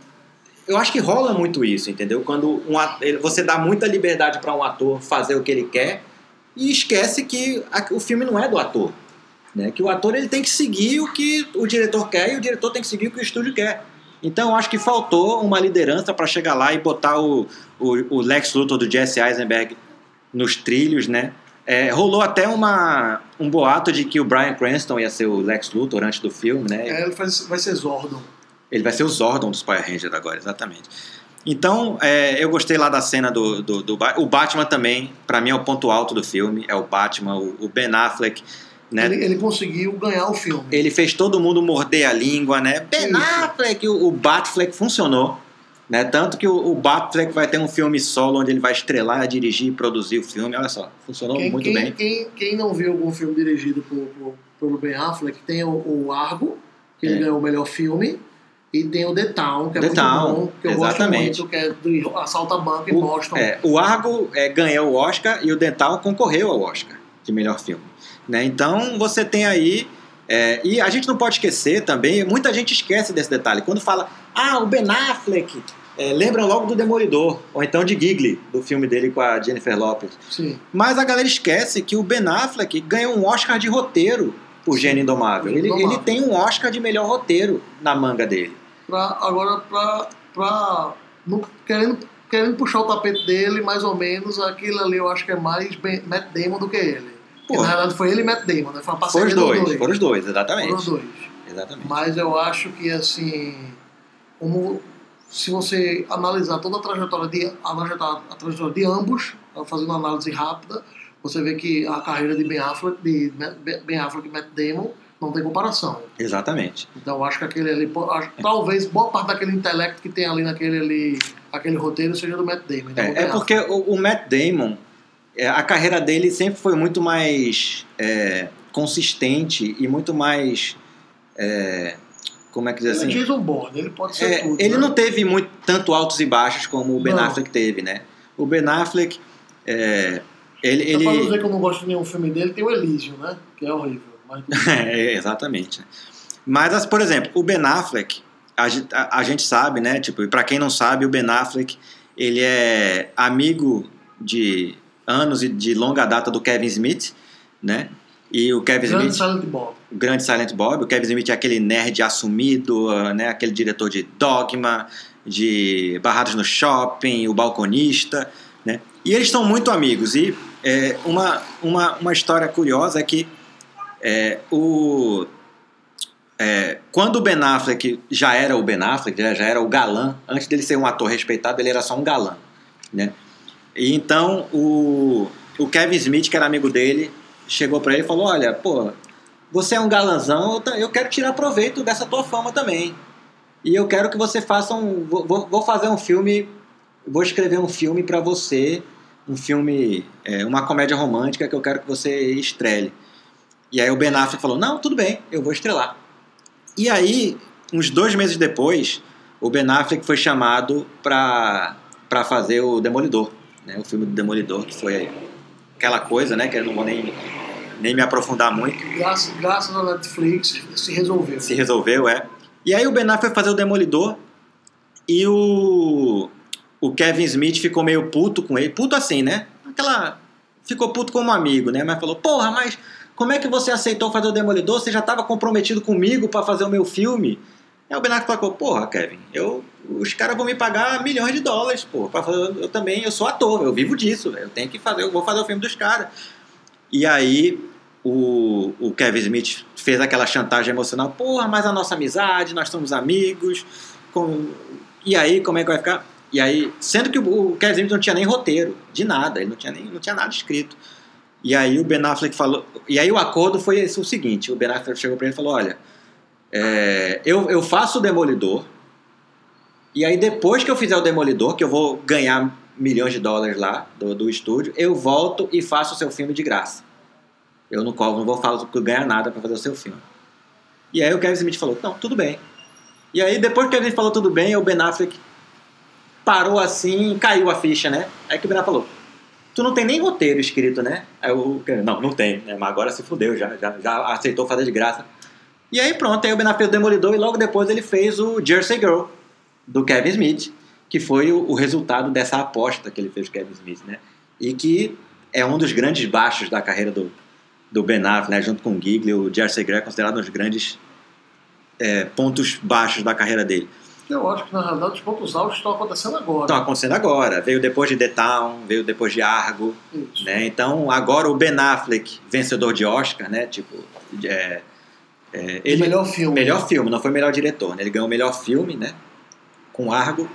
Eu acho que rola muito isso, entendeu? Quando um at- ele- você dá muita liberdade pra um ator fazer o que ele quer e esquece que a- o filme não é do ator. Né? Que o ator ele tem que seguir o que o diretor quer e o diretor tem que seguir o que o estúdio quer. Então eu acho que faltou uma liderança para chegar lá e botar o, o, o Lex Luthor do Jesse Eisenberg nos trilhos, né? É, rolou até uma, um boato de que o Bryan Cranston ia ser o Lex Luthor antes do filme, né? É, ele faz- vai ser Zordon. Ele vai ser o Zordon dos Power Rangers agora, exatamente. Então, é, eu gostei lá da cena do, do, do O Batman também, pra mim, é o ponto alto do filme. É o Batman, o, o Ben Affleck, né? Ele, ele conseguiu ganhar o filme. Ele fez todo mundo morder a língua, né? Ben Isso. Affleck, o, o Batfleck funcionou. Né? Tanto que o, o Batfleck vai ter um filme solo onde ele vai estrelar, dirigir e produzir o filme. Olha só, funcionou Quem, muito quem, bem. Quem, quem não viu algum filme dirigido por, por, pelo Ben Affleck, tem o, o Argo, que É. ele ganhou o melhor filme, e tem o The Town, que é The muito Town, bom, que eu exatamente. gosto muito, que é do assalto a banco em O, Boston. é, o Argo é, ganhou o Oscar e o Dental concorreu ao Oscar de melhor filme. Né? Então você tem aí. É, e a gente não pode esquecer também, muita gente esquece desse detalhe. Quando fala, ah, o Ben Affleck, é, lembram logo do Demolidor, ou então de Gigli, do filme dele com a Jennifer Lopez. Sim. Mas a galera esquece que o Ben Affleck ganhou um Oscar de roteiro por Gênio Indomável. Ele, Indomável. ele tem um Oscar de melhor roteiro na manga dele. Pra, agora, pra, pra não- querendo, querendo puxar o tapete dele, mais ou menos, aquilo ali eu acho que é mais Ben- Matt Damon do que ele. Pô. na verdade foi ele e Matt Damon, né? Foi uma Foram parceria os dos dois, dois. foram os dois, Foram exatamente. os dois. Exatamente. Mas eu acho que, assim, como se você analisar toda a trajetória de, a trajetória, a trajetória de ambos, fazendo uma análise rápida, você vê que a carreira de Ben Affleck, de Ben Affleck e Matt Damon não tem comparação. Exatamente. Então eu acho que aquele ali, talvez boa parte daquele intelecto que tem ali naquele ali, aquele roteiro seja do Matt Damon. então É, é porque o, o Matt Damon, a carreira dele sempre foi muito mais é, consistente e muito mais. é, como é que diz assim? Ele é Jason Bourne, ele pode ser É, tudo. ele né? não teve muito, tanto altos e baixos como o Ben Não. Affleck teve, né? O Ben Affleck, é, ele... Pra ele dizer que eu não gosto de nenhum filme dele, tem o Elysium, né? Que é horrível. Mas É, exatamente. Mas, as- por exemplo, o Ben Affleck, a, a- a gente sabe, né? Tipo, e pra quem não sabe, o Ben Affleck, ele é amigo de anos e de longa data do Kevin Smith, né? E o Kevin grande Smith, Silent Bob. o grande Silent Bob, o Kevin Smith é aquele nerd assumido, ah, né? Aquele diretor de Dogma, de Barrados no Shopping, o Balconista, né? E eles são muito amigos. E é, uma, uma, uma história curiosa é que é, o, é, quando o Ben Affleck já era o Ben Affleck, já, já era o galã, antes dele ser um ator respeitado, ele era só um galã. Né? E então o, o Kevin Smith, que era amigo dele, chegou pra ele e falou: Olha, pô, você é um galanzão, eu, quero tirar proveito dessa tua fama também. E eu quero que você faça um. Vou, vou- fazer um filme. Vou escrever um filme pra você. Um filme. é, uma comédia romântica que eu quero que você estrele. E aí o Ben Affleck falou: Não, tudo bem, eu vou estrelar. E aí, uns dois meses depois, o Ben Affleck foi chamado pra fazer o Demolidor. Né? O filme do Demolidor, que foi aquela coisa, né? Que eu não vou nem, nem me aprofundar muito. Graças, graças à Netflix se resolveu. Se resolveu, é. E aí o Ben Affleck foi fazer o Demolidor e o, o Kevin Smith ficou meio puto com ele. Puto assim, né? Aquela... Ficou puto como amigo, né? Mas falou, porra, mas como é que você aceitou fazer o Demolidor? Você já estava comprometido comigo para fazer o meu filme? Aí o Ben Affleck falou, porra, Kevin, eu, os caras vão me pagar milhões de dólares, pô. Fazer, eu também, eu sou ator, eu vivo disso, eu tenho que fazer, eu vou fazer o filme dos caras. E aí o, o Kevin Smith fez aquela chantagem emocional, porra, mas a nossa amizade, nós somos amigos, com- e aí como é que vai ficar? E aí, sendo que o Kevin Smith não tinha nem roteiro, de nada, ele não tinha, nem, não tinha nada escrito. E aí o Ben Affleck falou, e aí o acordo foi esse, o seguinte, o Ben Affleck chegou pra ele e falou, olha, é, eu, eu faço o Demolidor, e aí depois que eu fizer o Demolidor, que eu vou ganhar milhões de dólares lá do, do estúdio, eu volto e faço o seu filme de graça. Eu não não vou falar que ganhar nada para fazer o seu filme. E aí o Kevin Smith falou, não, tudo bem. E aí depois que o Kevin falou tudo bem, o Ben Affleck parou assim, caiu a ficha, né? Aí que o Ben Affleck falou, tu não tem nem roteiro escrito, né? Aí não, não tem, né? Mas agora se fudeu, já, já, já aceitou fazer de graça. E aí pronto, aí o Ben Affleck Demolidor e logo depois ele fez o Jersey Girl, do Kevin Smith, que foi o, o resultado dessa aposta que ele fez com Kevin Smith, né? E que é um dos grandes baixos da carreira do, do Ben Affleck, né? Junto com o Gigli, o Jersey Girl é considerado um dos grandes é, pontos baixos da carreira dele. Eu acho que na realidade os pontos altos estão acontecendo agora. Estão acontecendo agora. Veio depois de The Town, veio depois de Argo, Isso. né? Então agora o Ben Affleck, vencedor de Oscar, né? Tipo, é, é, E melhor filme. Melhor filme, não foi melhor diretor, né? Ele ganhou o melhor filme, né? Com Argo.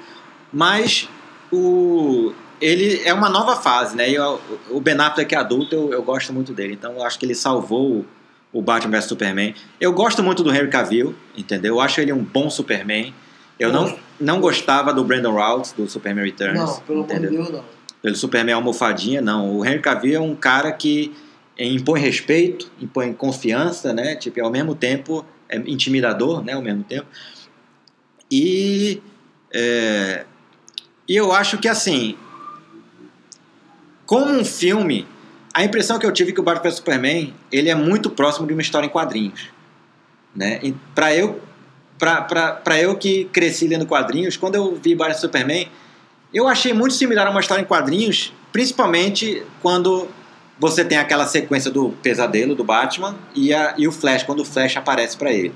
Mas o, ele é uma nova fase, né? E eu- o Ben Affleck é adulto, eu, eu gosto muito dele. Então eu acho que ele salvou o, o Batman vs Superman. Eu gosto muito do Henry Cavill, entendeu? Eu acho ele um bom Superman. Eu não, Gosto. não gostava do Brandon Routh, do Superman Returns. Não, pelo amor de entendeu? Deus, não. pelo Superman almofadinha, não. O Henry Cavill é um cara que impõe respeito, impõe confiança, né? Tipo, ao mesmo tempo é intimidador, né? Ao mesmo tempo. E, é, e eu acho que assim, como um filme, a impressão que eu tive é que o Batman Superman ele é muito próximo de uma história em quadrinhos, né? Para eu para eu que cresci lendo quadrinhos, quando eu vi Batman vs Superman, eu achei muito similar a uma história em quadrinhos, principalmente quando você tem aquela sequência do pesadelo do Batman e, a, e o Flash, quando o Flash aparece pra ele.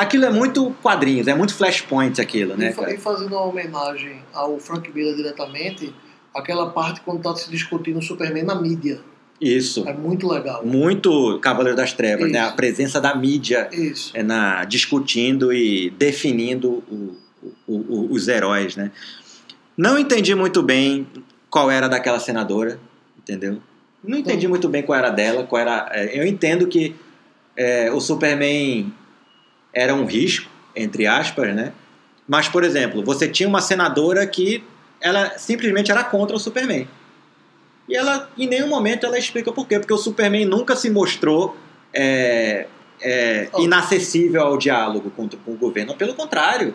Aquilo é muito quadrinhos, é muito flashpoint aquilo, né? e, e fazendo uma homenagem ao Frank Miller diretamente, aquela parte quando tá se discutindo o Superman na mídia. Isso. É muito legal. Muito Cavaleiro das Trevas, né? Isso. A presença da mídia Isso. é na discutindo e definindo o- o- o- os heróis, né? Não entendi muito bem qual era daquela senadora, entendeu? Não entendi muito bem qual era dela, qual era. é, Eu entendo que é, o Superman era um risco, entre aspas, né? Mas, por exemplo, você tinha uma senadora que ela simplesmente era contra o Superman. E ela, em nenhum momento, ela explica por quê. Porque o Superman nunca se mostrou é, é, Oh. inacessível ao diálogo com, com o governo. Pelo contrário,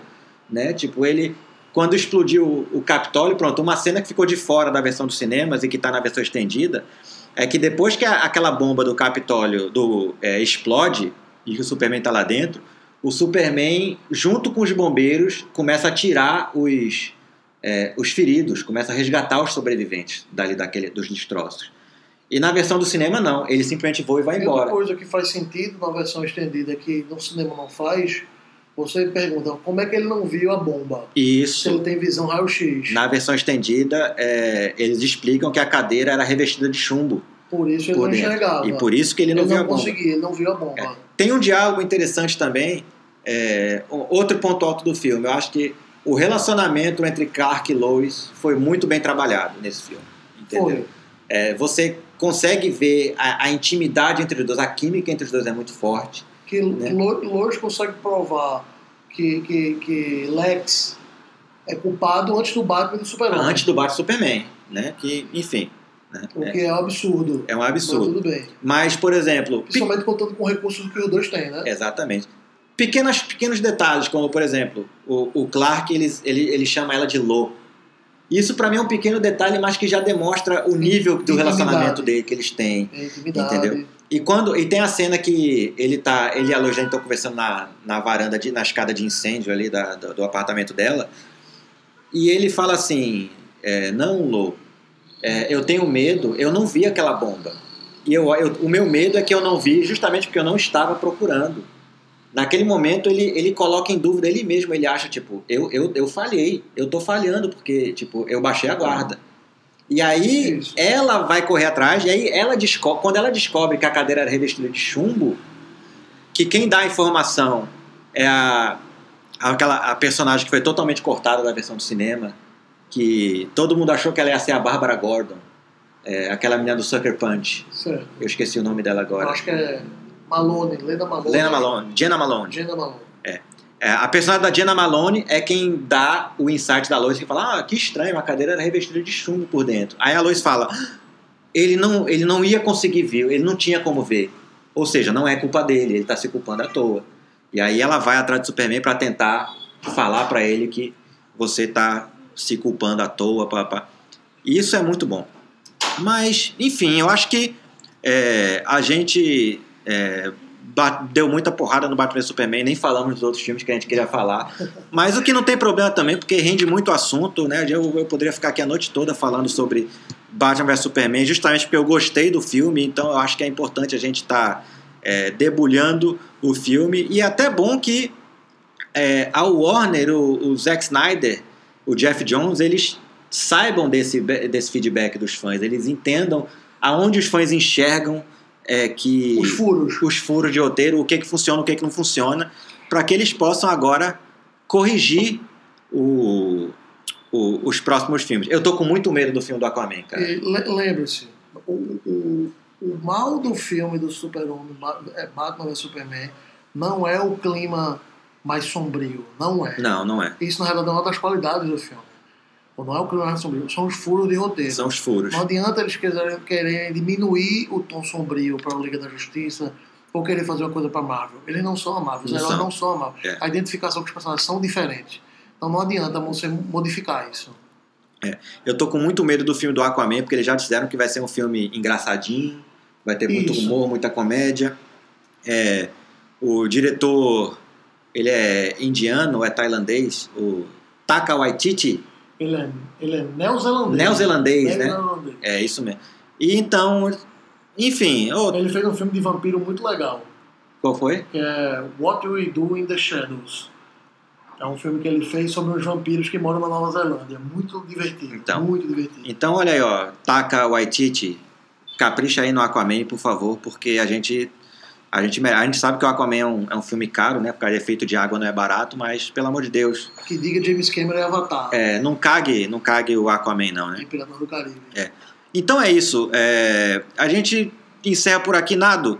né? Tipo, ele... Quando explodiu o, o Capitólio, pronto, uma cena que ficou de fora da versão dos cinemas e que está na versão estendida, é que depois que a- aquela bomba do Capitólio do, é, explode e que o Superman está lá dentro, o Superman, junto com os bombeiros, começa a tirar os, é, os feridos, começa a resgatar os sobreviventes dali daquele, dos destroços. E na versão do cinema, não. Ele simplesmente voa e vai E outra embora. coisa que faz sentido na versão estendida que no cinema não faz, você pergunta como é que ele não viu a bomba? Se Isso. ele tem visão raio-x. Na versão estendida, é, eles explicam que a cadeira era revestida de chumbo Por isso ele por não enxergava. E por isso que ele ele não não, viu a bomba. conseguia, ele não viu a bomba. Tem um diálogo interessante também. É, outro ponto alto do filme. Eu acho que o relacionamento entre Clark e Lois foi muito bem trabalhado nesse filme. Entendeu? É, você consegue ver a, a intimidade entre os dois, a química entre os dois é muito forte. Que Né? Lo- Lois consegue provar que, que, que Lex é culpado antes do Batman do Super-Homem. Antes do Batman Superman, né? Que, enfim, né? O é, que é um absurdo. é um Mas absurdo. tudo bem. Mas, por exemplo, Principalmente contando com recursos que os dois têm, né? exatamente. Pequenas, pequenos detalhes, como por exemplo, o, o Clark ele, ele, ele chama ela de Lo. Isso pra mim é um pequeno detalhe, mas que já demonstra o nível do relacionamento dele que eles têm. É. Entendeu? E quando e tem a cena que ele tá, ele e a Lois estão conversando na, na varanda, de, na escada de incêndio ali da, do, do apartamento dela, e ele fala assim, é, não, Lou, é, eu tenho medo, eu não vi aquela bomba. E eu, eu- o meu medo é que eu não vi justamente porque eu não estava procurando. Naquele momento ele, ele coloca em dúvida ele mesmo, ele acha, tipo, eu, eu, eu falhei, eu tô falhando porque, tipo, eu baixei a guarda. E aí Isso. ela vai correr atrás, e aí ela descobre, quando ela descobre que a cadeira era revestida de chumbo, que quem dá a informação é a, aquela, a personagem que foi totalmente cortada da versão do cinema, que todo mundo achou que ela ia ser a Bárbara Gordon, é, aquela menina do Sucker Punch. Certo. Eu esqueci o nome dela Eu agora. acho que é Malone, Lena Malone. Lena Malone, Jenna Malone. Jenna Malone. É, a personagem da Jenna Malone é quem dá o insight da Lois que fala: Ah, que estranho, a cadeira era revestida de chumbo por dentro. Aí a Lois fala: ele não, ele não ia conseguir ver, ele não tinha como ver. Ou seja, não é culpa dele, ele está se culpando à toa. E aí ela vai atrás do Superman para tentar falar para ele que você está se culpando à toa. Pá, pá. E isso é muito bom. Mas, enfim, eu acho que é, a gente é, deu muita porrada no Batman Superman, nem falamos dos outros filmes que a gente queria falar. Mas o que não tem problema também, porque rende muito assunto, né? Eu, eu poderia ficar aqui a noite toda falando sobre Batman vs Superman, justamente porque eu gostei do filme, então eu acho que é importante a gente estar debulhando o filme. E é até bom que é, a Warner, o, o Zack Snyder, o Jeff Jones, eles saibam desse, desse feedback dos fãs, eles entendam aonde os fãs enxergam é, que Os furos. os furos de roteiro, o que, que funciona, o que, que não funciona, para que eles possam agora corrigir o, o- os próximos filmes. Eu tô com muito medo do filme do Aquaman, cara. Le- Lembre-se, o, o, o mal do filme do Super-Homem, é, Batman vs Superman, não é o clima mais sombrio. Não é. Não, não é. Isso, na realidade, é uma das qualidades do filme. Não é o clima sombrio, são os furos de roteiro. São os furos. Não adianta eles quererem, quererem diminuir o tom sombrio para a Liga da Justiça ou querer fazer uma coisa para Marvel. Eles não são a Marvel, os Não heróis são. não são a Marvel. É. A identificação com os personagens são diferentes. Então não adianta você modificar isso. Eu tô com muito medo do filme do Aquaman, porque eles já disseram que vai ser um filme engraçadinho, vai ter muito Isso. humor, muita comédia. É, o diretor, ele é indiano, é tailandês, o Taka Waititi, Ele é, ele é neozelandês. neozelandês, né? Neozelandês. É isso mesmo. E então Enfim, Ele fez um filme de vampiro muito legal, qual foi? que é What We Do in the Shadows. É um filme que ele fez sobre uns vampiros que moram na Nova Zelândia. Muito divertido. Então. Muito divertido. Então, olha aí, ó. Taca Waititi, capricha aí no Aquaman, por favor, porque a gente. A gente, a gente sabe que o Aquaman é um, é um filme caro, né? Porque efeito de água não é barato, mas pelo amor de Deus, Que diga James Cameron e Avatar. é, não cague, não cague o Aquaman, não, né? Piratas do Caribe. Então é isso. é, a gente encerra por aqui, Nado.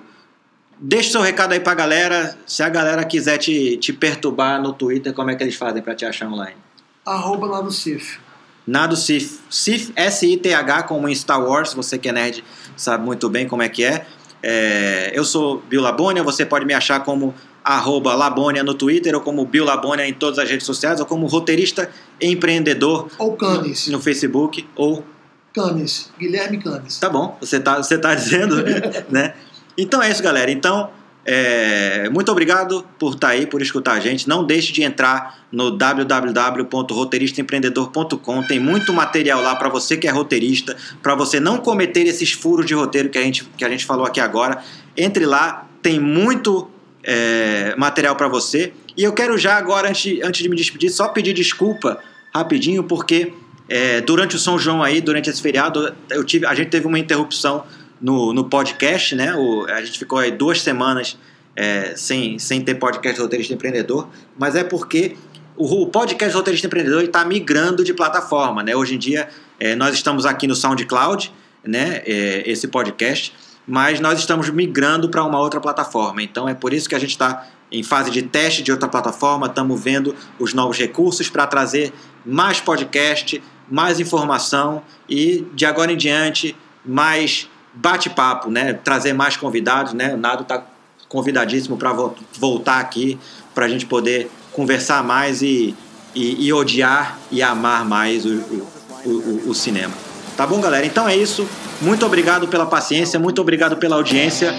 Deixa seu recado aí pra galera. Se a galera quiser te, te perturbar no Twitter, como é que eles fazem pra te achar online? Arroba lá do Cif. Nado Sith. Sith, S-I-T-H, como em Star Wars. Você que é nerd sabe muito bem como é que é. É, eu sou Bill Labônia. Você pode me achar como arroba Labônia no Twitter ou como Bill Labônia em todas as redes sociais ou como roteirista empreendedor Ou Canis. no Facebook ou Canis. Guilherme Canis. Tá bom, você tá, você tá dizendo, né? Então é isso, galera. Então, é, muito obrigado por estar aí, por escutar a gente. Não deixe de entrar no www.roteiristaempreendedor.com. Tem muito material lá para você que é roteirista, para você não cometer esses furos de roteiro que a gente, que a gente falou aqui agora. Entre lá, tem muito é, material para você. E eu quero já agora, antes, antes de me despedir, só pedir desculpa rapidinho, porque é, durante o São João aí, durante esse feriado, eu tive, a gente teve uma interrupção no, no podcast, né? O, a gente ficou aí duas semanas é, sem, sem ter podcast Roteirista Empreendedor, mas é porque o, o podcast Roteirista Empreendedor está migrando de plataforma, né? Hoje em dia é, nós estamos aqui no SoundCloud, né? É, esse podcast, mas nós estamos migrando para uma outra plataforma. Então é por isso que a gente está em fase de teste de outra plataforma, estamos vendo os novos recursos para trazer mais podcast, mais informação e de agora em diante mais bate-papo, né? Trazer mais convidados, né? O Nado está convidadíssimo para voltar aqui para a gente poder conversar mais e, e, e odiar e amar mais o, o, o, o cinema. Tá bom, galera? Então é isso. Muito obrigado pela paciência, muito obrigado pela audiência.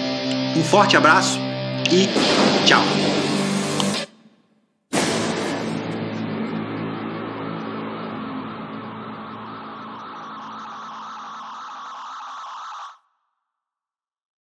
Um forte abraço e tchau.